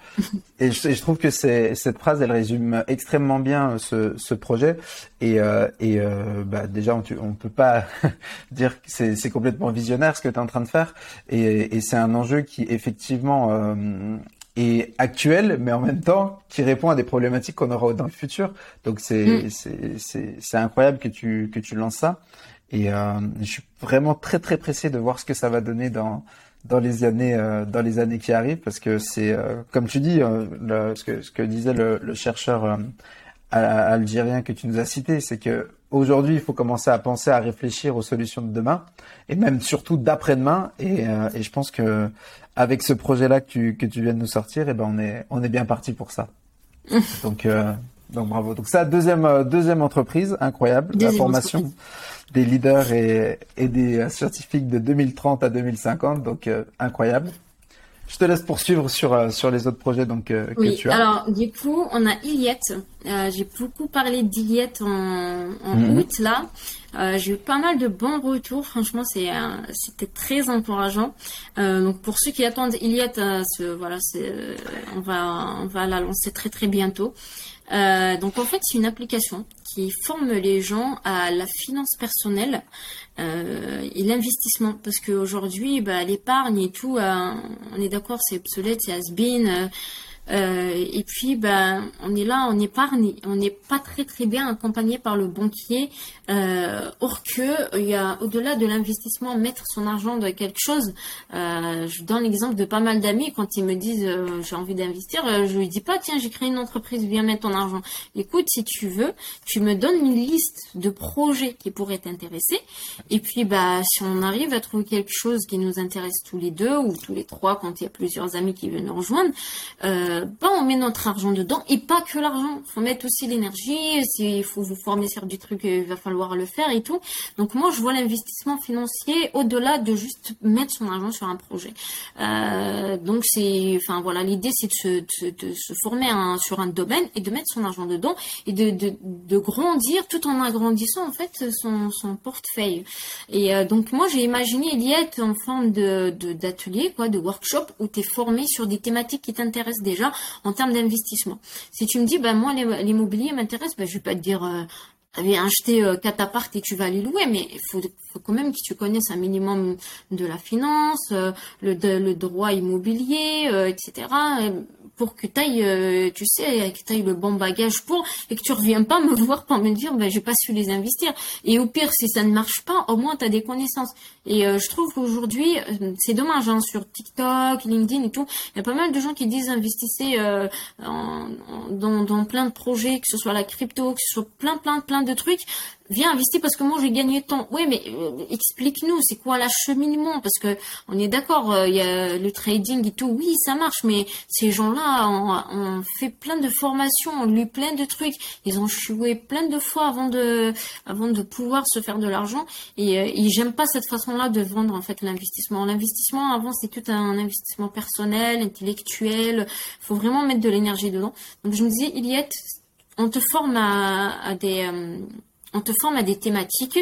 Speaker 2: et, je, je, trouve que c'est, cette phrase, elle résume extrêmement bien euh, ce, ce projet. Et, euh, et euh, bah, déjà, on, on peut pas (laughs) dire que c'est, complètement visionnaire ce que tu es en train de faire. Et, et c'est un enjeu qui effectivement euh, est actuel, mais en même temps qui répond à des problématiques qu'on aura dans le futur. Donc c'est, mm. incroyable que tu que tu lances ça. Et je suis vraiment très très pressé de voir ce que ça va donner dans dans les années euh, dans les années qui arrivent parce que c'est euh, comme tu dis euh, le, ce que ce que disait le, le chercheur algérien que tu nous as cité c'est que aujourd'hui il faut commencer à penser à réfléchir aux solutions de demain et même surtout d'après-demain et, et je pense que avec ce projet là que tu que tu viens de nous sortir et eh ben on est on est bien parti pour ça. (laughs) Donc donc bravo. Donc ça deuxième deuxième entreprise incroyable la formation des leaders et, et des scientifiques de 2030 à 2050, donc euh, incroyable. Je te laisse poursuivre sur euh, sur les autres projets donc euh, que tu as.
Speaker 1: Alors du coup, on a Iliette. J'ai beaucoup parlé d'Iliette en, en mhm. août là. J'ai eu pas mal de bons retours. Franchement, c'était très encourageant. donc pour ceux qui attendent Iliette, voilà, on va on va la lancer très très bientôt. Euh, donc en fait, c'est une application qui forme les gens à la finance personnelle euh, et l'investissement. Parce qu'aujourd'hui, bah, l'épargne et tout, euh, on est d'accord, c'est obsolète, c'est has-been. Euh, et puis, ben, on est là, on n'est pas très très bien accompagné par le banquier. Euh, or que, y a au-delà de l'investissement, mettre son argent dans quelque chose. Euh, je donne l'exemple de pas mal d'amis quand ils me disent j'ai envie d'investir, je lui dis pas tiens j'ai créé une entreprise, viens mettre ton argent. Écoute, si tu veux, tu me donnes une liste de projets qui pourraient t'intéresser. Et puis, bah, si on arrive à trouver quelque chose qui nous intéresse tous les deux ou tous les trois quand il y a plusieurs amis qui veulent nous rejoindre, on met notre argent dedans et pas que l'argent. Faut mettre aussi l'énergie. S'il faut vous former sur du truc, il va falloir le faire et tout. Donc moi, je vois l'investissement financier au-delà de juste mettre son argent sur un projet. Euh, donc c'est, enfin voilà, l'idée c'est de se, de, se former sur un domaine et de mettre son argent dedans et de, de, de grandir tout en agrandissant en fait son, son portefeuille. Et euh, donc moi j'ai imaginé Eliette en forme de d'atelier, quoi, de workshop où tu es formé sur des thématiques qui t'intéressent déjà en termes d'investissement. Si tu me dis, ben moi l'immobilier m'intéresse, ben je vais pas te dire euh, viens acheter euh, quatre apparts et tu vas les louer, mais il faut, quand même que tu connaisses un minimum de la finance, euh, le, le droit immobilier, euh, etc pour que tu ailles, euh, tu sais, que tu ailles le bon bagage pour, et que tu reviens pas me (laughs) voir pour me dire, ben, j'ai pas su les investir. Et au pire, si ça ne marche pas, au moins tu as des connaissances. Et euh, je trouve qu'aujourd'hui, euh, c'est dommage, hein, sur TikTok, LinkedIn et tout, il y a pas mal de gens qui disent investissez dans, dans plein de projets, que ce soit la crypto, que ce soit plein, plein, plein de trucs viens investir parce que moi j'ai gagné temps. Oui, mais euh, explique-nous, c'est quoi l'acheminement? Parce que on est d'accord, euh, il y a le trading et tout, oui, ça marche, mais ces gens-là ont, fait plein de formations, ont lu plein de trucs, ils ont choué plein de fois avant de, avant de pouvoir se faire de l'argent. Et, euh, et j'aime pas cette façon-là de vendre en fait l'investissement. L'investissement avant c'est tout un investissement personnel, intellectuel. Faut vraiment mettre de l'énergie dedans. Donc je me disais, Iliette, on te forme à, à des on te forme à des thématiques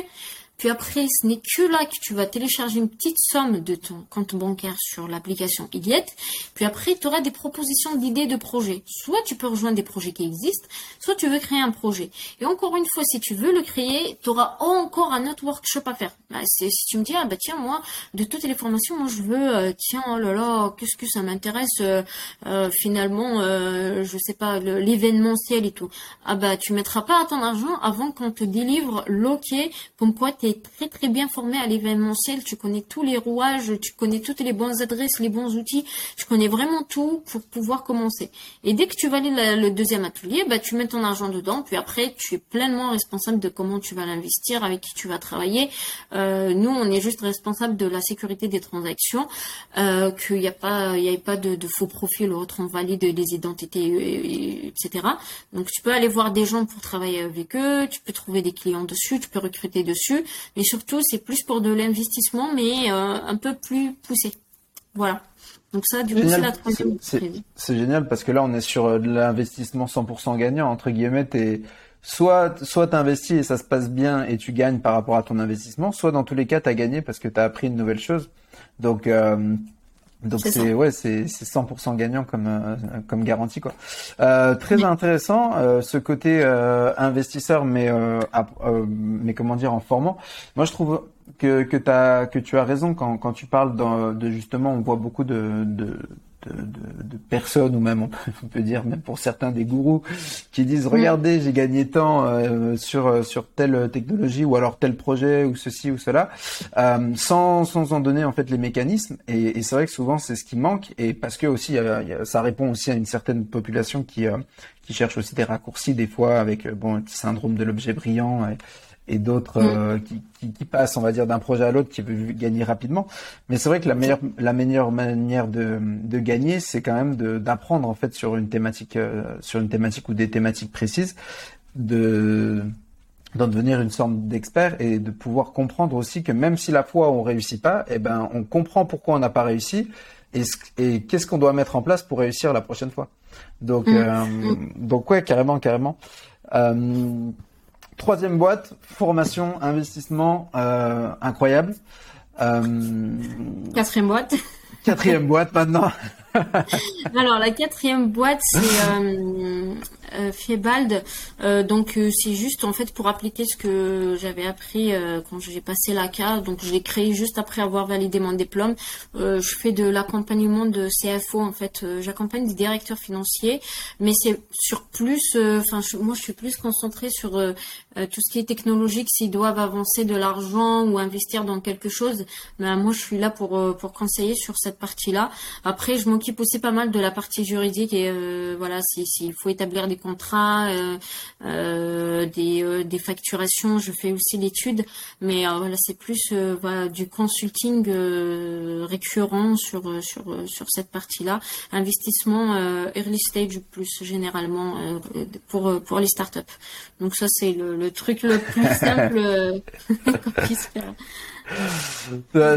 Speaker 1: puis après, ce n'est que là que tu vas télécharger une petite somme de ton compte bancaire sur l'application Iliette. Puis après, tu auras des propositions d'idées de projets. Soit tu peux rejoindre des projets qui existent, soit tu veux créer un projet. Et encore une fois, si tu veux le créer, tu auras encore un autre workshop à faire. Bah, si tu me dis, ah bah tiens, moi, de toutes les formations, moi je veux, euh, tiens, oh là là, qu'est-ce que ça m'intéresse euh, euh, finalement, je sais pas, l'événementiel et tout. Ah bah tu mettras pas ton argent avant qu'on te délivre l'ok comme quoi tu très très bien formé à l'événementiel, tu connais tous les rouages, tu connais toutes les bonnes adresses, les bons outils, tu connais vraiment tout pour pouvoir commencer. Et dès que tu valides le deuxième atelier, bah, tu mets ton argent dedans, puis après tu es pleinement responsable de comment tu vas l'investir, avec qui tu vas travailler. Euh, nous, on est juste responsable de la sécurité des transactions, euh, qu'il n'y a pas, de, faux profils, l'autre on valide les identités, etc. Donc tu peux aller voir des gens pour travailler avec eux, tu peux trouver des clients dessus, tu peux recruter dessus. Mais surtout, c'est plus pour de l'investissement, mais euh, un peu plus poussé. Voilà. Donc ça, du coup, c'est la troisième.
Speaker 2: C'est génial parce que là, on est sur euh, de l'investissement 100% gagnant entre guillemets. Et soit soit investis et ça se passe bien et tu gagnes par rapport à ton investissement, soit dans tous les cas, tu as gagné parce que tu as appris une nouvelle chose. Donc euh, donc c'est ouais c'est 100% gagnant comme euh, comme garantie quoi. Euh, très intéressant euh, ce côté euh, investisseur mais mais comment dire en formant. Moi je trouve que que as que tu as raison quand quand tu parles de justement on voit beaucoup de de de, de, personnes ou même on peut, dire même pour certains des gourous qui disent regardez j'ai gagné tant euh, sur euh, sur telle technologie ou alors tel projet ou ceci ou cela. Euh, sans sans en donner en fait les mécanismes. Et, et c'est vrai que souvent c'est ce qui manque. Et parce que aussi ça répond aussi à une certaine population qui qui cherche aussi des raccourcis des fois avec bon un petit syndrome de l'objet brillant et, et d'autres mm. euh, qui, qui, qui, passent, on va dire, d'un projet à l'autre, qui veulent gagner rapidement. Mais c'est vrai que la meilleure, la meilleure manière de, de gagner, c'est quand même d'apprendre en fait sur une thématique, euh, sur une thématique ou des thématiques précises, de d'en devenir une sorte d'expert et de pouvoir comprendre aussi que même si la fois on réussit pas, eh ben on comprend pourquoi on n'a pas réussi et, et qu'est-ce qu'on doit mettre en place pour réussir la prochaine fois. Donc mm. euh, donc ouais carrément carrément. Euh, Troisième boîte, formation, investissement euh, incroyable.
Speaker 1: Euh, quatrième boîte.
Speaker 2: Quatrième boîte maintenant. (laughs)
Speaker 1: Alors la quatrième boîte, c'est euh, Bald. Euh, donc euh, c'est juste en fait pour appliquer ce que j'avais appris euh, quand j'ai passé la l'ACA. Donc je l'ai créé juste après avoir validé mon diplôme. je fais de l'accompagnement de CFO en fait. J'accompagne des directeurs financiers, mais c'est sur plus. Enfin moi je suis plus concentrée sur tout ce qui est technologique. S'ils doivent avancer de l'argent ou investir dans quelque chose, ben, moi je suis là pour pour conseiller sur cette partie-là. Après je m'occupe aussi pas mal de la partie juridique et voilà s'il faut établir des contrats, euh, euh, des, euh, des, facturations. Je fais aussi l'étude, mais voilà, c'est plus voilà, du consulting récurrent sur sur sur cette partie-là. Investissement early stage plus généralement pour pour les startups. Donc ça c'est le, le, truc le plus (laughs) simple (laughs) qu'on puisse faire.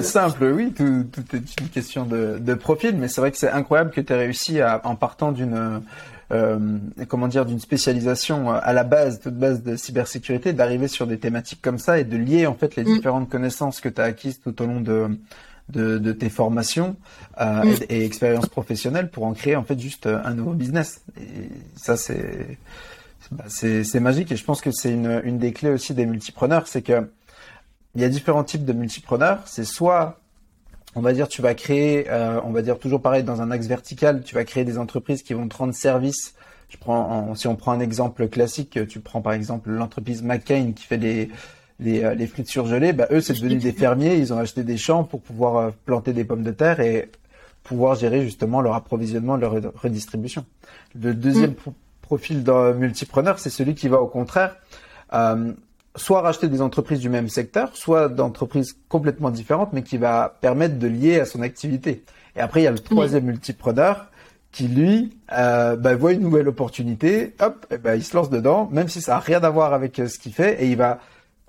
Speaker 2: Simple, oui, tout, tout, est une question de, de profil, mais c'est vrai que c'est incroyable que tu aies réussi à, en partant d'une euh, comment dire, d'une spécialisation à la base, toute base de cybersécurité, d'arriver sur des thématiques comme ça et de lier en fait les mm. différentes connaissances que tu as acquises tout au long de, de, de tes formations euh, mm. et, expériences professionnelles pour en créer en fait juste un nouveau business. Et ça c'est bah, c'est magique et je pense que c'est une, une des clés aussi des multipreneurs, c'est que il y a différents types de multipreneurs. C'est soit on va dire, tu vas créer, euh, on va dire toujours pareil dans un axe vertical, tu vas créer des entreprises qui vont te rendre service. Je prends, si on prend un exemple classique, tu prends par exemple l'entreprise McCain qui fait les les, euh, les frites surgelées, bah, eux c'est devenu des fermiers, ils ont acheté des champs pour pouvoir euh, planter des pommes de terre et pouvoir gérer justement leur approvisionnement, leur redistribution. Le deuxième mm. profil d'un multipreneur, c'est celui qui va au contraire euh, soit racheter des entreprises du même secteur, soit d'entreprises complètement différentes, mais qui va permettre de lier à son activité. Et après, il y a le troisième multipreneur qui, lui, euh, bah, voit une nouvelle opportunité, hop, et bah, il se lance dedans, même si ça n'a rien à voir avec euh, ce qu'il fait, et il va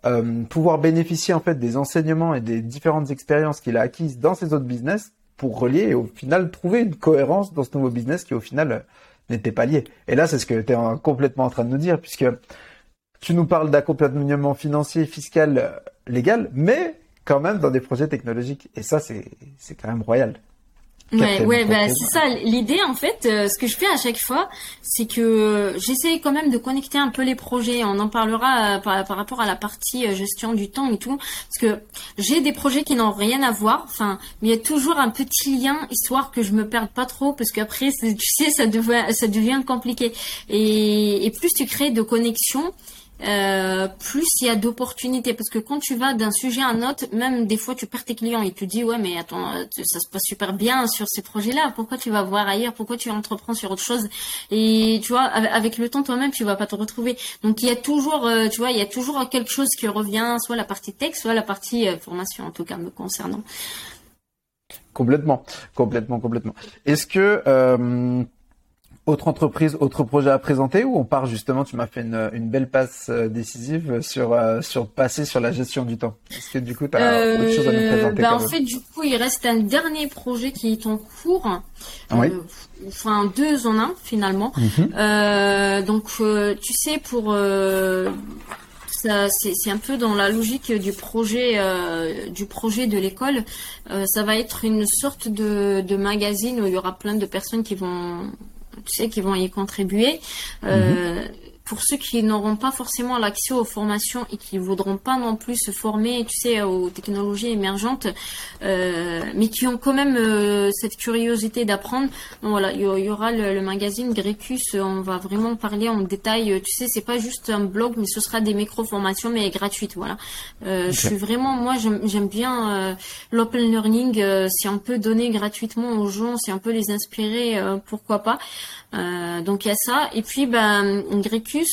Speaker 2: euh, pouvoir bénéficier en fait des enseignements et des différentes expériences qu'il a acquises dans ses autres business pour relier et au final trouver une cohérence dans ce nouveau business qui au final n'était pas lié. Et là, c'est ce que tu es complètement en train de nous dire, puisque tu nous parles d'accompagnement financier, fiscal, euh, légal, mais quand même dans des projets technologiques. Et ça, c'est, c'est quand même royal.
Speaker 1: Ouais, ouais, bah, c'est ça. L'idée, en fait, euh, ce que je fais à chaque fois, c'est que euh, j'essaie quand même de connecter un peu les projets. On en parlera par, par, rapport à la partie gestion du temps et tout, parce que j'ai des projets qui n'ont rien à voir. Enfin, mais il y a toujours un petit lien, histoire que je me perde pas trop, parce qu'après, tu sais, ça devient, ça devient compliqué. Et, et plus tu crées de connexions, euh, plus il y a d'opportunités. Parce que quand tu vas d'un sujet à un autre, même des fois tu perds tes clients et tu dis ouais mais attends ça se passe super bien sur ces projets-là. Pourquoi tu vas voir ailleurs? Pourquoi tu entreprends sur autre chose? Et tu vois avec le temps toi-même tu vas pas te retrouver. Donc il y a toujours euh, tu vois il y a toujours quelque chose qui revient, soit la partie texte, soit la partie euh, formation en tout cas me concernant.
Speaker 2: Complètement, complètement, complètement. Est-ce que autre entreprise, autre projet à présenter ou on part justement, tu m'as fait une, une, belle passe euh, décisive sur, euh, sur passer sur la gestion du temps. Est-ce que du coup, tu as euh, autre chose à nous présenter
Speaker 1: bah, En fait, du coup, il reste un dernier projet qui est en cours.
Speaker 2: Oui.
Speaker 1: enfin, deux en un finalement. Mhm. donc, tu sais, pour c'est un peu dans la logique du projet du projet de l'école. ça va être une sorte de, de magazine où il y aura plein de personnes qui vont tu sais, qui vont y contribuer. Euh, pour ceux qui n'auront pas forcément l'accès aux formations et qui voudront pas non plus se former, tu sais, aux technologies émergentes, euh, mais qui ont quand même euh, cette curiosité d'apprendre. voilà, il y, aura le, magazine Grecus. On va vraiment parler en détail. Tu sais, c'est pas juste un blog, mais ce sera des micro-formations, mais gratuites. Voilà. Euh, Je suis vraiment, moi, j'aime bien euh, l'open learning. Euh, si on peut donner gratuitement aux gens, si on peut les inspirer, pourquoi pas. Euh, donc il y a ça. Et puis ben,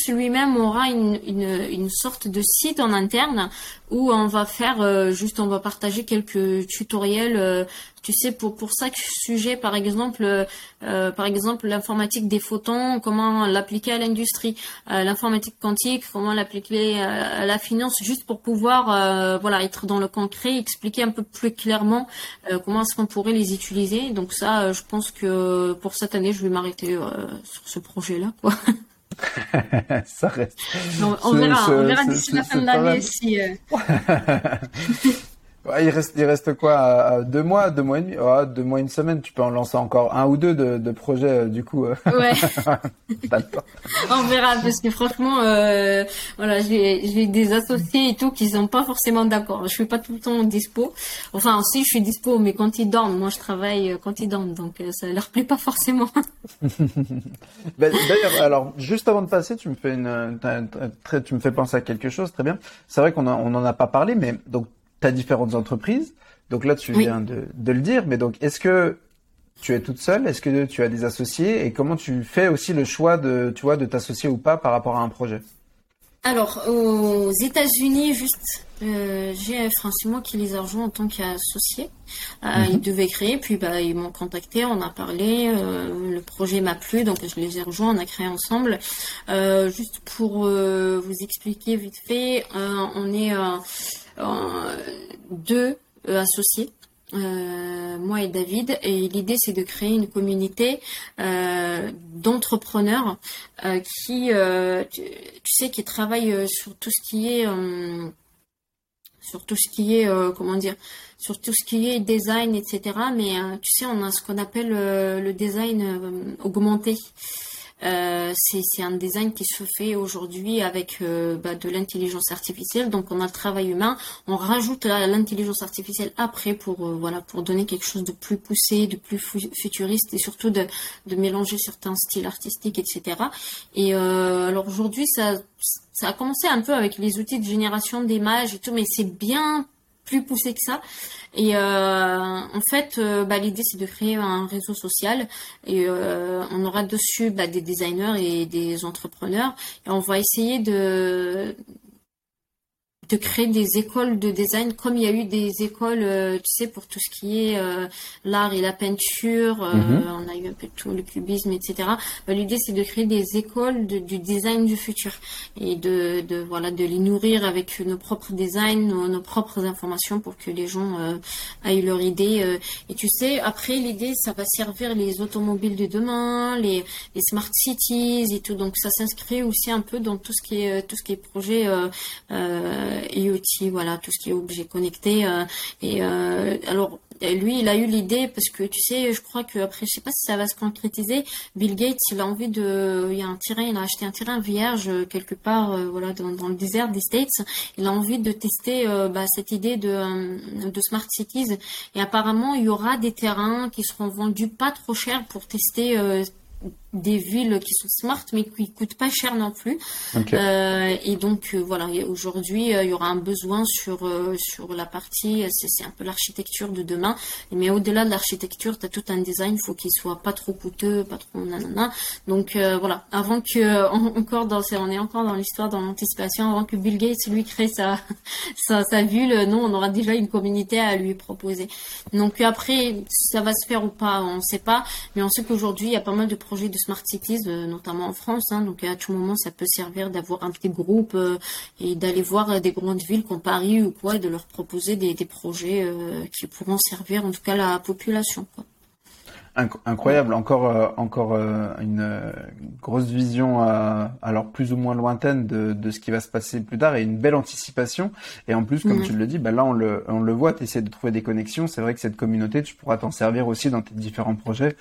Speaker 1: Lui-même aura une, une, une, sorte de site en interne où on va faire euh, juste, on va partager quelques tutoriels. Euh, tu sais, pour pour chaque sujet, par exemple, euh, par exemple l'informatique des photons, comment l'appliquer à l'industrie, l'informatique quantique, comment l'appliquer à, la finance, juste pour pouvoir, voilà, être dans le concret, expliquer un peu plus clairement comment est-ce qu'on pourrait les utiliser. Donc ça, je pense que pour cette année, je vais m'arrêter sur ce projet-là, quoi. (laughs)
Speaker 2: ça reste.
Speaker 1: on, verra, on verra d'ici la fin de l'année si. (laughs) Euh...
Speaker 2: il reste, il reste quoi Deux mois, deux mois et demi, oh, deux mois une semaine. Tu peux en lancer encore un ou deux de, de projets euh, du coup. Euh.
Speaker 1: Ouais. (laughs) On verra parce que franchement, euh, voilà, j'ai des associés et tout qui sont pas forcément d'accord. Je suis pas tout le temps dispo. Enfin, si je suis dispo, mais quand ils dorment, moi je travaille quand ils dorment, donc ça leur plaît pas forcément. (laughs)
Speaker 2: Ben, d'ailleurs, alors juste avant de passer, tu me fais une, tu me fais penser à quelque chose, très bien. C'est vrai qu'on on en a pas parlé, mais donc tu as différentes entreprises. Donc là, tu viens de, le dire, mais donc est-ce que tu es toute seule? Est-ce que tu as des associés? Et comment tu fais aussi le choix de, tu vois, de t'associer ou pas par rapport à un projet?
Speaker 1: Alors, aux États-Unis, juste, euh, j'ai moi qui les a rejoints en tant qu'associé. Euh, mhm. Ils devaient créer, puis bah, ils m'ont contacté, on a parlé, euh, le projet m'a plu, donc je les ai rejoints, on a créé ensemble. Euh, juste pour vous expliquer vite fait, on est deux associés. moi et David et l'idée c'est de créer une communauté d'entrepreneurs qui tu, sais qui travaillent sur tout ce qui est sur tout ce qui est euh, comment dire sur tout ce qui est design etc mais euh, tu sais on a ce qu'on appelle euh, le design augmenté c'est un design qui se fait aujourd'hui avec bah, de l'intelligence artificielle. Donc on a le travail humain, on rajoute l'intelligence artificielle après pour voilà pour donner quelque chose de plus poussé, de plus futuriste et surtout de, de mélanger certains styles artistiques, etc. Et alors aujourd'hui ça ça a commencé un peu avec les outils de génération d'images et tout, mais c'est bien plus poussé que ça. Et euh, en fait, euh, bah, l'idée c'est de créer un réseau social et euh, on aura dessus bah, des designers et des entrepreneurs et on va essayer de de créer des écoles de design comme il y a eu des écoles euh, tu sais pour tout ce qui est euh, l'art et la peinture euh, mhm. on a eu un peu tout le cubisme etc bah, l'idée c'est de créer des écoles de, du design du futur et de, de, voilà de les nourrir avec nos propres designs nos, nos propres informations pour que les gens aient leur idée et tu sais après l'idée ça va servir les automobiles de demain les, les smart cities et tout. Donc ça s'inscrit aussi un peu dans tout ce qui est tout ce qui est projet IoT, voilà, tout ce qui est objet connecté. Euh, et euh, alors lui, il a eu l'idée parce que tu sais, je crois que après, je sais pas si ça va se concrétiser. Bill Gates, il a envie de, il a un terrain, il a acheté un terrain vierge quelque part, euh, voilà, dans, le désert des States. Il a envie de tester bah, cette idée de smart cities. Et apparemment, il y aura des terrains qui seront vendus pas trop cher pour tester des villes qui sont smart mais qui coûtent pas cher non plus. Euh, et donc euh, voilà, aujourd'hui euh, il y aura un besoin sur sur la partie c'est un peu l'architecture de demain. Mais au-delà de l'architecture, tu as tout un design, il faut qu'il soit pas trop coûteux, pas trop nanana. Donc voilà, avant que encore dans on est encore dans l'histoire dans l'anticipation avant que Bill Gates lui crée sa (laughs) sa, sa ville, non, on aura déjà une communauté à lui proposer. Donc après ça va se faire ou pas, on sait pas, mais on sait qu'aujourd'hui il y a pas mal de projets de smart cities, euh, notamment en France. Hein. donc à tout moment, ça peut servir d'avoir un petit groupe euh, et d'aller voir euh, des grandes villes comme Paris ou quoi, et de leur proposer des, projets qui pourront servir en tout cas la population.
Speaker 2: Incroyable, encore encore une grosse vision alors plus ou moins lointaine de, ce qui va se passer plus tard et une belle anticipation et en plus comme tu le dis bah là on le on le voit tu essaies de trouver des connexions c'est vrai que cette communauté tu pourras t'en servir aussi dans tes différents projets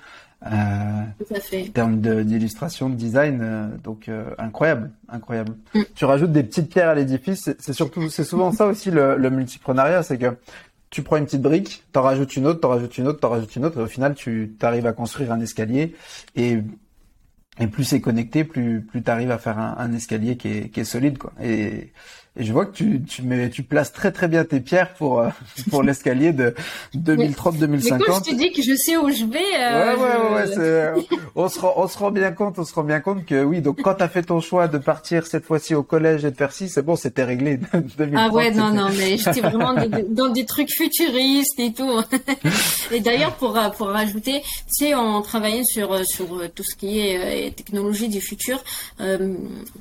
Speaker 1: euh, En
Speaker 2: termes d'illustration, de, design, euh, donc euh, incroyable, incroyable. Mm. Tu rajoutes des petites pierres à l'édifice. C'est surtout, c'est souvent ça aussi le, le multiprenariat, c'est que tu prends une petite brique, t'en rajoutes une autre, t'en rajoutes une autre, t'en rajoutes une autre, et au final tu arrives à construire un escalier et et plus c'est connecté, plus plus t'arrives à faire un, un, escalier qui est, qui est solide quoi. Et et je vois que tu, tu, mets, tu places très très bien tes pierres pour, euh, (laughs) pour l'escalier de 2030-2050. quand
Speaker 1: je te dis que je sais où je vais.
Speaker 2: Euh, ouais, ouais, ouais, euh, on, se rend, on se rend bien compte, on se rend bien compte que oui, donc quand tu as fait ton choix de partir cette fois-ci au collège et de faire ci, c'est bon, c'était réglé. (laughs)
Speaker 1: 2030, ah ouais, non, non, mais j'étais (laughs) vraiment dans des trucs futuristes et tout. et d'ailleurs, pour, pour rajouter, tu sais, on travaillait sur, sur tout ce qui est technologie du futur. tu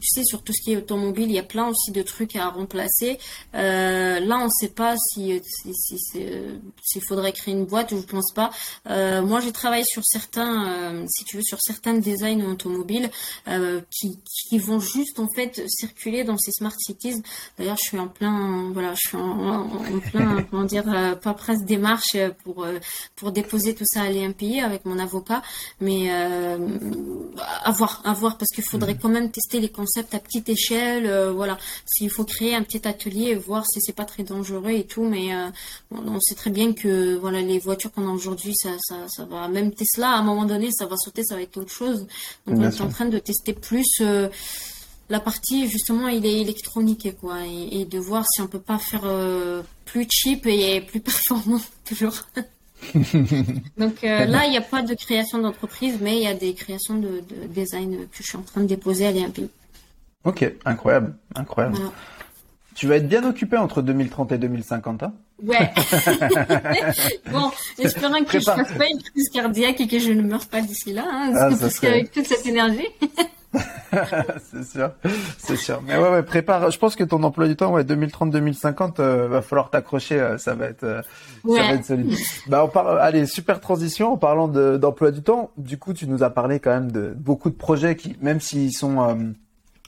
Speaker 1: sais, sur tout ce qui est automobile, il y a plein aussi de trucs à à remplacer. Euh, là, on ne sait pas si s'il faudrait créer une boîte je pense pas. moi, j'ai travaillé sur certains, si tu veux, sur certains designs automobiles qui, qui vont juste en fait circuler dans ces smart cities. D'ailleurs, je suis en plein, voilà, je suis en, plein, (laughs) comment dire, pas presque démarche pour pour déposer tout ça à l'IMPI avec mon avocat, mais à voir, à voir parce qu'il faudrait mmh. quand même tester les concepts à petite échelle. Euh, voilà, s'il faut créer un petit atelier et voir si c'est pas très dangereux et tout, mais euh, on sait très bien que voilà les voitures qu'on a aujourd'hui, ça, ça, ça, va. Même Tesla, à un moment donné, ça va sauter, ça va être autre chose. Donc on est en train de tester plus. Euh, la partie justement il est électronique quoi et, de voir si on peut pas faire plus cheap et plus performant (laughs) toujours (laughs) Donc là, il n'y a pas de création d'entreprise, mais il y a des créations de, design que je suis en train de déposer à l'IMPI.
Speaker 2: Ok, incroyable, incroyable. Tu vas être bien occupé entre 2030 et 2050, hein?
Speaker 1: Ouais. (laughs) bon, espérant que je je fasse pas une crise cardiaque et que je ne meure pas d'ici là, hein, ah, parce qu'avec toute cette énergie. (laughs)
Speaker 2: c'est sûr, c'est sûr. Mais ouais, ouais, prépare. Je pense que ton emploi du temps, ouais, 2030-2050, euh, va falloir t'accrocher. Euh, ça va être, euh, ça va être solide. bah, on parle. Allez, super transition. En parlant d'emploi du temps, du coup, tu nous as parlé quand même de beaucoup de projets qui, même s'ils sont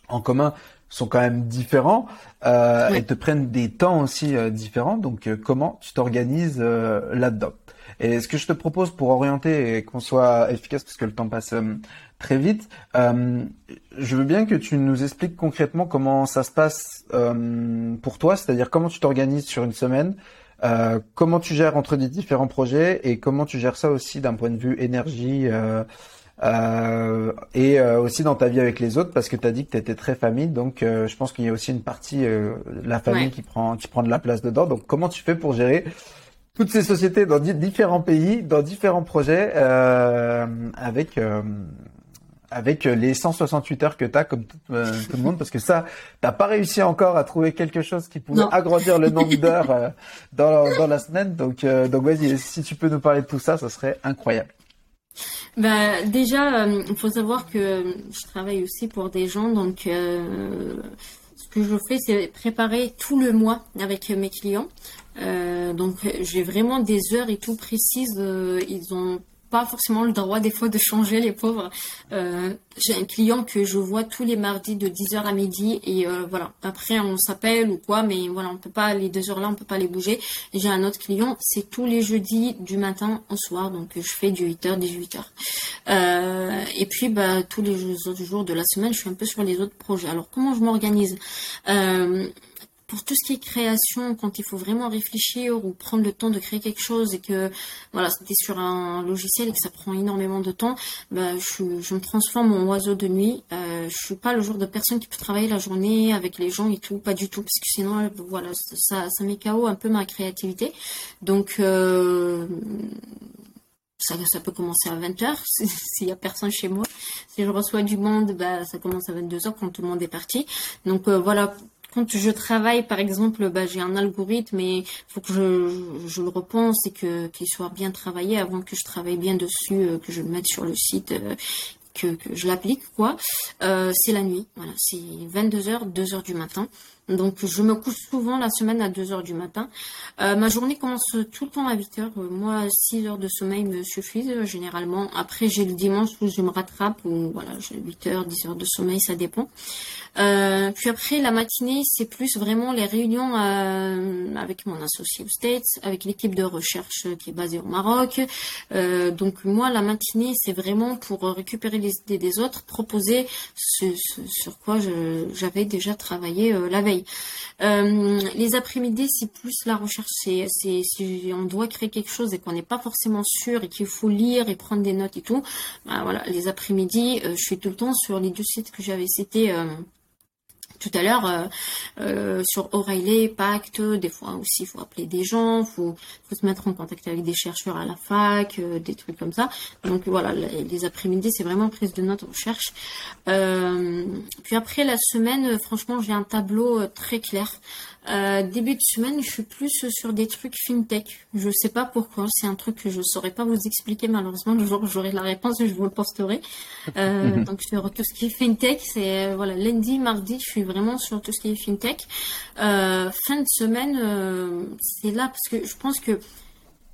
Speaker 2: en commun sont quand même différents euh, et te prennent des temps aussi euh, différents. Donc euh, comment tu t'organises euh, là-dedans? Et ce que je te propose pour orienter et qu'on soit efficace parce que le temps passe très vite, je veux bien que tu nous expliques concrètement comment ça se passe pour toi, c'est-à-dire comment tu t'organises sur une semaine. comment tu gères entre les différents projets et comment tu gères ça aussi d'un point de vue énergie, euh, et euh, aussi dans ta vie avec les autres parce que tu as dit que tu étais très famille donc euh, je pense qu'il y a aussi une partie la famille qui prend qui prend de la place dedans. Donc comment tu fais pour gérer toutes ces sociétés dans différents pays dans différents projets avec avec les 168 heures que tu as comme tout, tout, le monde? Parce que ça t'as pas réussi encore à trouver quelque chose qui pouvait agrandir le nombre (laughs) d'heures dans, dans la semaine. Donc donc vas-y si tu peux nous parler de tout ça ça serait incroyable
Speaker 1: bah, déjà, il euh, faut savoir que je travaille aussi pour des gens, donc euh, ce que je fais, c'est préparer tout le mois avec mes clients. Euh, donc j'ai vraiment des heures et tout précises. ils ont pas forcément le droit des fois de changer les pauvres. Euh, j'ai un client que je vois tous les mardis de 10h à midi et euh, voilà. Après on s'appelle ou quoi, mais voilà, on peut pas les deux heures là, on peut pas les bouger. J'ai un autre client, c'est tous les jeudis du matin au soir, donc je fais du 8h 18h. Euh, et puis bah tous les autres jours de la semaine, je suis un peu sur les autres projets. Alors comment je m'organise? Euh, pour tout ce qui est création, quand il faut vraiment réfléchir ou prendre le temps de créer quelque chose et que voilà, c'était sur un logiciel et que ça prend énormément de temps, bah, je, me transforme en oiseau de nuit. Euh, je suis pas le genre de personne qui peut travailler la journée avec les gens et tout, pas du tout, parce que sinon, voilà, ça, met KO un peu ma créativité. Donc euh, ça, peut commencer à 20h (laughs) s'il y a personne chez moi. Si je reçois du monde, bah, ça commence à 22h quand tout le monde est parti. Donc euh, voilà, quand je travaille, par exemple, bah, j'ai un algorithme et faut que je, le repense et que qu'il soit bien travaillé avant que je travaille bien dessus, euh, que je le mette sur le site, euh, que, que, je l'applique, quoi. Euh, c'est la nuit, voilà, c'est 22h, 2h du matin. Donc je me couche souvent la semaine à 2 heures du matin. Euh, ma journée commence tout le temps à 8 heures. Moi, 6 heures de sommeil me suffisent euh, généralement. Après, j'ai le dimanche où je me rattrape, ou voilà, j'ai 8 heures, 10 heures de sommeil, ça dépend. Euh, puis après, la matinée, c'est plus vraiment les réunions euh, avec mon associé aux States, avec l'équipe de recherche qui est basée au Maroc. Euh, donc moi, la matinée, c'est vraiment pour récupérer les idées des autres, proposer ce sur quoi j'avais déjà travaillé la veille. Euh, les après-midi, c'est plus la recherche. Si on doit créer quelque chose et qu'on n'est pas forcément sûr et qu'il faut lire et prendre des notes et tout. Voilà, les après-midi, euh, je suis tout le temps sur les deux sites que j'avais cités. Euh, tout à l'heure euh, euh, sur O'Reilly, Pacte, des fois aussi il faut appeler des gens, faut faut se mettre en contact avec des chercheurs à la fac, euh, des trucs comme ça. Donc voilà, les, après-midi c'est vraiment prise de notes, recherche. puis après la semaine, franchement j'ai un tableau très clair. Euh, début de semaine, je suis plus sur des trucs fintech. Je sais pas pourquoi. C'est un truc que je saurais pas vous expliquer malheureusement. Le jour où j'aurai la réponse, je vous le posterai. Euh, (laughs) donc sur tout ce qui est fintech, c'est voilà lundi, mardi, je suis vraiment sur tout ce qui est fintech. Euh, fin de semaine, euh, c'est là parce que je pense que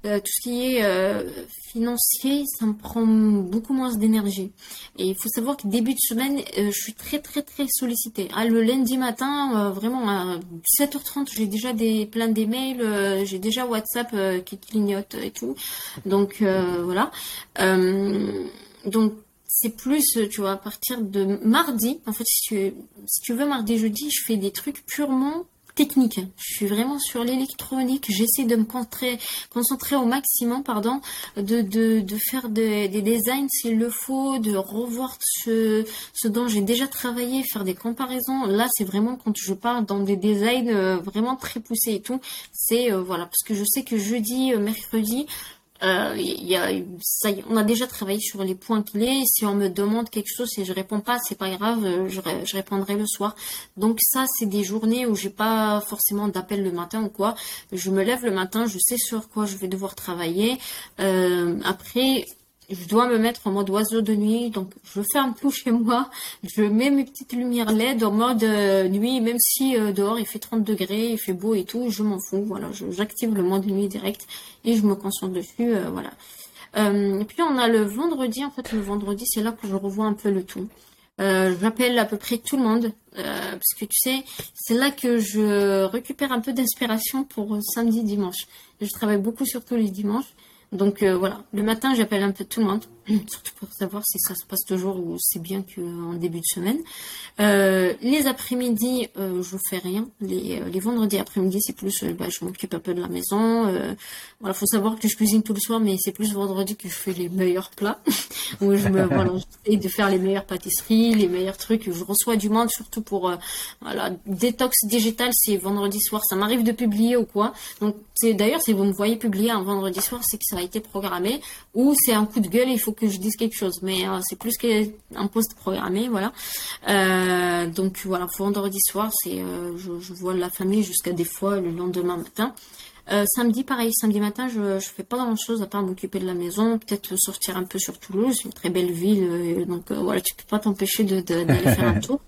Speaker 1: euh, tout ce qui est euh, financier, ça me prend beaucoup moins d'énergie. Et il faut savoir que début de semaine, euh, je suis très très très sollicitée. Ah, le lundi matin, vraiment à 7h30, j'ai déjà des plein d'emails, j'ai déjà WhatsApp qui clignote et tout. Donc voilà. donc c'est plus, tu vois, à partir de mardi. En fait, si tu, si tu veux, mardi, jeudi, je fais des trucs purement technique. Je suis vraiment sur l'électronique. J'essaie de me concentrer, concentrer au maximum, pardon, de, de, de faire des designs s'il le faut, de revoir ce, ce dont j'ai déjà travaillé, faire des comparaisons. Là, c'est vraiment quand je parle dans des designs euh, vraiment très poussés et tout. C'est euh, voilà, parce que je sais que jeudi, euh, mercredi, euh, y a, ça, on a déjà travaillé sur les points clés. Si on me demande quelque chose et je réponds pas, c'est pas grave, euh, je, je, répondrai le soir. Donc ça, c'est des journées où j'ai pas forcément d'appel le matin ou quoi. Je me lève le matin, je sais sur quoi je vais devoir travailler. Euh, après, je dois me mettre en mode oiseau de nuit, donc je ferme tout chez moi, je mets mes petites lumières LED en mode euh, nuit, même si euh, dehors il fait 30 degrés, il fait beau et tout, je m'en fous, voilà, j'active le mode nuit direct et je me concentre dessus, euh, voilà. et puis on a le vendredi, en fait le vendredi c'est là que je revois un peu le tout. J'appelle à peu près tout le monde, parce que tu sais, c'est là que je récupère un peu d'inspiration pour samedi, dimanche. Je travaille beaucoup surtout les dimanches. Donc euh, voilà, le matin j'appelle un peu tout le monde, (clears throat) surtout pour savoir si ça se passe toujours ou c'est bien qu'en début de semaine. Euh, les après-midi, euh, je fais rien. Les, euh, les vendredis après-midi, c'est plus, euh, bah, je m'occupe un peu de la maison. Euh, voilà, faut savoir que je cuisine tout le soir, mais c'est plus vendredi que je fais les meilleurs plats, (laughs) où je me, (laughs) voilà, j'essaie de faire les meilleures pâtisseries, les meilleurs trucs. Je reçois du monde, surtout pour, voilà, détox digital, c'est vendredi soir. Ça m'arrive de publier ou quoi. Donc c'est d'ailleurs si vous me voyez publier un vendredi soir, c'est que ça été programmé ou c'est un coup de gueule il faut que je dise quelque chose. Mais euh, c'est plus qu'un poste programmé, voilà. Euh, donc voilà, vendredi soir, c'est euh, je, vois la famille jusqu'à des fois le lendemain matin. samedi, pareil, samedi matin, je, je fais pas grand chose à part m'occuper de la maison, peut-être sortir un peu sur Toulouse, une très belle ville, donc voilà, tu peux pas t'empêcher d'aller de, faire un (laughs) tour.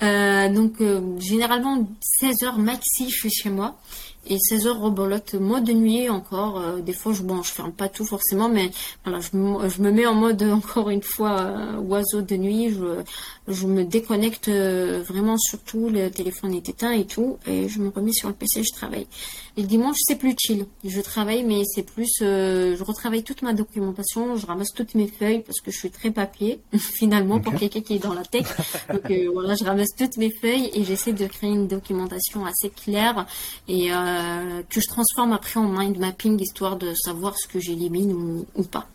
Speaker 1: donc généralement 16 heures maxi, je suis chez moi et 16 heures rebolote mode de nuit encore. Euh, des fois, je bon, je ferme pas tout forcément, mais voilà, je, je me mets en mode (laughs) encore une fois euh, oiseau de nuit. Je, je me déconnecte euh, vraiment surtout le téléphone est éteint et tout, et je me remets sur le PC, je travaille. Et le dimanche, c'est plus chill. Je travaille, mais c'est plus, je retravaille toute ma documentation, je ramasse toutes mes feuilles parce que je suis très papier (laughs) finalement pour quelqu'un qui est dans la tech. Donc voilà, je ramasse toutes mes feuilles et j'essaie de créer une documentation assez claire et euh, que je transforme après en mind mapping histoire de savoir ce que j'élimine ou, ou pas.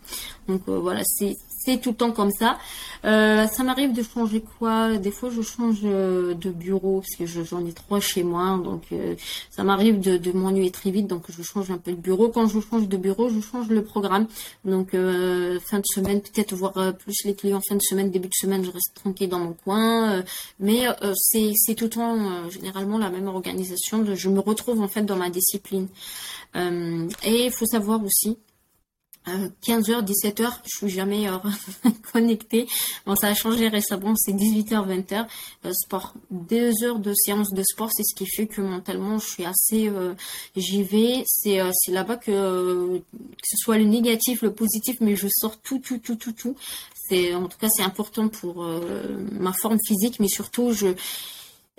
Speaker 1: Donc euh, voilà, c'est c'est tout le temps comme ça. Euh, ça m'arrive de changer quoi? Des fois, je change euh, de bureau parce que j'en ai trois chez moi, donc euh, ça m'arrive de, de m'ennuyer très vite, donc je change un peu de bureau. Quand je change de bureau, je change le programme. Donc fin de semaine, peut-être voir plus les clients fin de semaine, début de semaine, je reste tranquille dans mon coin. mais c'est tout le temps généralement la même organisation. De, je me retrouve en fait dans ma discipline. et il faut savoir aussi 15h, 17h, je suis jamais euh, (laughs) connectée. Bon, ça a changé récemment, c'est 18h, 20h. Euh, sport, deux heures de séance de sport, c'est ce qui fait que mentalement, je suis assez, euh, j'y vais. C'est c'est là-bas que que ce soit le négatif, le positif, mais je sors tout, tout, tout, tout, tout. C'est en tout cas c'est important pour ma forme physique, mais surtout je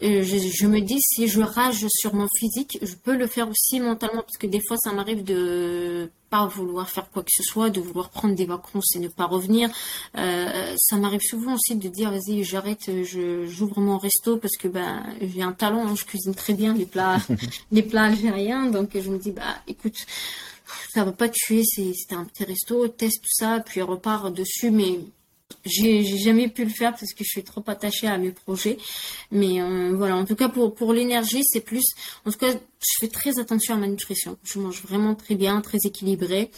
Speaker 1: je, je, me dis si je rage sur mon physique, je peux le faire aussi mentalement parce que des fois ça m'arrive de pas vouloir faire quoi que ce soit, de vouloir prendre des vacances et ne pas revenir. Euh, ça m'arrive souvent aussi de dire vas-y j'arrête, je j'ouvre mon resto parce que ben j'ai un talent, hein, je cuisine très bien les plats (laughs) les plats algériens donc je me dis bah écoute ça va pas tuer, c'est un petit resto, teste tout ça puis repart dessus mais j'ai jamais pu le faire parce que je suis trop attachée à mes projets. Mais euh, voilà, en tout cas pour pour l'énergie, c'est plus. En tout cas, je fais très attention à ma nutrition. Je mange vraiment très bien, très équilibré.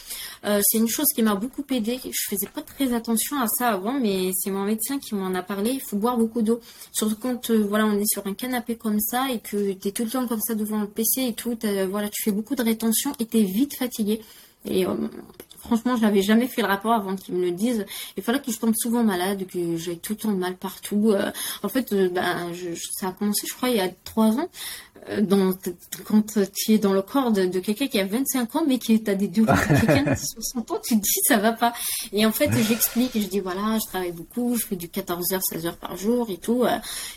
Speaker 1: Euh, c'est une chose qui m'a beaucoup aidée. Je faisais pas très attention à ça avant, mais c'est mon médecin qui m'en a parlé. Il faut boire beaucoup d'eau, surtout quand euh, voilà on est sur un canapé comme ça et que tu es tout le temps comme ça devant le PC et tout. Voilà, tu fais beaucoup de rétention et tu es vite fatigué. Et Franchement, je n'avais jamais fait le rapport avant qu'ils me le disent. Il fallait que je tombe souvent malade, que j'ai tout le temps mal partout. Euh, en fait, euh, ben, ça a commencé, je crois, il y a trois ans. Euh, quand tu es dans le corps de, quelqu'un qui a 25 ans, mais qui a des douleurs (laughs) quelqu'un de 60 ans, tu te dis ça va pas. Et en fait, j'explique, je dis voilà, je travaille beaucoup, je fais du 14h, 16h par jour et tout.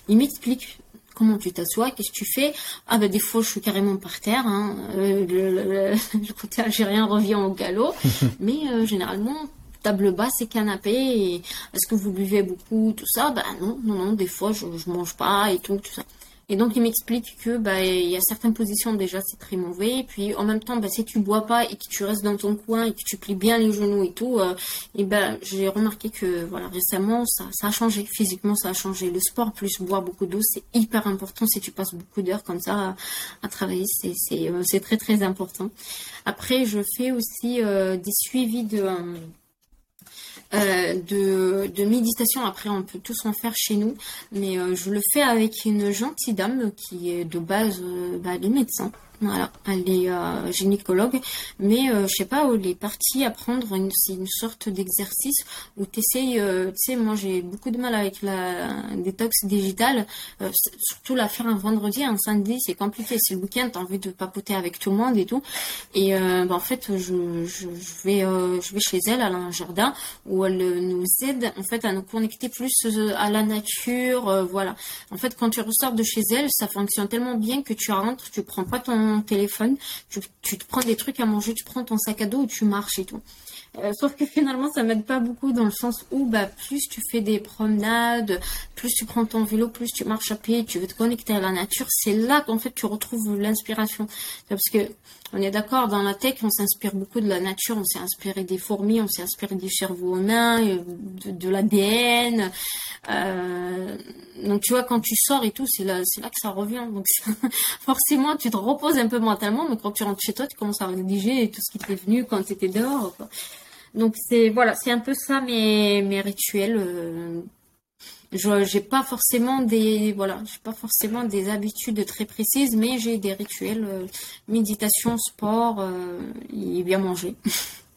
Speaker 1: il m'explique comment tu t'assois, qu'est-ce que tu fais? Ah ben des fois je suis carrément par terre, hein. euh, le, le, (laughs) côté algérien revient au galop, (laughs) mais euh, généralement table basse et canapé. est-ce que vous buvez beaucoup, tout ça? Ben non, non, non, des fois je, je mange pas et tout, tout ça. Et donc il m'explique que bah il y a certaines positions déjà c'est très mauvais. Et puis en même temps bah si tu bois pas et que tu restes dans ton coin et que tu plies bien les genoux et tout, euh, et ben j'ai remarqué que voilà récemment ça, ça a changé physiquement ça a changé. Le sport plus boire beaucoup d'eau c'est hyper important si tu passes beaucoup d'heures comme ça à, travailler c'est c'est euh, c'est très très important. Après je fais aussi euh, des suivis de euh, de, de, méditation. Après, on peut tous en faire chez nous, mais euh, je le fais avec une gentille dame qui est de base euh, bah, des médecins. Voilà, elle est euh, gynécologue, mais euh, je sais pas, elle est partie apprendre une, une sorte d'exercice où tu essayes, euh, tu sais, moi j'ai beaucoup de mal avec la détox digitale, euh, surtout la faire un vendredi, un samedi, c'est compliqué, c'est le week-end, t'as envie de papoter avec tout le monde et tout, et bah, en fait je vais je vais chez elle, à un jardin où elle nous aide en fait à nous connecter plus à la nature, voilà. En fait, quand tu ressors de chez elle, ça fonctionne tellement bien que tu rentres, tu prends pas ton téléphone, tu, te prends des trucs à manger, tu prends ton sac à dos et tu marches et tout. Euh, sauf que (laughs) finalement, ça m'aide pas beaucoup dans le sens où bah, plus tu fais des promenades, plus tu prends ton vélo, plus tu marches à pied, tu veux te connecter à la nature, c'est là qu'en fait tu retrouves l'inspiration. Parce que on est d'accord, dans la tech, on s'inspire beaucoup de la nature, on s'est inspiré des fourmis, on s'est inspiré du cerveau humain, euh, de, de l'ADN. Euh, donc tu vois, quand tu sors et tout, c'est là, c'est là que ça revient. Donc (laughs) forcément, tu te reposes un peu mentalement, mais quand tu rentres chez toi, tu commences à rédiger tout ce qui t'est venu quand tu dehors. Donc c'est voilà, c'est un peu ça mes, mes rituels. Euh, je j'ai pas forcément des voilà, j'ai pas forcément des habitudes très précises, mais j'ai des rituels euh, méditation, sport euh, et bien manger. (laughs)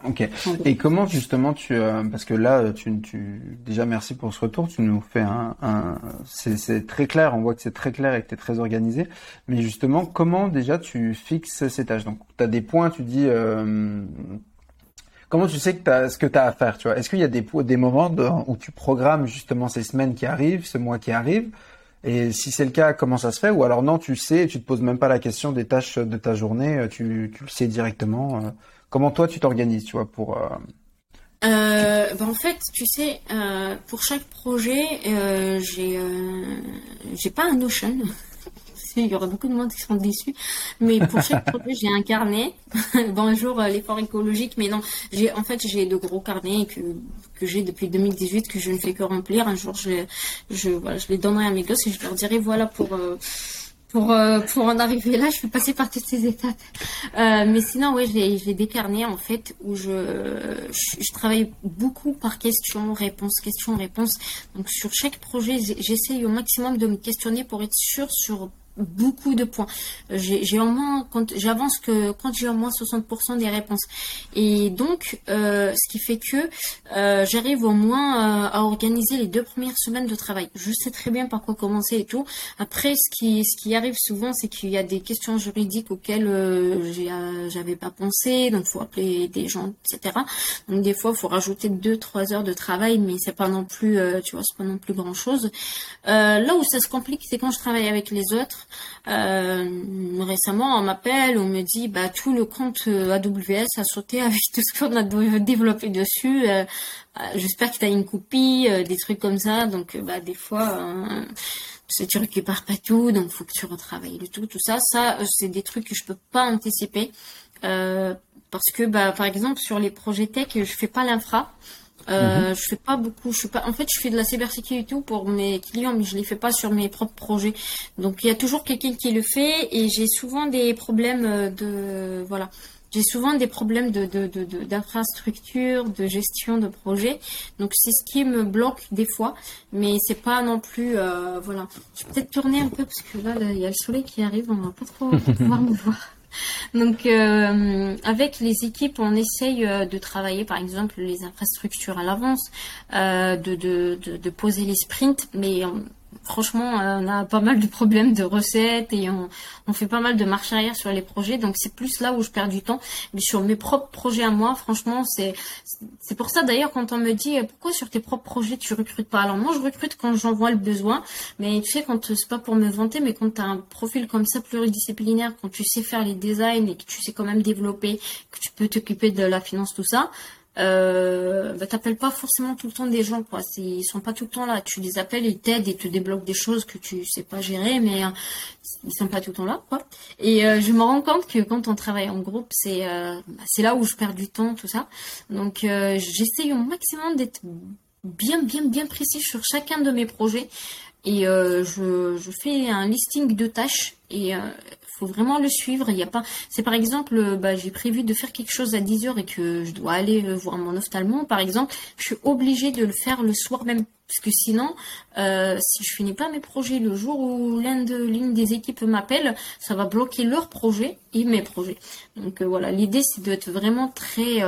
Speaker 2: Ok. Et comment justement tu euh, parce que là tu, tu déjà merci pour ce retour, tu nous fais un, un c'est très clair, on voit que c'est très clair et que tu es très organisé, mais justement comment déjà tu fixes ces tâches Donc tu as des points, tu dis euh, Comment tu sais que as, ce que tu as à faire tu vois? Est-ce qu'il y a des, moments où tu programmes justement ces semaines qui arrivent, ce mois qui arrive? Et si c'est le cas, comment ça se fait? Ou alors non, tu sais, tu te poses même pas la question des tâches de ta journée, euh, tu, le sais directement. Euh. Comment toi tu t'organises, tu vois, pour
Speaker 1: euh... Ben en fait, tu sais, pour chaque projet, j'ai j'ai pas un Notion. Il y aura beaucoup de monde qui seront déçus. Mais pour chaque (laughs) projet, j'ai un carnet. (laughs) Bonjour euh, l'effort écologique, mais non, j'ai en fait j'ai de gros carnets que que j'ai depuis 2018 que je ne fais que remplir. Un jour, je je voilà, je les donnerai à mes gosses et je leur dirai voilà pour euh, pour euh, pour en arriver là, je vais passer par toutes ces étapes. Euh, mais sinon, ouais, j'ai j'ai des carnets en fait où je, je, travaille beaucoup par question, réponse, question, réponse. Donc sur chaque projet, j'essaye au maximum de me questionner pour être sûr sur beaucoup de points. J'ai au moins, j'avance que quand j'ai au moins 60% des réponses. Et donc, euh, ce qui fait que euh, j'arrive au moins euh, à organiser les deux premières semaines de travail. Je sais très bien par quoi commencer et tout. Après, ce qui, ce qui arrive souvent, c'est qu'il y a des questions juridiques auxquelles j'avais pas pensé. Donc, faut appeler des gens, etc. Donc, des fois, faut rajouter deux, trois heures de travail, mais c'est pas non plus, tu vois, c'est pas non plus grand chose. là où ça se complique, c'est quand je travaille avec les autres. Euh, récemment, on m'appelle, on me dit, bah tout le compte euh, AWS a sauté avec tout ce qu'on a développé dessus. Euh, j'espère que tu as une copie, des trucs comme ça. Donc, bah des fois, tu tu récupères pas tout, donc faut que tu retravailles le tout, tout ça. Ça, c'est des trucs que je peux pas anticiper. parce que, bah, par exemple, sur les projets tech, je fais pas l'infra. Euh, mhm. Je fais pas beaucoup. Je suis pas. En fait, je fais de la cybersécurité pour mes clients, mais je les fais pas sur mes propres projets. Donc, il y a toujours quelqu'un qui le fait, et j'ai souvent des problèmes de voilà. J'ai souvent des problèmes de, d'infrastructure, de, gestion de projet. Donc c'est ce qui me bloque des fois, mais c'est pas non plus euh, voilà. Je vais peut-être tourner un peu parce que là il y a le soleil qui arrive, on va pas trop pouvoir me voir. (laughs) Donc, euh, avec les équipes, on essaye euh, de travailler, par exemple, les infrastructures à l'avance, euh, de, de, poser les sprints, mais franchement, on a pas mal de problèmes de recettes et on, on fait pas mal de marche arrière sur les projets. Donc c'est plus là où je perds du temps. Mais sur mes propres projets à moi, franchement, c'est c'est pour ça d'ailleurs quand on me dit pourquoi sur tes propres projets tu recrutes pas? Alors moi je recrute quand j'en vois le besoin. Mais tu sais quand c'est pas pour me vanter, mais quand tu as un profil comme ça pluridisciplinaire, quand tu sais faire les designs et que tu sais quand même développer, que tu peux t'occuper de la finance tout ça euh, bah, t'appelles pas forcément tout le temps des gens, quoi. Ils sont pas tout le temps là. Tu les appelles, ils t'aident, ils te débloquent des choses que tu sais pas gérer, mais euh, ils sont pas tout le temps là, quoi. Et euh, je me rends compte que quand on travaille en groupe, c'est euh, bah, c'est là où je perds du temps, tout ça. Donc euh, j'essaye au maximum d'être bien, bien, bien précis sur chacun de mes projets. Et je, je fais un listing de tâches et faut vraiment le suivre. Il y a pas. C'est par exemple, euh, bah, j'ai prévu de faire quelque chose à 10 heures et que je dois aller euh, voir mon ophtalmo, par exemple, je suis obligée de le faire le soir même. Parce que sinon, euh, si je finis pas mes projets le jour où l'une de, des équipes m'appelle, ça va bloquer leur projet et mes projets. Donc voilà, l'idée c'est d'être vraiment très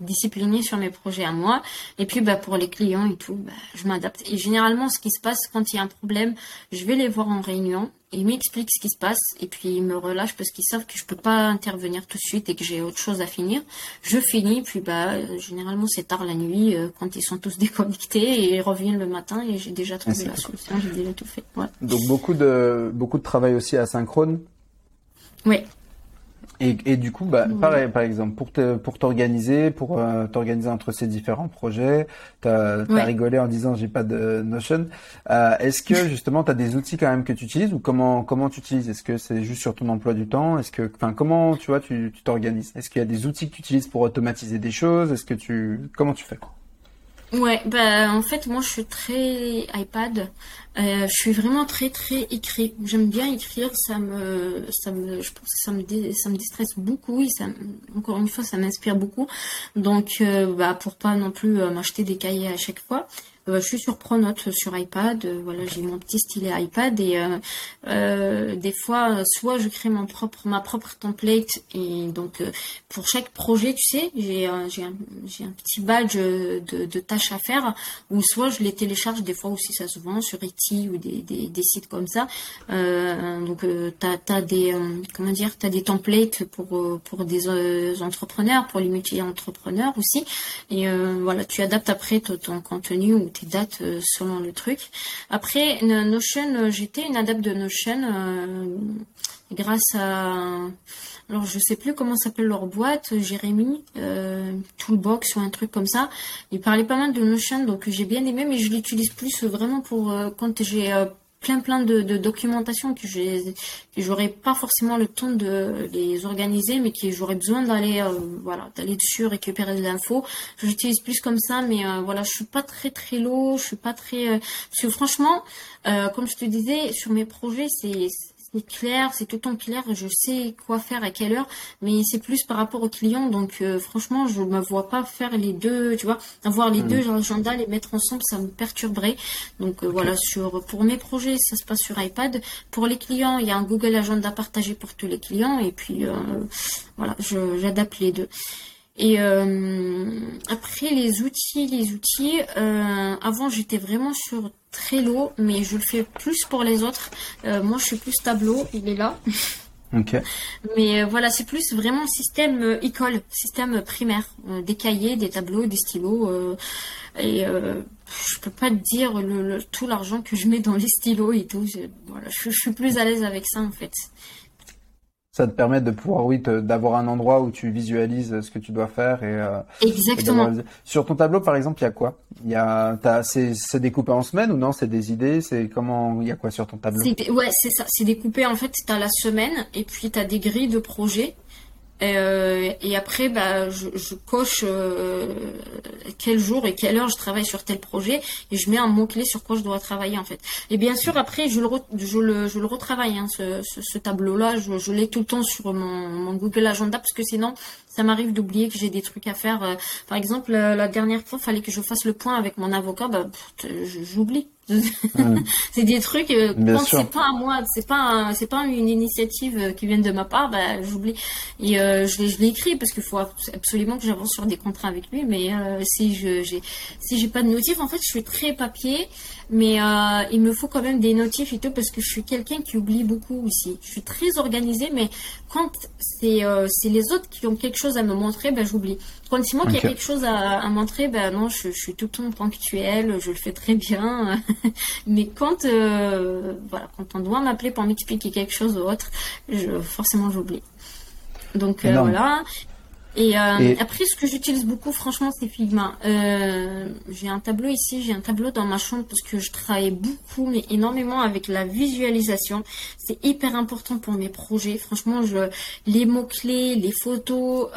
Speaker 1: discipliné sur mes projets à moi. Et puis bah, pour les clients et tout, bah, je m'adapte. Et généralement, ce qui se passe quand il y a un problème, je vais les voir en réunion. Ils m'expliquent ce qui se passe et puis ils me relâchent parce qu'ils savent que je peux pas intervenir tout de suite et que j'ai autre chose à finir. Je finis, puis bah généralement c'est tard la nuit euh, quand ils sont tous (laughs) déconnectés et ils reviennent le matin et j'ai déjà trouvé la solution, j'ai déjà tout fait.
Speaker 2: Donc beaucoup de beaucoup de travail aussi asynchrone.
Speaker 1: Oui,
Speaker 2: et, et, du coup, bah, pareil, par exemple, pour te, pour t'organiser, pour euh, t'organiser entre ces différents projets, t'as as rigolé en disant j'ai pas de Notion. Euh, Est-ce que (laughs) justement t'as des outils quand même que tu utilises ou comment comment tu utilises Est-ce que c'est juste sur ton emploi du temps? Est-ce que, enfin, comment tu vois, tu t'organises? Est-ce qu'il y a des outils que tu utilises pour automatiser des choses? Est-ce que tu, comment tu fais?
Speaker 1: Ouais, bah en fait moi je suis très iPad. Euh, je suis vraiment très très écrit. J'aime bien écrire, ça me ça me je pense ça me ça me déstresse beaucoup et encore une fois ça m'inspire beaucoup. Donc euh, bah pour pas non plus euh, m'acheter des cahiers à chaque fois. Euh, je suis sur Pronote sur iPad. Euh, voilà, j'ai mon petit stylet iPad et euh, des fois, soit je crée mon propre, ma propre template et donc pour chaque projet, tu sais, j'ai un, un, petit badge de, de, tâches à faire ou soit je les télécharge des fois aussi ça se vend sur Etsy ou des, des, sites comme ça. donc t'as as des comment dire, t'as des templates pour pour des entrepreneurs, pour les multi-entrepreneurs aussi et voilà, tu adaptes après ton, ton contenu ou tes dates euh, selon le truc. Après, Notion, euh, j'étais une adepte de Notion euh, grâce à... Alors, je sais plus comment s'appelle leur boîte, Jérémy, Toolbox ou un truc comme ça. Il parlait pas mal de Notion, donc j'ai bien aimé, mais je l'utilise plus vraiment pour quand j'ai plein plein de, de documentation que j'aurais pas forcément le temps de les organiser mais que j'aurais besoin d'aller euh, voilà d'aller dessus récupérer de l'info. J'utilise plus comme ça mais euh, voilà je suis pas très très lourd je suis pas très euh, parce que franchement comme je te disais sur mes projets c'est c'est clair, c'est tout le temps clair, je sais quoi faire à quelle heure, mais c'est plus par rapport au client. Donc euh, franchement, je me vois pas faire les deux, tu vois, avoir les hmm. deux agendas, les mettre ensemble, ça me perturberait. Donc euh, voilà, sur pour mes projets, ça se passe sur iPad. Pour les clients, il y a un Google Agenda partagé pour tous les clients, et puis euh, voilà, j'adapte les deux. Et après les outils, les outils. avant, j'étais vraiment sur Trello, mais je le fais plus pour les autres. Euh, moi, je suis plus tableau, il est là. (laughs)
Speaker 2: Ok.
Speaker 1: Mais euh, voilà, c'est plus vraiment système euh, école, système primaire, des cahiers, des tableaux, des stylos. et je peux pas te dire le, tout l'argent que je mets dans les stylos et tout. voilà, je, suis plus à l'aise avec ça en fait
Speaker 2: ça te permet de pouvoir, oui, d'avoir un endroit où tu visualises ce que tu dois faire et.
Speaker 1: Euh, Exactement.
Speaker 2: Sur ton tableau, par exemple, il y a quoi? Il y a, c'est découpé en semaine ou non? C'est des idées? C'est comment Il y a quoi sur ton tableau?
Speaker 1: Ouais, c'est ça. C'est découpé en fait. tu as la semaine et puis tu as des grilles de projets Euh, et après, bah, je, je coche euh, quel jour et quelle heure je travaille sur tel projet et je mets un mot clé sur quoi je dois travailler en fait. Et bien sûr, après, je le, je le, je le retravaille. Hein, ce, ce, tableau-là, je, je l'ai tout le temps sur mon, mon Google Agenda parce que sinon, ça m'arrive d'oublier que j'ai des trucs à faire. Euh, par exemple, la dernière fois, il fallait que je fasse le point avec mon avocat, bah, j'oublie. (laughs) c'est des trucs euh, quand c'est pas à moi, c'est pas c'est pas une initiative euh, qui vient de ma part, bah j'oublie. Et euh, je l'ai je l'ai écrit parce qu'il faut absolument que j'avance sur des contrats avec lui. Mais si je j'ai si j'ai pas de notif, en fait, je suis très papier, mais il me faut quand même des notifs et tout parce que je suis quelqu'un qui oublie beaucoup aussi. Je suis très organisée, mais quand c'est c'est les autres qui ont quelque chose à me montrer, bah j'oublie. Quand c'est moi qui ai quelque chose à, à montrer, ben non, je, je, suis tout le temps ponctuelle, je le fais très bien. (laughs) (laughs) Mais quand, euh, voilà, quand on doit m'appeler pour m'expliquer quelque chose ou autre, je, forcément j'oublie. Donc euh, voilà. Et, euh, Et, après, ce que j'utilise beaucoup, franchement, c'est Figma. J'ai un tableau ici, j'ai un tableau dans ma chambre parce que je travaille beaucoup, mais énormément avec la visualisation. C'est hyper important pour mes projets. Franchement, je, les mots-clés, les photos,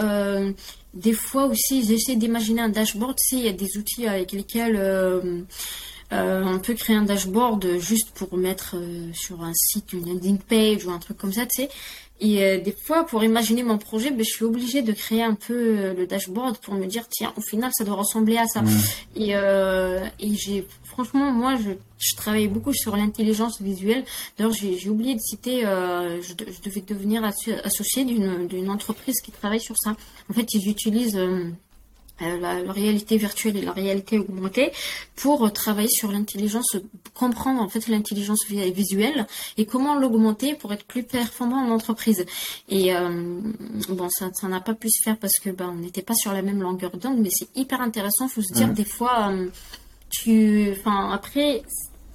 Speaker 1: des fois aussi, j'essaie d'imaginer un dashboard. Tu sais, il y a des outils avec lesquels euh, euh, on peut créer un dashboard juste pour mettre euh, sur un site une landing page ou un truc comme ça, tu sais. Et euh, des fois, pour imaginer mon projet, ben, je suis obligée de créer un peu le dashboard pour me dire, tiens, au final, ça doit ressembler à ça. Et, et j'ai, franchement, moi, je, je travaille beaucoup sur l'intelligence visuelle. D'ailleurs, j'ai oublié de citer, je, je, devais devenir associée d'une entreprise qui travaille sur ça. En fait, ils utilisent euh, la, réalité virtuelle et la réalité augmentée pour euh, travailler sur l'intelligence, comprendre en fait l'intelligence visuelle et comment l'augmenter pour être plus performant en entreprise. Et euh, bon, ça, ça n'a pas pu se faire parce que ben on n'était pas sur la même longueur d'onde, mais c'est hyper intéressant. Faut se dire des fois, tu, enfin après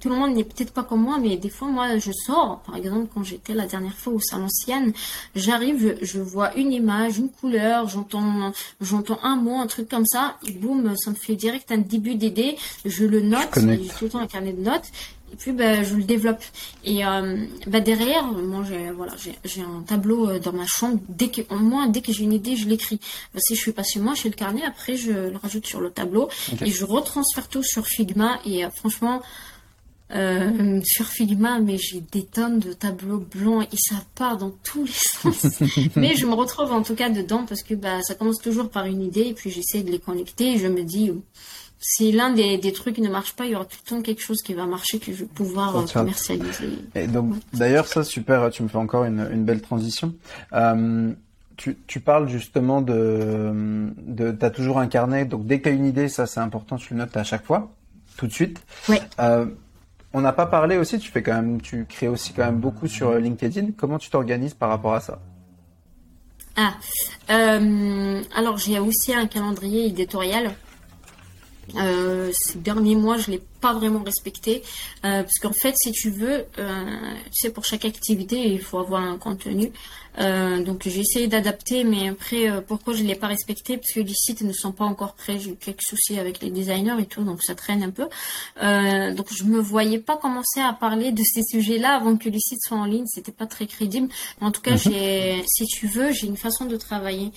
Speaker 1: tout le monde n'est peut-être pas comme moi, mais des fois, moi, je sors. Par exemple, quand j'étais la dernière fois au salon Sienne, j'arrive, je, vois une image, une couleur, j'entends, j'entends un mot, un truc comme ça, et boum, ça me fait direct un début d'idée. Je le note, j'ai tout le temps un carnet de notes. Et puis, ben, je le développe. Et euh, ben, derrière, moi, j'ai voilà, j'ai un tableau euh, dans ma chambre. Dès que, au moins, dès que j'ai une idée, je l'écris. Ben, si je suis pas chez moi, j'ai le carnet. Après, je le rajoute sur le tableau et je retransfère tout sur Figma. Et euh, franchement, euh, sur Figma, mais j'ai des tonnes de tableaux blancs et ça part dans tous les (laughs) sens. mais je me retrouve en tout cas dedans parce que bah, ça commence toujours par une idée et puis j'essaie de les connecter et je me dis si l'un des, des, trucs ne marche pas, il y aura tout le temps quelque chose qui va marcher que je vais pouvoir euh, commercialiser.
Speaker 2: Et donc d'ailleurs ça super, tu me fais encore une, une belle transition. Euh, tu, tu, parles justement de, de tu as toujours un carnet, donc dès que tu as une idée, ça c'est important, tu le notes à chaque fois, tout de suite.
Speaker 1: Oui.
Speaker 2: On n'a pas parlé aussi, tu fais quand même, tu crées aussi quand même beaucoup sur euh, LinkedIn. Comment tu t'organises par rapport à ça?
Speaker 1: Ah, euh, alors j'ai aussi un calendrier éditorial. Euh, ces derniers mois, je l'ai pas vraiment respecté parce qu'en fait, si tu veux, tu sais, pour chaque activité, il faut avoir un contenu. Euh, donc j'ai essayé d'adapter, mais après, euh, pourquoi je ne l'ai pas respecté? Parce que les sites ne sont pas encore prêts. J'ai eu quelques soucis avec les designers et tout, donc ça traîne un peu. Euh, donc je me voyais pas commencer à parler de ces sujets-là avant que les sites soient en ligne. C'était pas très crédible. en tout cas, mhm. j'ai, si tu veux, j'ai une façon de travailler.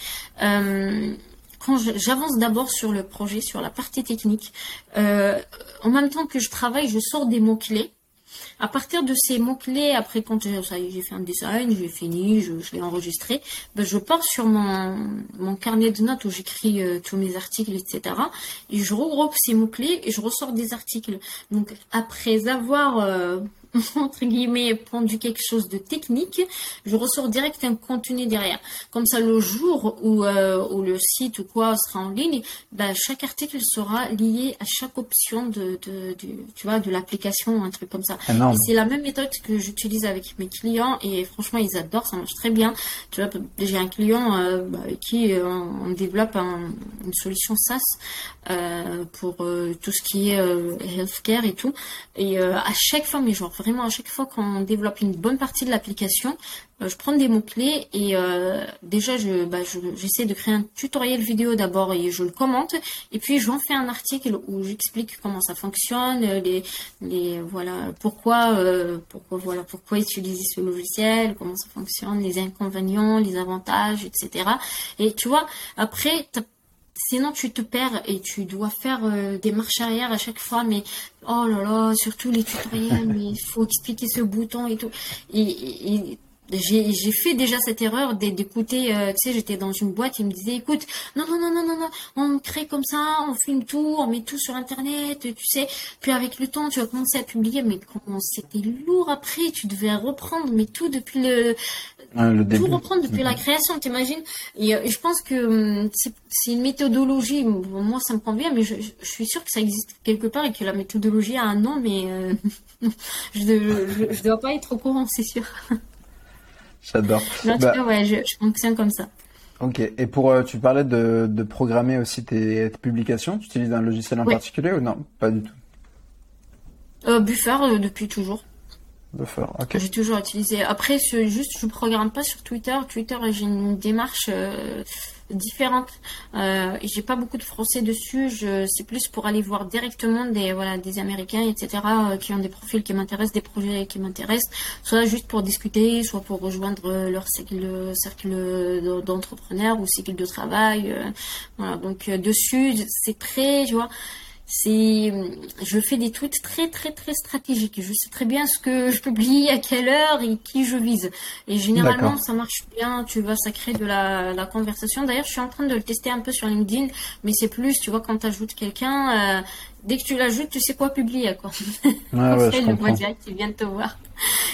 Speaker 1: Quand j'avance d'abord sur le projet, sur la partie technique, en même temps que je travaille, je sors des mots clés à partir de ces mots-clés, après quand j'ai fait un design, j'ai fini, je, l'ai enregistré, ben, je pars sur mon, mon carnet de notes où j'écris euh, tous mes articles, etc. Et je regroupe ces mots-clés et je ressors des articles. Donc après avoir euh, (laughs) entre guillemets, pondu quelque chose de technique, je ressors direct un contenu derrière. Comme ça, le jour où, euh, où le site ou quoi sera en ligne, bah, chaque article sera lié à chaque option de, de, tu vois, de l'application, un truc comme ça. C'est la même méthode que j'utilise avec mes clients et franchement, ils adorent, ça marche très bien. Tu vois, j'ai un client euh, bah, avec qui euh, on développe une solution SaaS pour tout ce qui est healthcare et tout. Et à chaque fois, mais genre vraiment à chaque fois qu'on développe une bonne partie de l'application, euh, je prends des mots-clés et euh, déjà je, bah, j'essaie de créer un tutoriel vidéo d'abord et je le commente et puis j'en fais un article où j'explique comment ça fonctionne, les, les voilà pourquoi euh, pourquoi voilà pourquoi utiliser ce logiciel, comment ça fonctionne, les inconvénients, les avantages, etc. Et tu vois après Sinon, tu te perds et tu dois faire des marches arrière à chaque fois. Mais oh là là, surtout les tutoriels, mais il faut expliquer ce bouton et tout. J'ai fait déjà cette erreur d'écouter, euh, tu sais, j'étais dans une boîte, ils me disaient, écoute, non, non, non, non, non, non, on crée comme ça, on filme tout, on met tout sur Internet, tu sais, puis avec le temps, tu vas commencer à publier, mais comment c'était lourd après, tu devais reprendre, mais tout depuis le, tout reprendre depuis la création, t'imagines? Et, euh, et, je pense que hum, c'est une méthodologie, moi ça me convient, mais je, je, suis sûre que ça existe quelque part et que la méthodologie a un nom, mais euh, (laughs) je ne dois pas être au courant, c'est sûr. (laughs)
Speaker 2: J'adore.
Speaker 1: En tout bah, cas, ouais, je, fonctionne comme ça.
Speaker 2: Ok. Et pour, euh, tu parlais de, de, programmer aussi tes, publications. Tu utilises un logiciel en particulier ou non? Pas du tout.
Speaker 1: Euh, Buffer euh, depuis toujours.
Speaker 2: Buffer, ok.
Speaker 1: J'ai toujours utilisé. Après, juste, je programme pas sur Twitter. Twitter, j'ai une démarche différentes. Euh, j'ai pas beaucoup de français dessus. Je, c'est plus pour aller voir directement des voilà des Américains, etc. Euh, qui ont des profils qui m'intéressent, des projets qui m'intéressent, soit juste pour discuter, soit pour rejoindre leur cercle, cercle d'entrepreneurs ou cycle de travail. Euh, voilà. Donc euh, dessus, c'est très, tu vois c'est je fais des tweets très très très stratégiques. Je sais très bien ce que je publie, à quelle heure et qui je vise. Et généralement ça marche bien. Tu vois, ça crée de la, la conversation. D'ailleurs, je suis en train de le tester un peu sur LinkedIn, mais c'est plus, tu vois, quand tu ajoutes quelqu'un, euh, dès que tu l'ajoutes, tu sais quoi publier, quoi.
Speaker 2: Ah ouais,
Speaker 1: le voit direct, il vient de te voir.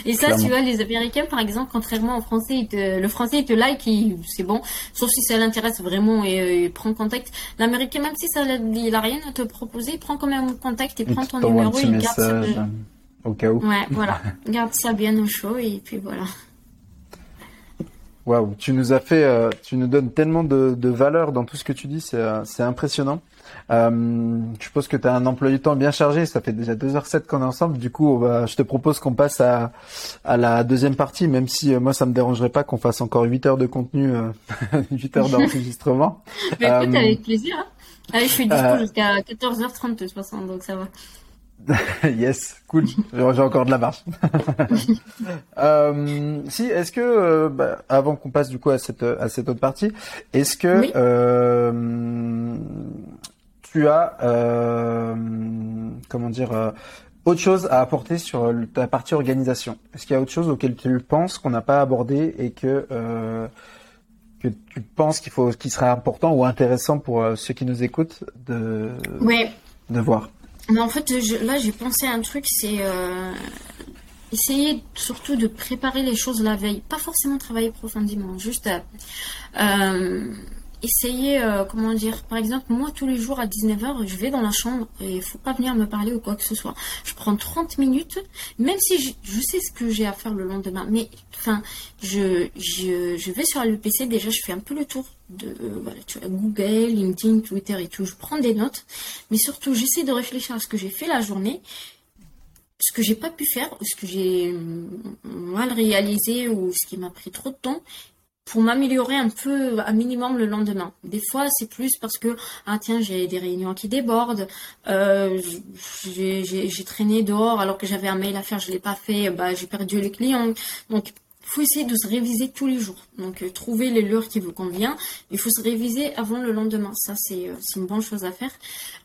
Speaker 1: Et ça, tu vois, les Américains, par exemple, contrairement au Français, le Français, il te like, c'est bon. Sauf si ça l'intéresse vraiment et il prend contact. L'Américain, même si ça, il a rien à te proposer, il prend quand même contact et, prend ton numéro et garde ça.
Speaker 2: Au cas où.
Speaker 1: Ouais, voilà. (laughs) garde ça bien au chaud et puis voilà.
Speaker 2: Waouh, tu nous as fait, euh, tu nous donnes tellement de, de valeur dans tout ce que tu dis, c'est euh, impressionnant. Euh, je suppose que tu as un emploi du temps bien chargé, ça fait déjà 2h07 qu'on est ensemble, du coup je te propose qu'on passe à, à la deuxième partie, même si euh, moi ça me dérangerait pas qu'on fasse encore 8 heures de contenu, (laughs) 8 heures d'enregistrement. (laughs)
Speaker 1: Mais écoute, avec plaisir. Hein. Allez, je suis dispo jusqu'à 14h30 de toute façon, donc ça va. (laughs)
Speaker 2: yes, cool. J'ai encore de la marche. euh, si, est-ce que euh, bah, avant qu'on passe du coup à cette à cette autre partie, est-ce que euh, tu as euh, comment dire autre chose à apporter sur ta partie organisation. Est-ce qu'il y a autre chose auquel tu penses qu'on n'a pas abordé et que que tu penses qu'il faut, qu'il serait important ou intéressant pour ceux qui nous écoutent de de voir?
Speaker 1: Mais en fait, là, j'ai pensé à un truc, c'est euh, essayer surtout de préparer les choses la veille. Pas forcément travailler profondément, juste euh, essayer, euh, comment dire, par exemple, moi tous les jours à 19h, je vais dans la chambre et il faut pas venir me parler ou quoi que ce soit. Je prends 30 minutes, même si je, sais ce que j'ai à faire le lendemain, mais enfin, je, je, je, vais sur le PC, déjà je fais un peu le tour de euh, voilà, tu Google, LinkedIn, Twitter et tout, je prends des notes, mais surtout j'essaie de réfléchir à ce que j'ai fait la journée ce que j'ai pas pu faire, ce que j'ai mal réalisé ou ce qui m'a pris trop de temps pour m'améliorer un peu à minimum le lendemain. Des fois, c'est plus parce que ah tiens, j'ai des réunions qui débordent, euh, j'ai traîné dehors alors que j'avais un mail à faire, je l'ai pas fait, bah j'ai perdu les clients. Donc faut essayer de se réviser tous les jours. Donc euh, trouver les l'heure qui vous convient. Il faut se réviser avant le lendemain. Ça c'est euh, une bonne chose à faire.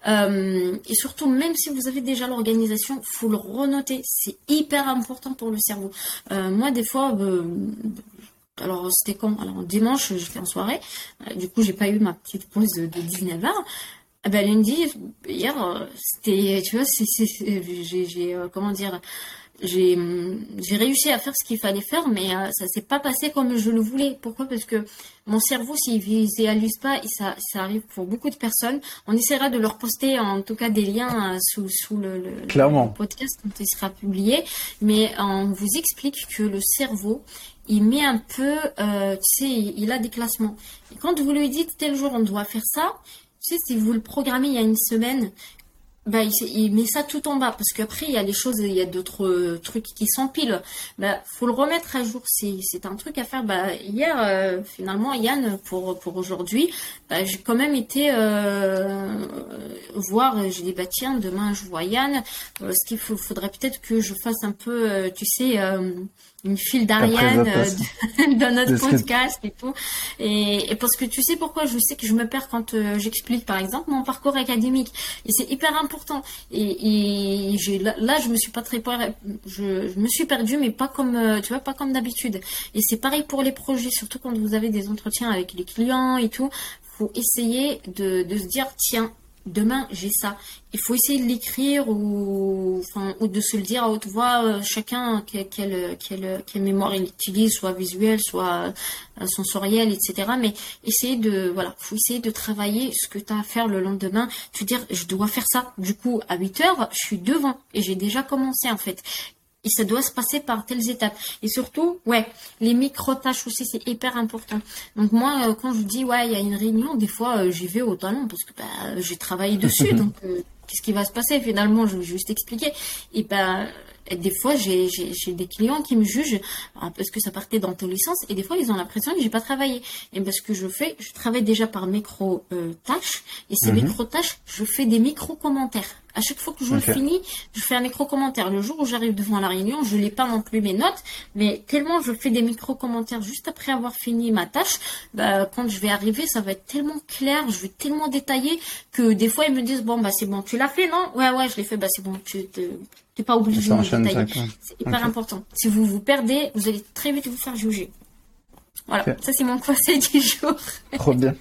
Speaker 1: Et surtout, même si vous avez déjà l'organisation, faut le renoter. C'est hyper important pour le cerveau. moi, des fois, alors c'était quand? Alors dimanche, j'étais en soirée. Euh, du coup, j'ai pas eu ma petite pause de, 19h. Eh ben lundi, hier, euh, c'était, tu vois, j'ai, euh, comment dire, j'ai, j'ai réussi à faire ce qu'il fallait faire, mais ça s'est pas passé comme je le voulais. Pourquoi? Parce que mon cerveau, s'il visualise pas, et ça, ça arrive pour beaucoup de personnes, on essaiera de leur poster en tout cas des liens sous, sous le, le podcast quand il sera publié, mais on vous explique que le cerveau, il met un peu, euh, tu sais, il a des classements. Et quand vous lui dites tel jour on doit faire ça, tu sais, si vous le programmez il y a une semaine, bah, il, met ça tout en bas parce qu'après il y a des choses, il y a d'autres euh, trucs qui s'empilent. Bah, faut le remettre à jour. C'est un truc à faire. Bah, hier, euh, finalement, Yann, pour pour aujourd'hui, bah, j'ai quand même été voir. J'ai dit bah tiens, demain je vois Yann. ce qu'il faudrait peut-être que je fasse un peu, tu sais une file d'Ariane euh, dans (laughs) notre podcast et tout. Et, parce que tu sais pourquoi je sais que je me perds quand euh, j'explique par exemple mon parcours académique et c'est hyper important. Et, et j'ai là, je me suis pas très je, je me suis perdue mais pas comme euh, tu vois pas comme d'habitude. Et c'est pareil pour les projets surtout quand vous avez des entretiens avec les clients et tout. Faut essayer de, de se dire tiens demain j'ai ça. Il faut essayer de l'écrire ou, de se le dire à haute voix, euh, chacun quelle, mémoire il utilise, soit visuelle, soit euh, sensorielle, etc. Mais essayer de, voilà, faut essayer de travailler ce que tu as à faire le lendemain. Tu dire, je dois faire ça. Du coup, à 8 heures, je suis devant et j'ai déjà commencé en fait. Et ça doit se passer par telles étapes. Et surtout, ouais, les micro-tâches aussi, c'est hyper important. Donc moi, euh, quand je dis, ouais, il y a une réunion, des fois, euh, j'y vais au talent parce que bah, j'ai travaillé (laughs) dessus. donc, euh, qu'est-ce qui va se passer? Finalement Je vais juste expliquer. Et ben, des fois, j'ai des clients qui me jugent ah, parce que ça partait dans tous les sens. Et des fois, ils ont l'impression que j'ai pas travaillé. Et parce que je fais, je travaille déjà par micro-tâches. et ces mhm. micro-tâches, je fais des micro-commentaires. À chaque fois que je le finis, je fais un micro-commentaire. Le jour où j'arrive devant la réunion, je n'ai pas non plus mes notes, mais tellement je fais des micro-commentaires juste après avoir fini ma tâche, bah, quand je vais arriver, ça va être tellement clair, je vais tellement détailler que des fois ils me disent bon bah c'est bon, tu l'as fait non? Ouais ouais, je l'ai fait, bah c'est bon, tu n'es pas obligé de détailler. C'est hyper important. Si vous vous perdez, vous allez très vite vous faire juger. Voilà, ça c'est mon (laughs) conseil du jour.
Speaker 2: Trop bien.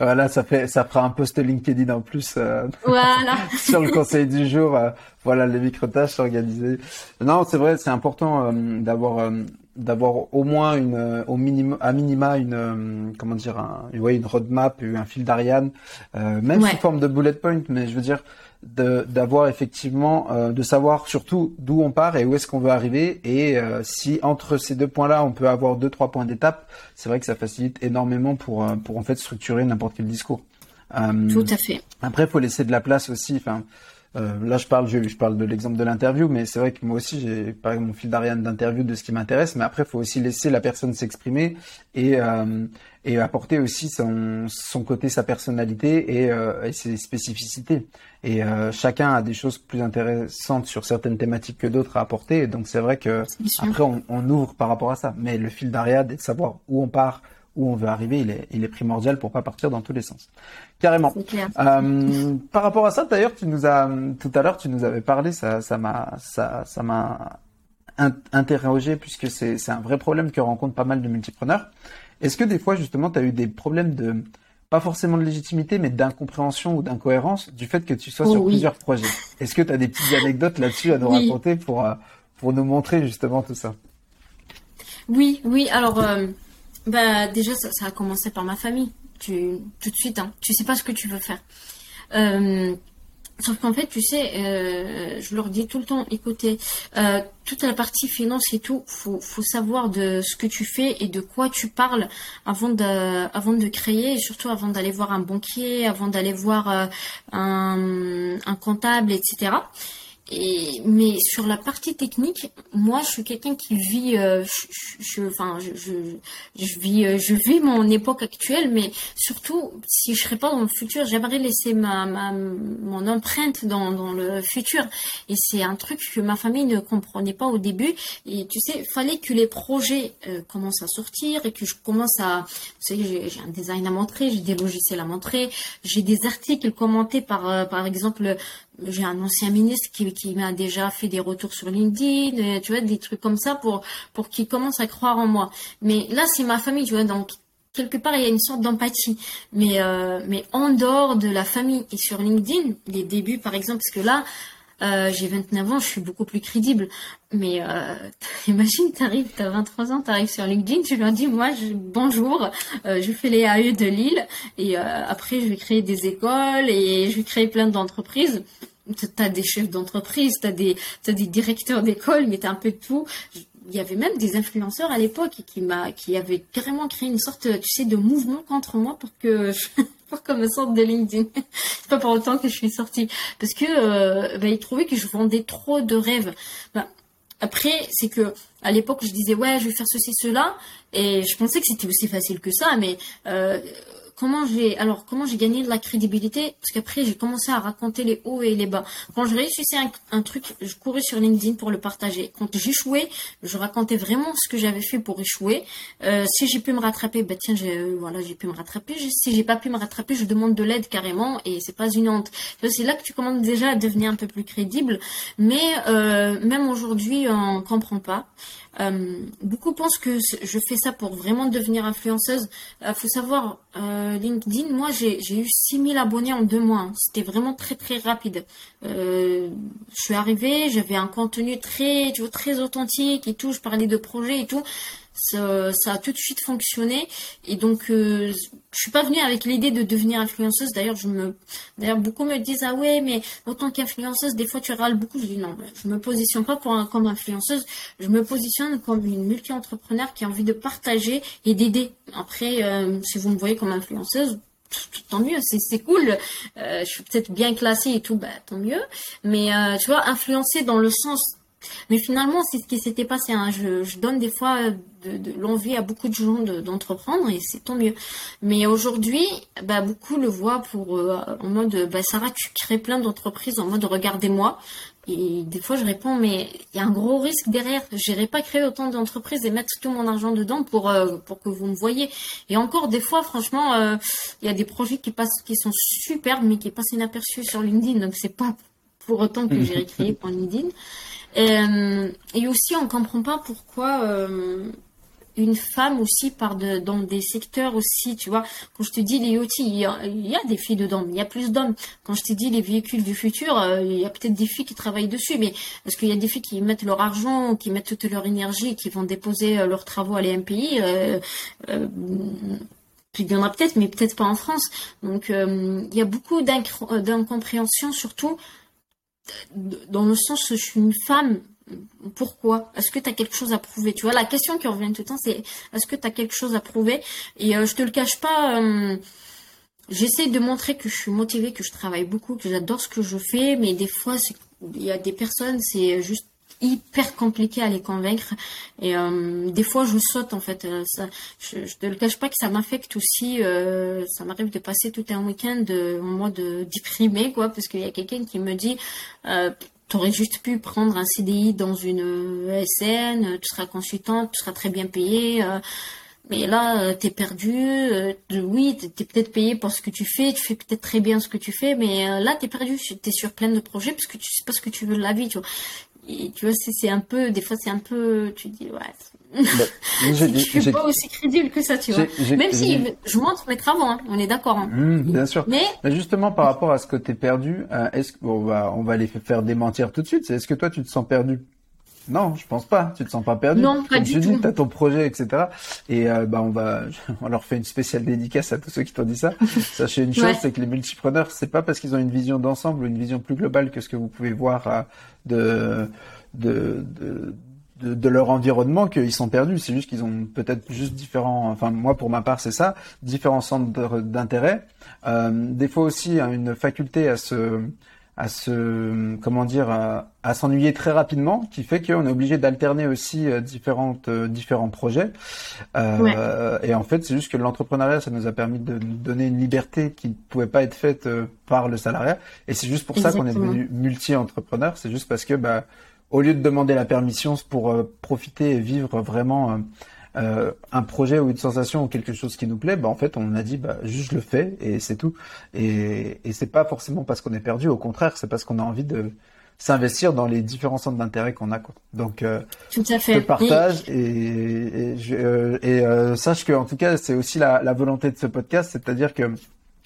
Speaker 2: Voilà, ça fait, ça fera un post LinkedIn en plus. Euh,
Speaker 1: voilà. (laughs)
Speaker 2: sur le conseil du jour. Euh, voilà, les micro-tâches organisées. Non, c'est vrai, c'est important euh, d'avoir, d'avoir au moins une, au minimum, à minima une, comment dire, un, une roadmap, un fil d'Ariane, même sous forme de bullet point. Mais je veux dire, d'avoir effectivement euh, de savoir surtout d'où on part et où est-ce qu'on veut arriver et euh, si entre ces deux points-là on peut avoir deux trois points d'étape, c'est vrai que ça facilite énormément pour euh, pour en fait structurer n'importe quel discours.
Speaker 1: Tout à fait.
Speaker 2: Après, il faut laisser de la place aussi. Enfin, là, je parle, je, je parle de l'exemple de l'interview, mais c'est vrai que moi aussi, j'ai par exemple mon fil d'Ariane d'interview de ce qui m'intéresse, mais après, il faut aussi laisser la personne s'exprimer et et apporter aussi son, son côté, sa personnalité et, euh, et ses spécificités. Et euh, chacun a des choses plus intéressantes sur certaines thématiques que d'autres à apporter. donc c'est vrai que après on, on, ouvre par rapport à ça. Mais le fil d'Ariad et de savoir où on part, où on veut arriver, il est, il est primordial pour pas partir dans tous les sens. Carrément. Euh, par rapport à ça, d'ailleurs, tu nous as tout à l'heure, tu nous avais parlé, ça, ça m'a, ça, ça m'a interrogé puisque c'est, c'est un vrai problème que rencontrent pas mal de multipreneurs. Est-ce que des fois, justement, tu as eu des problèmes de, pas forcément de légitimité, mais d'incompréhension ou d'incohérence du fait que tu sois sur oh plusieurs projets? Est-ce que tu as des petites anecdotes là-dessus à nous raconter pour, euh, pour nous montrer justement tout ça?
Speaker 1: Oui, oui. Alors, euh, bah, déjà, ça, a commencé par ma famille. Tu, tout de suite, hein, tu sais pas ce que tu veux faire. Euh, Sauf qu'en fait, tu sais, euh, je leur dis tout le temps, écoutez, euh, toute la partie finance et tout, faut, faut savoir de ce que tu fais et de quoi tu parles avant de, avant de créer et surtout avant d'aller voir un banquier, avant d'aller voir euh, un, un comptable, etc. Et, mais sur la partie technique, moi, je suis quelqu'un qui vit, euh, je, enfin, je, je, je, vis, euh, je vis mon époque actuelle, mais surtout, si je serais pas dans le futur, j'aimerais laisser ma, ma, mon empreinte dans, dans le futur. Et c'est un truc que ma famille ne comprenait pas au début. Et tu sais, fallait que les projets euh, commencent à sortir et que je commence à, tu sais, j'ai un design à montrer, j'ai des logiciels à montrer, j'ai des articles commentés par, par exemple, j'ai un ancien ministre qui, m'a déjà fait des retours sur LinkedIn, euh, tu vois, des trucs comme ça pour pour qu'il commence à croire en moi. Mais là, c'est ma famille, tu vois, donc quelque part il y a une sorte d'empathie. Mais euh, mais en dehors de la famille et sur LinkedIn, les débuts par exemple, parce que là, euh, j'ai 29 ans, je suis beaucoup plus crédible. Mais euh, (laughs) imagine, t'arrives, t'as 23 ans, t'arrives sur LinkedIn, tu leur dis, moi, bonjour, euh, je fais les AE de Lille, et euh, après, je vais créer des écoles, et je vais créer plein d'entreprises. T'as des chefs d'entreprise, t'as des, t'as des directeurs d'école, mais t'as un peu de tout. Il y avait même des influenceurs à l'époque qui qui avaient carrément créé une sorte, tu sais, de mouvement contre moi pour que (laughs) comme sorte de LinkedIn. (laughs) c'est pas pour autant que je suis sortie. Parce que euh, bah, ils trouvaient que je vendais trop de rêves. Bah, après, c'est que à l'époque, je disais ouais, je vais faire ceci, cela, et je pensais que c'était aussi facile que ça, mais euh, comment j'ai alors comment j'ai gagné de la crédibilité parce qu'après j'ai commencé à raconter les hauts et les bas. Quand je réussissais un, truc, je courais sur LinkedIn pour le partager. Quand j'échouais, je racontais vraiment ce que j'avais fait pour échouer. Euh, si j'ai pu me rattraper, bah tiens, j'ai euh, voilà, j'ai pu me rattraper. Si j'ai pas pu me rattraper, je demande de l'aide carrément et c'est pas une honte. C'est là que tu commences déjà à devenir un peu plus crédible. Mais euh, même aujourd'hui, on comprend pas. Euh, beaucoup pensent que je fais ça pour vraiment devenir influenceuse. Il euh, faut savoir, euh, LinkedIn, moi j'ai eu 6000 abonnés en deux mois. Hein. C'était vraiment très très rapide. je suis arrivée, j'avais un contenu très, tu vois, très authentique et tout. Je parlais de projets et tout ça, a tout de suite fonctionné. Et donc euh, je suis pas venue avec l'idée de devenir influenceuse. D'ailleurs je me d'ailleurs beaucoup me disent ah ouais mais en tant qu'influenceuse des fois tu râles beaucoup. Je dis non je me positionne pas pour comme influenceuse. Je me positionne comme une multi-entrepreneur qui a envie de partager et d'aider. Après euh, si vous me voyez comme influenceuse tant mieux, c'est cool. Euh, je suis peut-être bien classée et tout, bah tant mieux. Mais euh, tu vois, influencer dans le sens mais finalement, c'est ce qui s'était passé. Hein. Je, donne des fois de, l'envie à beaucoup de gens d'entreprendre et c'est tant mieux. Mais aujourd'hui, bah, beaucoup le voient pour euh, en mode bah, Sarah, tu crées plein d'entreprises en mode regardez-moi. Et des fois, je réponds, mais il y a un gros risque derrière. Je n'irai pas créer autant d'entreprises et mettre tout mon argent dedans pour euh, pour que vous me voyez. Et encore, des fois, franchement, euh, il y a des projets qui passent, qui sont superbes, mais qui passent inaperçus sur LinkedIn. Donc, c'est pas pour autant que j'ai (laughs) créé pour LinkedIn. Euh, et aussi, on comprend pas pourquoi euh, une femme aussi part de, dans des secteurs aussi, tu vois. Quand je te dis les IoT, il y, a, des filles dedans, mais il y a plus d'hommes. Quand je te dis les véhicules du futur, euh, il y a peut-être des filles qui travaillent dessus, mais parce qu'il y a des filles qui mettent leur argent, qui mettent toute leur énergie, qui vont déposer leurs travaux à l'EMPI. Euh, il y en a peut-être, mais peut-être pas en France. Donc, il y a beaucoup d'incompréhension, surtout dans le sens où je suis une femme, pourquoi? Est-ce que tu as quelque chose à prouver? Tu vois, la question qui revient tout le temps, c'est est-ce que tu as quelque chose à prouver? Et euh, je te le cache pas, euh, j'essaie de montrer que je suis motivée, que je travaille beaucoup, que j'adore ce que je fais, mais des fois, il y a des personnes, c'est juste hyper compliqué à les convaincre et euh, des fois je saute en fait euh, ça je, te le cache pas que ça m'affecte aussi euh, ça m'arrive de passer tout un week-end en mode déprimé quoi parce qu'il y a quelqu'un qui me dit tu aurais juste pu prendre un CDI dans une ESN tu seras consultante tu seras très bien payé mais là, tu es perdu. oui, tu es peut-être payé pour ce que tu fais. Tu fais peut-être très bien ce que tu fais. Mais là, tu es perdu. Tu es sur plein de projets parce que tu sais pas ce que tu veux de la vie. Tu vois tu vois, c'est un peu, des fois, c'est un peu, tu dis, ouais. Bah, (laughs) je suis pas aussi crédible que ça, tu vois. Même si je montre mes travaux, hein, on est d'accord. Hein.
Speaker 2: Mmh, bien sûr. Mais... justement, par rapport à ce que t'es perdu, euh, est-ce qu'on va, on va les faire démentir tout de suite. Est-ce que toi, tu te sens perdu non, je pense pas. Tu te sens pas perdu.
Speaker 1: Non, pas du tout.
Speaker 2: Tu as ton projet, etc. Et euh, bah on va, (laughs) on leur fait une spéciale dédicace à tous ceux qui t'ont dit ça. (laughs) Sachez une chose, c'est que les multipreneurs, c'est pas parce qu'ils ont une vision d'ensemble ou une vision plus globale que ce que vous pouvez voir euh, de, de, de de, leur environnement qu'ils sont perdus. C'est juste qu'ils ont peut-être juste différents. Enfin, moi pour ma part, c'est ça, différents centres d'intérêt. Euh, des fois aussi hein, une faculté à se à se comment dire à, s'ennuyer très rapidement qui fait qu'on est obligé d'alterner aussi euh, différentes euh, différents projets. Euh, et en fait c'est juste que l'entrepreneuriat ça nous a permis de nous donner une liberté qui ne pouvait pas être faite euh, par le salariat. Et c'est juste pour ça qu'on est devenu multi-entrepreneur. C'est juste parce que bah au lieu de demander la permission pour profiter et vivre vraiment euh, un projet ou une sensation ou quelque chose qui nous plaît, bah en fait on a dit bah juste je le fais et c'est tout. Et, et c'est pas forcément parce qu'on est perdu, au contraire c'est parce qu'on a envie de s'investir dans les différents centres d'intérêt qu'on a quoi. Donc euh,
Speaker 1: tout à fait.
Speaker 2: Je partage et, et, je, euh, et euh, sache que en tout cas c'est aussi la, la volonté de ce podcast, c'est-à-dire que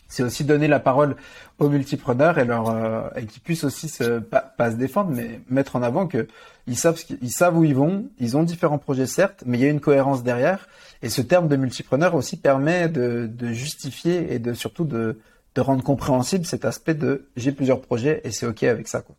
Speaker 2: c'est aussi donner la parole aux multipreneurs et leur euh, et qu'ils puissent aussi se, pas, se défendre mais mettre en avant que ils savent ils savent où ils vont ils ont différents projets certes mais il y a une cohérence derrière. Et ce terme de multipreneur aussi permet de, de justifier et de surtout de, de rendre compréhensible cet aspect de j'ai plusieurs projets et c'est ok avec ça quoi.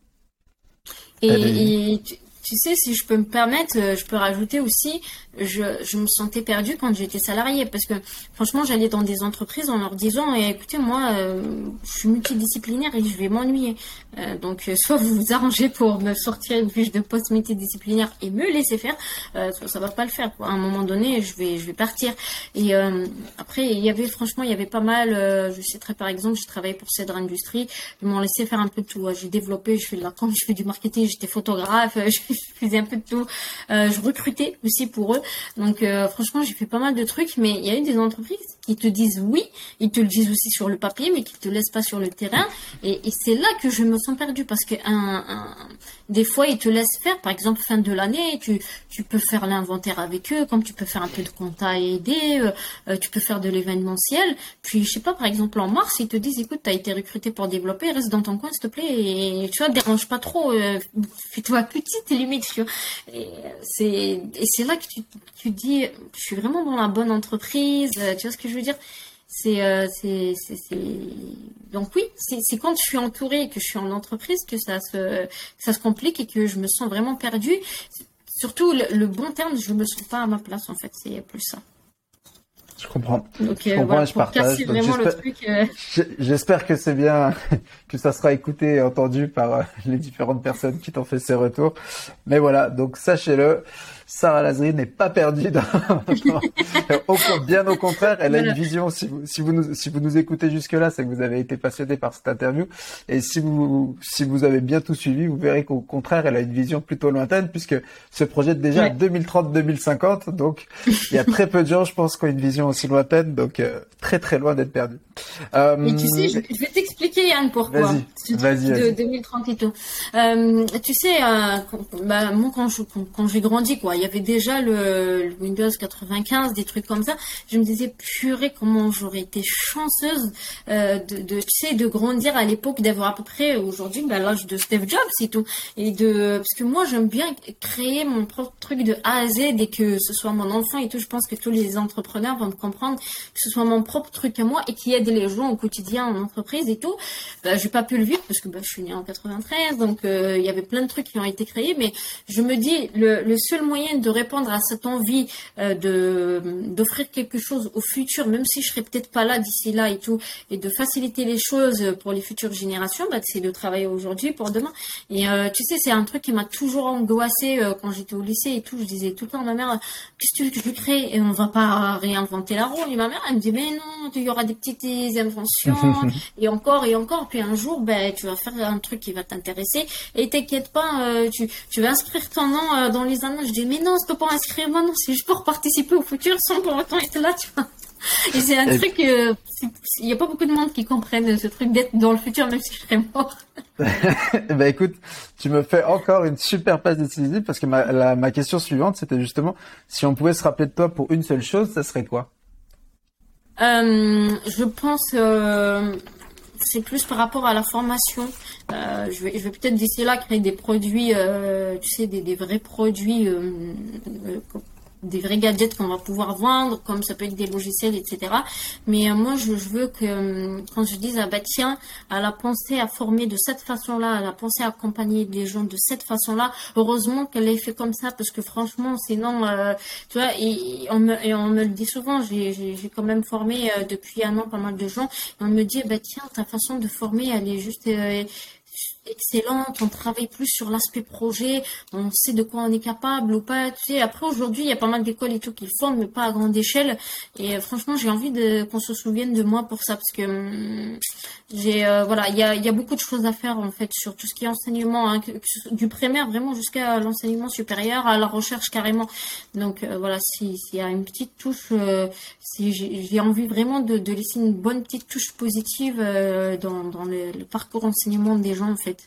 Speaker 1: Et, tu sais, si je peux me permettre, euh, je peux rajouter aussi, je, me sentais perdue quand j'étais salariée parce que franchement, j'allais dans des entreprises en leur disant, eh, écoutez, moi, euh, je suis multidisciplinaire et je vais m'ennuyer. Euh, donc, (laughs) soit vous vous arrangez pour me sortir une fiche de poste multidisciplinaire et me laisser faire, soit ça va pas le faire. À un moment donné, je vais, je vais partir. Et après, il y avait franchement, il y avait pas mal. je sais très par exemple, j'ai travaillé pour Cèdre Industrie. Ils m'ont laissé faire un peu de tout. J'ai développé, je fais de la com, je fais du marketing, j'étais photographe, (laughs) je faisais un peu de tout. Euh, je recrutais aussi pour eux. Donc euh, franchement, j'ai fait pas mal de trucs, mais il y a eu des entreprises qui te disent oui, ils te le disent aussi sur le papier, mais qui te laissent pas sur le terrain. Et, c'est là que je me sens perdue parce que un, un, des fois, ils te laissent faire. Par exemple, fin de l'année, tu, tu peux faire l'inventaire avec eux, comme tu peux faire un peu de compta et aider, euh, euh, tu peux faire de l'événementiel. Puis, je sais pas, par exemple, en mars, ils te disent, écoute, tu as été recruté pour développer, reste dans ton coin, s'il te plaît, et tu vois, dérange pas trop, euh, fais-toi petite limite, tu vois. Et c'est, et c'est là que tu, tu dis, je suis vraiment dans la bonne entreprise, tu vois ce que je veux dire? Euh, c'est c'est donc oui c'est quand je suis entourée et que je suis en entreprise que ça se ça se complique et que je me sens vraiment perdue surtout le, bon terme je me sens pas à ma place en fait c'est plus ça
Speaker 2: je comprends. Donc, je euh, comprends je partage. Euh, j'espère que c'est bien, (laughs) que ça sera écouté et entendu par les différentes personnes qui t'ont fait ces retours. Mais voilà, donc sachez-le. Sarah Lazari n'est pas perdue. Dans... (laughs) (laughs) bien au contraire, elle a une vision. Si vous, si vous nous, si vous nous écoutez jusque-là, c'est que vous avez été passionné par cette interview. Et si vous, si vous avez bien tout suivi, vous verrez qu'au contraire, elle a une vision plutôt lointaine puisque ce projet est déjà 2030-2050. Donc, il y a très peu de gens, je pense, qui ont une vision aussi lointaine. Donc, euh, très très loin d'être perdu.
Speaker 1: Euh... Mais tu sais, je, vais t'expliquer Yann pourquoi.
Speaker 2: Vas-y. Vas-y.
Speaker 1: De 2030 et tout. Euh, tu sais, euh, bah, moi quand je, quand j'ai grandi quoi il y avait déjà le, Windows 95, des trucs comme ça. Je me disais, purée, comment j'aurais été chanceuse euh, de, de, de grandir à l'époque, d'avoir à peu près aujourd'hui bah, l'âge de Steve Jobs et tout. Et de, parce que moi, j'aime bien créer mon propre truc de A à Z et que ce soit mon enfant et tout. Je pense que tous les entrepreneurs vont me comprendre que ce soit mon propre truc à moi et qui aide les gens au quotidien en entreprise et tout. Bah, j'ai pas pu le vivre parce que bah, je suis née en 93, donc euh, il y avait plein de trucs qui ont été créés, mais je me dis le seul moyen de répondre à cette envie euh, de d'offrir quelque chose au futur, même si je serai peut-être pas là d'ici là et tout, et de faciliter les choses pour les futures générations, bah, c'est de travailler aujourd'hui pour demain. Et euh, tu sais, c'est un truc qui m'a toujours angoissé euh, quand j'étais au lycée et tout. Je disais tout le temps à ma mère, qu'est-ce que tu veux que je crée? Et on va pas réinventer la roue. Et ma mère, elle me dit, mais non, il y aura des petites inventions (laughs) et encore et encore. Puis un jour, ben, tu vas faire un truc qui va t'intéresser et t'inquiète pas, tu, tu vas inscrire ton nom dans les annonces. Je dis, mais non, je peux pas inscrire maintenant, c'est juste pour participer au futur sans pour autant être là, tu vois. Et c'est un truc, euh, il n'y a pas beaucoup de monde qui comprennent ce truc d'être dans le futur, même si je serais mort. (laughs)
Speaker 2: ben écoute, tu me fais encore une super passe décisive parce que ma, ma question suivante, c'était justement si on pouvait se rappeler de toi pour une seule chose, ça serait quoi?
Speaker 1: Euh, Je pense, euh, c'est plus par rapport à la formation. Euh, je vais, je vais peut-être d'ici là créer des produits, euh, tu sais, des, vrais produits euh, des vrais gadgets qu'on va pouvoir vendre, comme ça peut être des logiciels, etc. Mais euh, moi, je, veux que euh, quand je dis, ah bah tiens, elle a pensé à former de cette façon-là, elle a pensé à accompagner les gens de cette façon-là. Heureusement qu'elle l'ait fait comme ça, parce que franchement, sinon, euh, tu vois, et, on me, et on me le dit souvent, j'ai quand même formé depuis un an pas mal de gens, et on me dit, bah tiens, ta façon de former, elle est juste excellente, on travaille plus sur l'aspect projet, on sait de quoi on est capable ou pas. Après aujourd'hui, il y a pas mal d'écoles et tout qui forment, mais pas à grande échelle. Et euh, franchement, j'ai envie qu'on se souvienne de moi pour ça, parce que hum, j'ai euh, voilà, il y a, beaucoup de choses à faire en fait sur tout ce qui est enseignement, hein, du primaire vraiment jusqu'à l'enseignement supérieur, à la recherche carrément. Donc euh, voilà, s'il y a une petite touche, si j'ai envie vraiment de, laisser une bonne petite touche positive dans, dans le, le parcours enseignement des gens en fait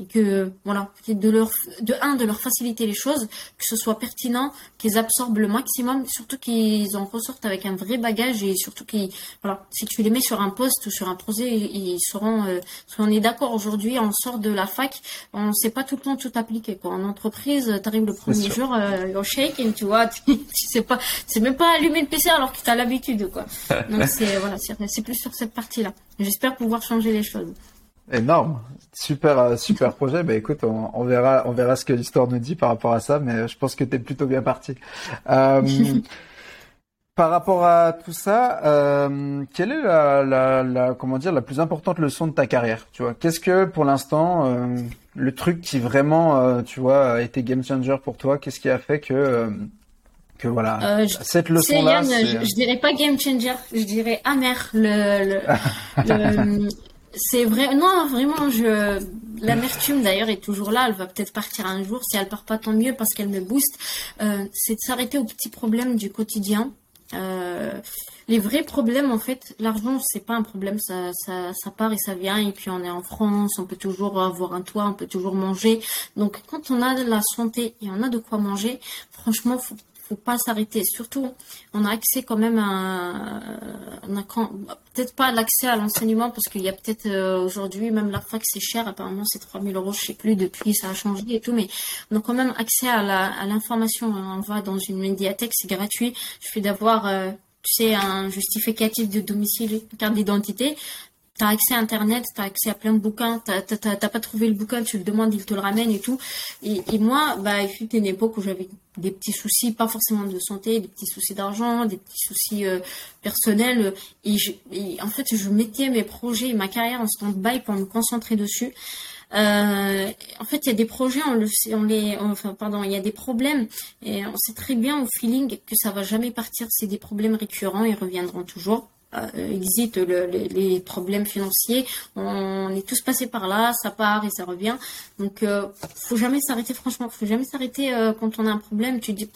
Speaker 1: et que voilà de leur de un de leur faciliter les choses que ce soit pertinent qu'ils absorbent le maximum surtout qu'ils en ressortent avec un vrai bagage et surtout qu'ils voilà si tu les mets sur un poste ou sur un projet ils seront euh, on est d'accord aujourd'hui on sort de la fac on sait pas tout le temps tout appliquer quoi. En entreprise tu arrives le premier jour euh, au shake et tu vois (laughs) tu, sais pas c'est même pas allumer le PC alors que tu as l'habitude quoi. (laughs) Donc c'est voilà c'est plus sur cette partie là j'espère pouvoir changer les choses
Speaker 2: Énorme, super euh, super projet. Bah écoute, on, verra on verra ce que l'histoire nous dit par rapport à ça, mais je pense que tu es plutôt bien parti. Euh, (laughs) par rapport à tout ça, euh, quelle est la, la, comment dire la plus importante leçon de ta carrière Tu vois, qu'est-ce que pour l'instant euh, le truc qui vraiment, euh, tu vois, a été game changer pour toi? Qu'est-ce qui a fait que euh, que voilà cette leçon là
Speaker 1: je, je, dirais pas game changer, je dirais amer. Le, le, (laughs) c'est vrai, non vraiment je l'amertume d'ailleurs est toujours là. Elle va peut-être partir un jour. Si elle part pas, tant mieux parce qu'elle me booste. c'est de s'arrêter aux petits problèmes du quotidien euh, les vrais problèmes, en fait, l'argent, c'est pas un problème, ça, ça, ça part et ça vient, et puis on est en France, on peut toujours avoir un toit, on peut toujours manger. Donc, quand on a de la santé et on a de quoi manger, franchement, faut, faut pas s'arrêter. Surtout, on a accès quand même à, peut-être pas l'accès à l'enseignement parce qu'il y a peut-être euh, aujourd'hui même la fac c'est cher. Apparemment c'est 3000 euros, je sais plus depuis ça a changé et tout, mais on a quand même accès à l'information. On va dans une médiathèque, c'est gratuit. Je fais d'avoir euh, tu sais, un justificatif de domicile, une carte d'identité tu as accès à Internet, tu as accès à plein de bouquins, tu n'as pas trouvé le bouquin, tu le demandes, il te le ramène et tout. Et, et moi, bah, il fut une époque où j'avais des petits soucis, pas forcément de santé, des petits soucis d'argent, des petits soucis euh, personnels. Et, en fait, je mettais mes projets, ma carrière en stand-by pour me concentrer dessus. Euh, en fait, il y a des projets, on les, enfin, pardon, il y a des problèmes et on sait très bien au feeling que ça va jamais partir. C'est des problèmes récurrents, ils reviendront toujours. Euh, existe les, problèmes financiers. On est tous passés par là, ça part et ça revient. Donc, euh, faut jamais s'arrêter. Franchement, faut jamais s'arrêter euh, quand on a un problème. Tu dis,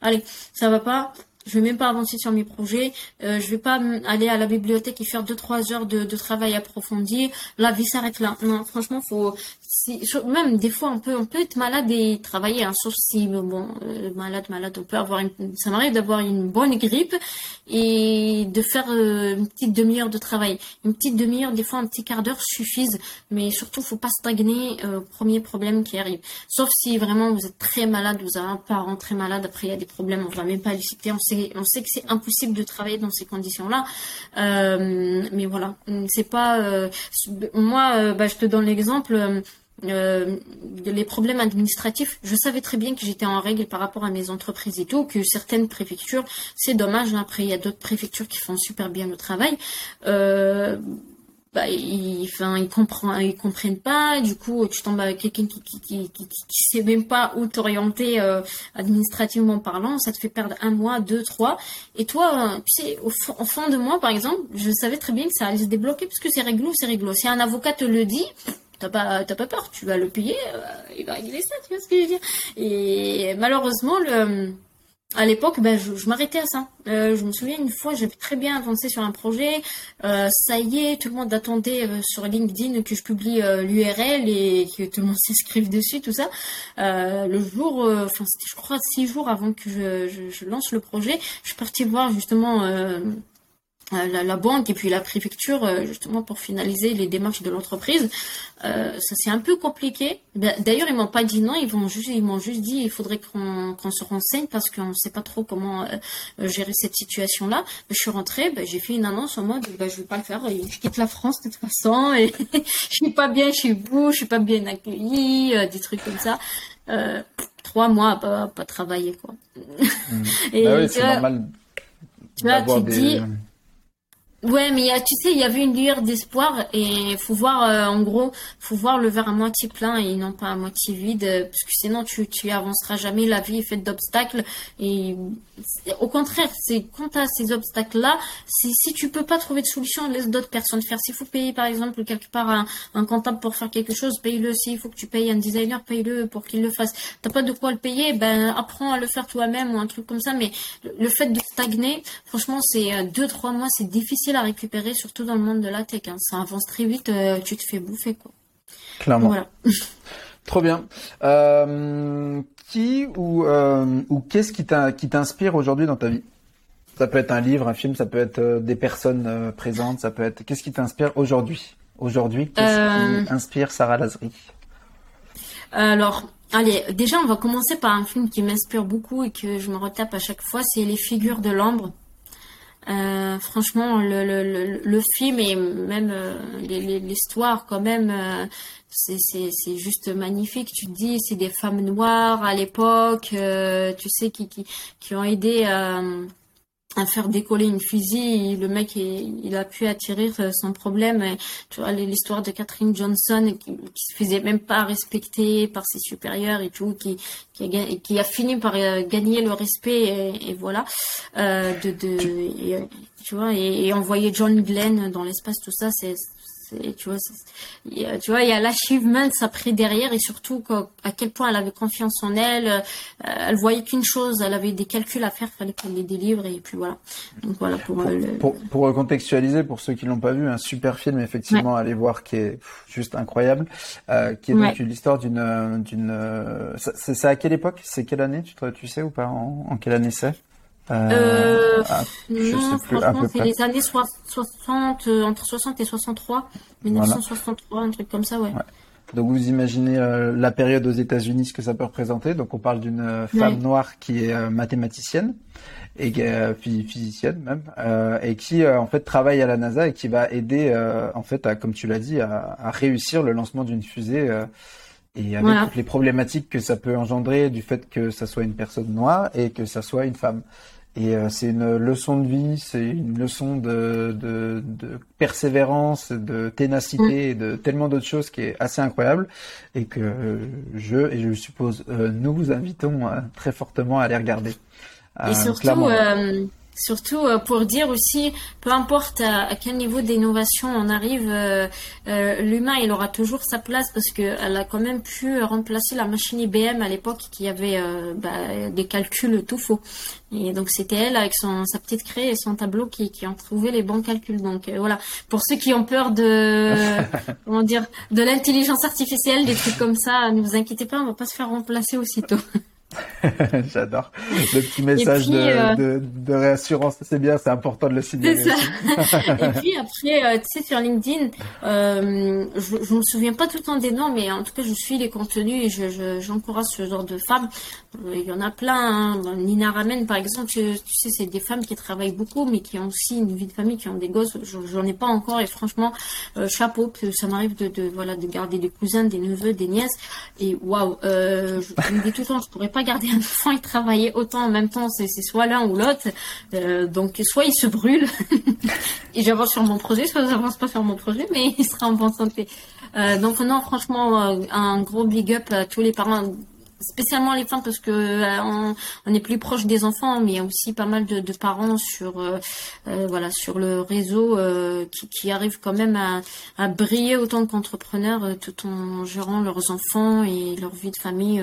Speaker 1: allez, ça va pas je vais même pas avancer sur mes projets, euh, je vais pas aller à la bibliothèque et faire deux trois heures de, de travail approfondi. La vie s'arrête là. Non, franchement, faut même des fois on peut on peut être malade et travailler, hein, sauf si bon euh, malade malade on peut avoir ça m'arrive d'avoir une bonne grippe et de faire euh, une petite demi-heure de travail, une petite demi-heure, des fois un petit quart d'heure suffisent, mais surtout faut pas stagner euh, premier problème qui arrive. Sauf si vraiment vous êtes très malade, vous avez un parent très malade, après il y a des problèmes, on va même pas les citer, on sait on sait que c'est impossible de travailler dans ces conditions-là. Euh, mais voilà, c'est pas. Moi, bah, je te donne l'exemple. Euh, les problèmes administratifs, je savais très bien que j'étais en règle par rapport à mes entreprises et tout, que certaines préfectures, c'est dommage, hein, après il y a d'autres préfectures qui font super bien le travail. Euh, bah, ils, comprennent, pas. Du coup, tu tombes avec quelqu'un qui, qui, sait même pas où t'orienter euh, administrativement parlant. Ça te fait perdre un mois, deux, trois. Et toi, tu sais, au, fond, de moi, par exemple, je savais très bien que ça allait se débloquer parce que c'est réglo, c'est réglo. Si un avocat te le dit, t'as pas pas peur tu vas le payer euh, il va régler ça tu vois ce que je veux dire et malheureusement à l'époque, ben, je, m'arrêtais à ça. Euh, je me souviens une fois, j'avais très bien avancé sur un projet. Euh, ça y est, tout le monde attendait sur LinkedIn que je publie l'URL et que tout le monde (laughs) s'inscrive dessus, tout ça. Le jour, enfin c'était je crois six jours avant que je, je, je, lance le projet, je suis partie voir justement euh, la, banque et puis la préfecture euh, justement pour finaliser les démarches de l'entreprise. Euh, ça c'est un peu compliqué. Ben, d'ailleurs ils m'ont pas dit non, ils vont juste ils m'ont juste dit il faudrait qu'on se renseigne parce qu'on ne sait pas trop comment gérer cette situation là. Je suis rentrée, ben, j'ai fait une annonce en mode ben, je vais pas le faire, je quitte la France de toute façon et (laughs) je suis pas bien chez vous, je suis pas bien accueillie, des trucs comme ça. trois mois à pas, pas travailler quoi.
Speaker 2: Mmh. (laughs) et bah oui, c'est normal.
Speaker 1: Tu vois, tu dis Ouais, mais tu sais, il y avait une lueur d'espoir et faut voir, euh, en gros, faut voir le verre à moitié plein et non pas à moitié vide, parce que sinon tu, tu avanceras jamais. La vie est faite d'obstacles et au contraire, c'est quand à ces obstacles-là, si, si tu peux pas trouver de solution, laisse d'autres personnes faire. S'il faut payer, par exemple, quelque part un, un comptable pour faire quelque chose, paye-le. S'il faut que tu payes un designer, paye-le pour qu'il le fasse. T'as pas de quoi le payer, ben apprends à le faire toi-même ou un truc comme ça. Mais le fait de stagner, franchement, c'est euh, deux trois mois, c'est difficile à récupérer, surtout dans le monde de la tech. Hein. Ça avance très vite, euh, tu te fais bouffer, quoi.
Speaker 2: Clairement. Voilà. (laughs) Trop bien. Euh, qui ou, euh, ou qu'est-ce qui t'inspire aujourd'hui dans ta vie? Ça peut être un livre, un film, ça peut être des personnes présentes, ça peut être. Qu'est-ce qui t'inspire aujourd'hui? Aujourd'hui, qu'est-ce qui inspire Sarah Lazri
Speaker 1: Alors, allez, déjà, on va commencer par un film qui m'inspire beaucoup et que je me retape à chaque fois, c'est Les figures de l'ombre Euh, franchement, le, le, le, film et même euh, l'histoire quand même, euh, c'est juste magnifique. Tu te dis, c'est des femmes noires à l'époque, tu sais, qui, qui, qui ont aidé à à faire décoller une fusée, le mec il, a pu attirer son problème. tu vois l'histoire de Catherine Johnson qui, qui se faisait même pas respecter par ses supérieurs et tout, qui qui a, qui a fini par euh, gagner le respect et, voilà euh, de, de tu vois et, et envoyer John Glenn dans l'espace tout ça c'est tu vois, tu vois, il y a l'achievement après derrière et surtout à quel point elle avait confiance en elle. Euh, elle voyait qu'une chose, elle avait des calculs à faire, fallait qu'elle les délivre et puis voilà. Donc voilà pour
Speaker 2: pour, pour, contextualiser pour ceux qui l'ont pas vu, un super film effectivement, allez voir qui est juste incroyable, euh, qui est donc l'histoire d'une d'une. C'est à quelle époque? C'est quelle année? Tu tu sais ou pas en, en quelle année c'est?
Speaker 1: Euh, euh, ah, non, franchement, c'est les années 60, euh, entre 60 et 63, 1963, un truc comme ça, ouais.
Speaker 2: Donc vous imaginez euh, la période aux États-Unis, ce que ça peut représenter. Donc on parle d'une femme noire qui est mathématicienne et physicienne même, et qui en fait travaille à la NASA et qui va aider en fait à, comme tu l'as dit, à, à, réussir le lancement d'une fusée. et avec toutes les problématiques que ça peut engendrer du fait que ça soit une personne noire et que ça soit une femme. Et euh, c'est une leçon de vie, c'est une leçon de, de, de, persévérance, de ténacité mm. et de tellement d'autres choses qui est assez incroyable et que je et je suppose euh, nous vous invitons euh, très fortement à aller regarder.
Speaker 1: et surtout, Surtout euh, pour dire aussi, peu importe à, quel niveau d'innovation on arrive, euh, euh, l'humain il aura toujours sa place parce qu'elle a quand même pu remplacer la machine IBM à l'époque qui avait bah, des calculs tout faux. Et donc c'était elle avec son sa petite craie et son tableau qui, qui ont trouvé les bons calculs. Donc voilà, pour ceux qui ont peur de (laughs) comment dire de l'intelligence artificielle, des trucs comme ça, ne vous inquiétez pas, on va pas se faire remplacer aussitôt. (laughs)
Speaker 2: J'adore le petit message euh, de, de, réassurance. C'est bien, c'est important de le signaler.
Speaker 1: et puis après, euh, tu sais, sur LinkedIn, euh, je, je me souviens pas tout le temps des noms, mais en tout cas, je suis les contenus et je, j'encourage ce genre de femmes. Il y en a plein. Hein. Nina Ramen, par exemple, tu, sais, c'est des femmes qui travaillent beaucoup, mais qui ont aussi une vie de famille, qui ont des gosses. J'en ai pas encore et franchement, chapeau. Ça m'arrive de, de, voilà de garder des cousins, des neveux, des nièces. Et waouh, je, je me dis tout le temps, je pourrais pas garder un enfant et travailler autant en même temps, c'est soit l'un ou l'autre. Euh, donc soit il se brûle (laughs) et j'avance sur mon projet, soit j'avance pas sur mon projet, mais il sera en bonne santé. Euh, donc non, franchement, euh, un gros big up à tous les parents spécialement les femmes parce que on, est plus proche des enfants mais il y a aussi pas mal de, parents sur voilà sur le réseau qui, qui, arrivent quand même à, à briller autant qu'entrepreneurs tout en gérant leurs enfants et leur vie de famille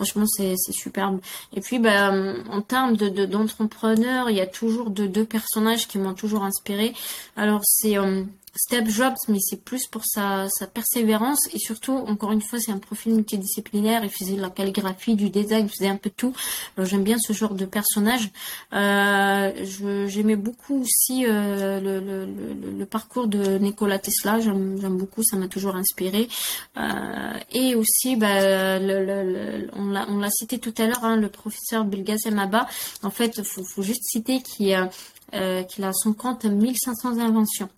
Speaker 1: Franchement, c'est superbe. Et puis, bah, en termes de d'entrepreneurs, il y a toujours deux personnages qui m'ont toujours inspiré. Alors, c'est euh, Step Jobs, mais c'est plus pour sa, sa persévérance et surtout, encore une fois, c'est un profil multidisciplinaire. Il faisait de la calligraphie, du design, il faisait un peu tout. J'aime bien ce genre de personnage. Euh, J'aimais beaucoup aussi euh, le, le, le, le, parcours de Nikola Tesla. J'aime beaucoup, ça m'a toujours inspiré. Euh, et aussi, bah, on l'a cité tout à l'heure, hein, le professeur Belgazem Abba. En fait, faut, faut juste citer qu'il euh, qu'il a son compte 1500 inventions.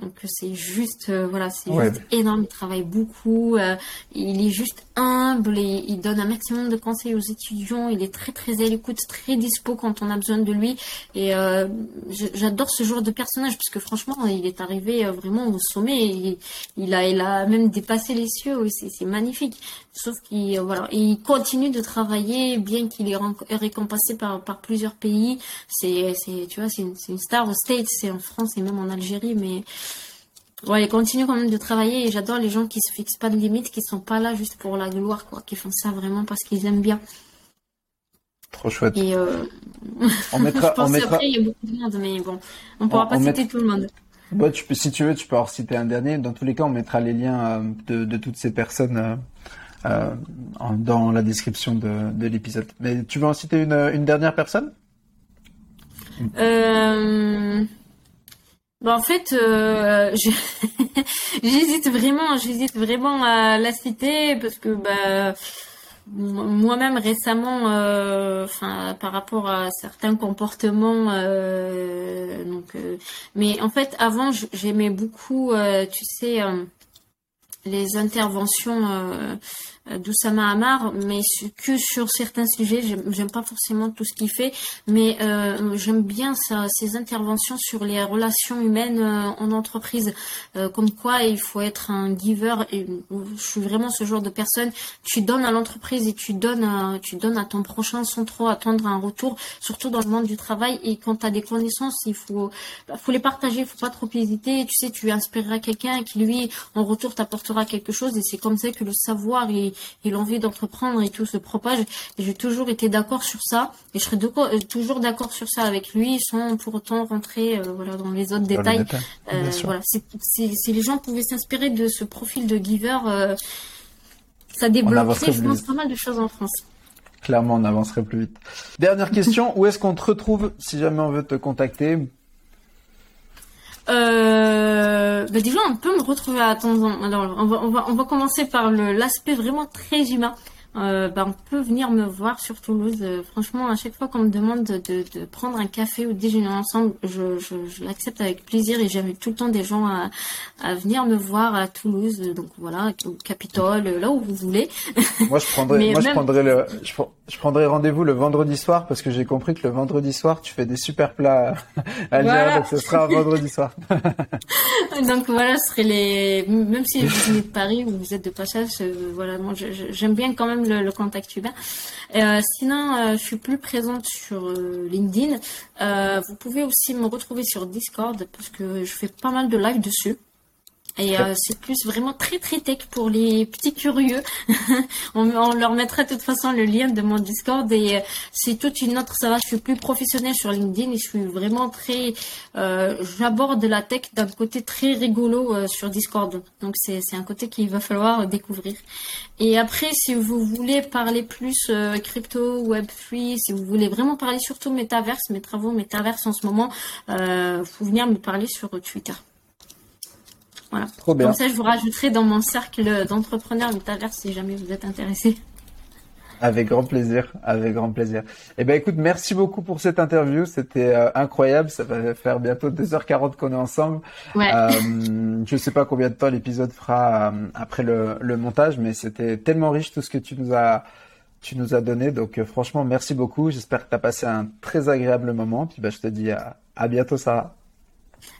Speaker 1: Donc c'est juste, euh, voilà, c'est juste énorme. Il travaille beaucoup. Euh, il est juste humble et il donne un maximum de conseils aux étudiants. Il est très très à l'écoute, très dispo quand on a besoin de lui. Et euh, j'adore ce genre de personnage parce que franchement, il est arrivé vraiment au sommet. Et il a, il a même dépassé les cieux. C'est magnifique. Sauf qu'il voilà, il continue de travailler bien qu'il est récompensé par, par plusieurs pays. C'est, tu vois, c'est une, une, star aux States, c'est en France et même en Algérie, mais Ouais, il continue quand même de travailler et j'adore les gens qui se fixent pas de limites, qui sont pas là juste pour la gloire, quoi, qui font ça vraiment parce qu'ils aiment bien.
Speaker 2: Trop chouette.
Speaker 1: Et euh... on (laughs) mettra, je pense on mettra... après il y a beaucoup de monde, mais bon, on pourra pas citer tout le monde.
Speaker 2: Tu peux, si tu veux, tu peux en citer un dernier. Dans tous les cas, on mettra les liens euh, de, de, toutes ces personnes euh, euh dans la description de, de l'épisode. Mais tu veux en citer une, une dernière personne?
Speaker 1: Euh... Bah en fait, euh, (laughs) j'hésite vraiment, j'hésite vraiment à la citer parce que bah moi-même récemment, enfin par rapport à certains comportements, donc, mais en fait avant j'aimais beaucoup, tu sais les interventions euh, d'Oussama Hamar, mais que sur certains sujets. J'aime pas forcément tout ce qu'il fait, mais euh, j'aime bien ses interventions sur les relations humaines euh, en entreprise, euh, comme quoi il faut être un giver. Et je suis vraiment ce genre de personne. Tu donnes à l'entreprise et tu donnes, à, tu donnes à ton prochain sans trop attendre un retour, surtout dans le monde du travail. Et quand tu as des connaissances, il faut, bah, faut les partager, il faut pas trop hésiter. Tu sais, tu inspireras quelqu'un qui lui, en retour, t'apportera quelque chose. Et c'est comme ça que le savoir et et l'envie d'entreprendre et tout se propage. J'ai toujours été d'accord sur ça et je serai euh, toujours d'accord sur ça avec lui sans pour autant rentrer euh, voilà dans les autres détails. Euh, voilà, si les gens pouvaient s'inspirer de ce profil de giver, ça débloquerait, je pense, pas mal de choses en France.
Speaker 2: Clairement, on avancerait plus vite. Dernière question, où est-ce qu'on te retrouve si jamais on veut te contacter?
Speaker 1: Euh, bah déjà, on peut me retrouver à temps Alors, on va, on va, on va commencer par l'aspect vraiment très humain euh, bah, on peut venir me voir sur Toulouse. Euh, franchement, à chaque fois qu'on me demande de, de, prendre un café ou de déjeuner ensemble, je, je, je l'accepte avec plaisir et j'invite tout le temps des gens à, à, venir me voir à Toulouse. Donc voilà, au Capitole, là où vous voulez.
Speaker 2: Moi, je prendrai, (laughs) moi, je prendrai le, je, je prendrai rendez-vous le vendredi soir parce que j'ai compris que le vendredi soir, tu fais des super plats à voilà. donc ce sera un vendredi soir. (laughs)
Speaker 1: donc voilà, ce serait les, même si vous venez de Paris ou vous êtes de passage, euh, voilà, moi, j'aime bien quand même le, contact humain. Euh, sinon, euh, je suis plus présente sur euh, LinkedIn. vous pouvez aussi me retrouver sur Discord parce que je fais pas mal de live dessus. Et euh, c'est plus vraiment très très tech pour les petits curieux. (laughs) on, leur mettra de toute façon le lien de mon Discord et euh, c'est toute une autre. Ça va, je suis plus professionnelle sur LinkedIn et je suis vraiment très. Euh, J'aborde la tech d'un côté très rigolo sur Discord. Donc c'est un côté qu'il va falloir découvrir. Et après, si vous voulez parler plus crypto, Web3, si vous voulez vraiment parler surtout métaverse, mes travaux métaverse en ce moment, euh, faut venir me parler sur Twitter. Voilà. Trop bien. Comme ça, je vous rajouterai dans mon cercle d'entrepreneurs métavers si jamais vous êtes intéressé.
Speaker 2: Avec grand plaisir, avec grand plaisir. Eh ben écoute, merci beaucoup pour cette interview, c'était euh, incroyable. Ça va faire bientôt 2h40 qu'on est ensemble. Ouais. Euh, je sais pas combien de temps l'épisode fera euh, après le, le, montage, mais c'était tellement riche tout ce que tu nous as tu nous as donné. Donc euh, franchement, merci beaucoup. J'espère que tu as passé un très agréable moment. Puis bah, je te dis à, à bientôt, Sarah.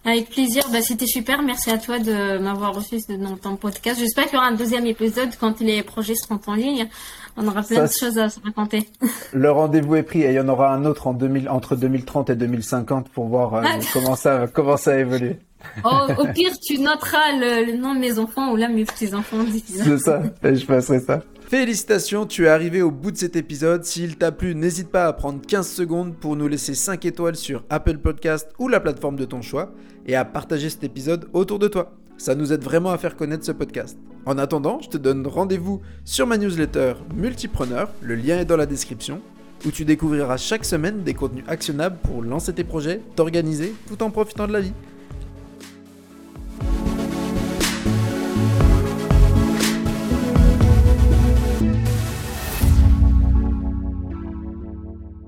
Speaker 1: Avec plaisir, bah, c'était super. Merci à toi de m'avoir reçu dans ton podcast. J'espère qu'il y aura un deuxième épisode quand les projets seront en ligne. On aura plein de choses à se raconter. (laughs)
Speaker 2: Le rendez-vous est pris et il y en aura un autre en 2000, entre 2030 et 2050 pour voir euh, (laughs) comment ça comment ça évolue.
Speaker 1: Oh, au (laughs) pire, tu noteras le, nom de mes enfants ou là mes petits-enfants.
Speaker 2: C'est ça, je passerai ça. Félicitations, tu es arrivé au bout de cet épisode. S'il t'a plu, n'hésite pas à prendre 15 secondes pour nous laisser 5 étoiles sur Apple Podcast ou la plateforme de ton choix et à partager cet épisode autour de toi. Ça nous aide vraiment à faire connaître ce podcast. En attendant, je te donne rendez-vous sur ma newsletter Multipreneur, le lien est dans la description, où tu découvriras chaque semaine des contenus actionnables pour lancer tes projets, t'organiser tout en profitant de la vie.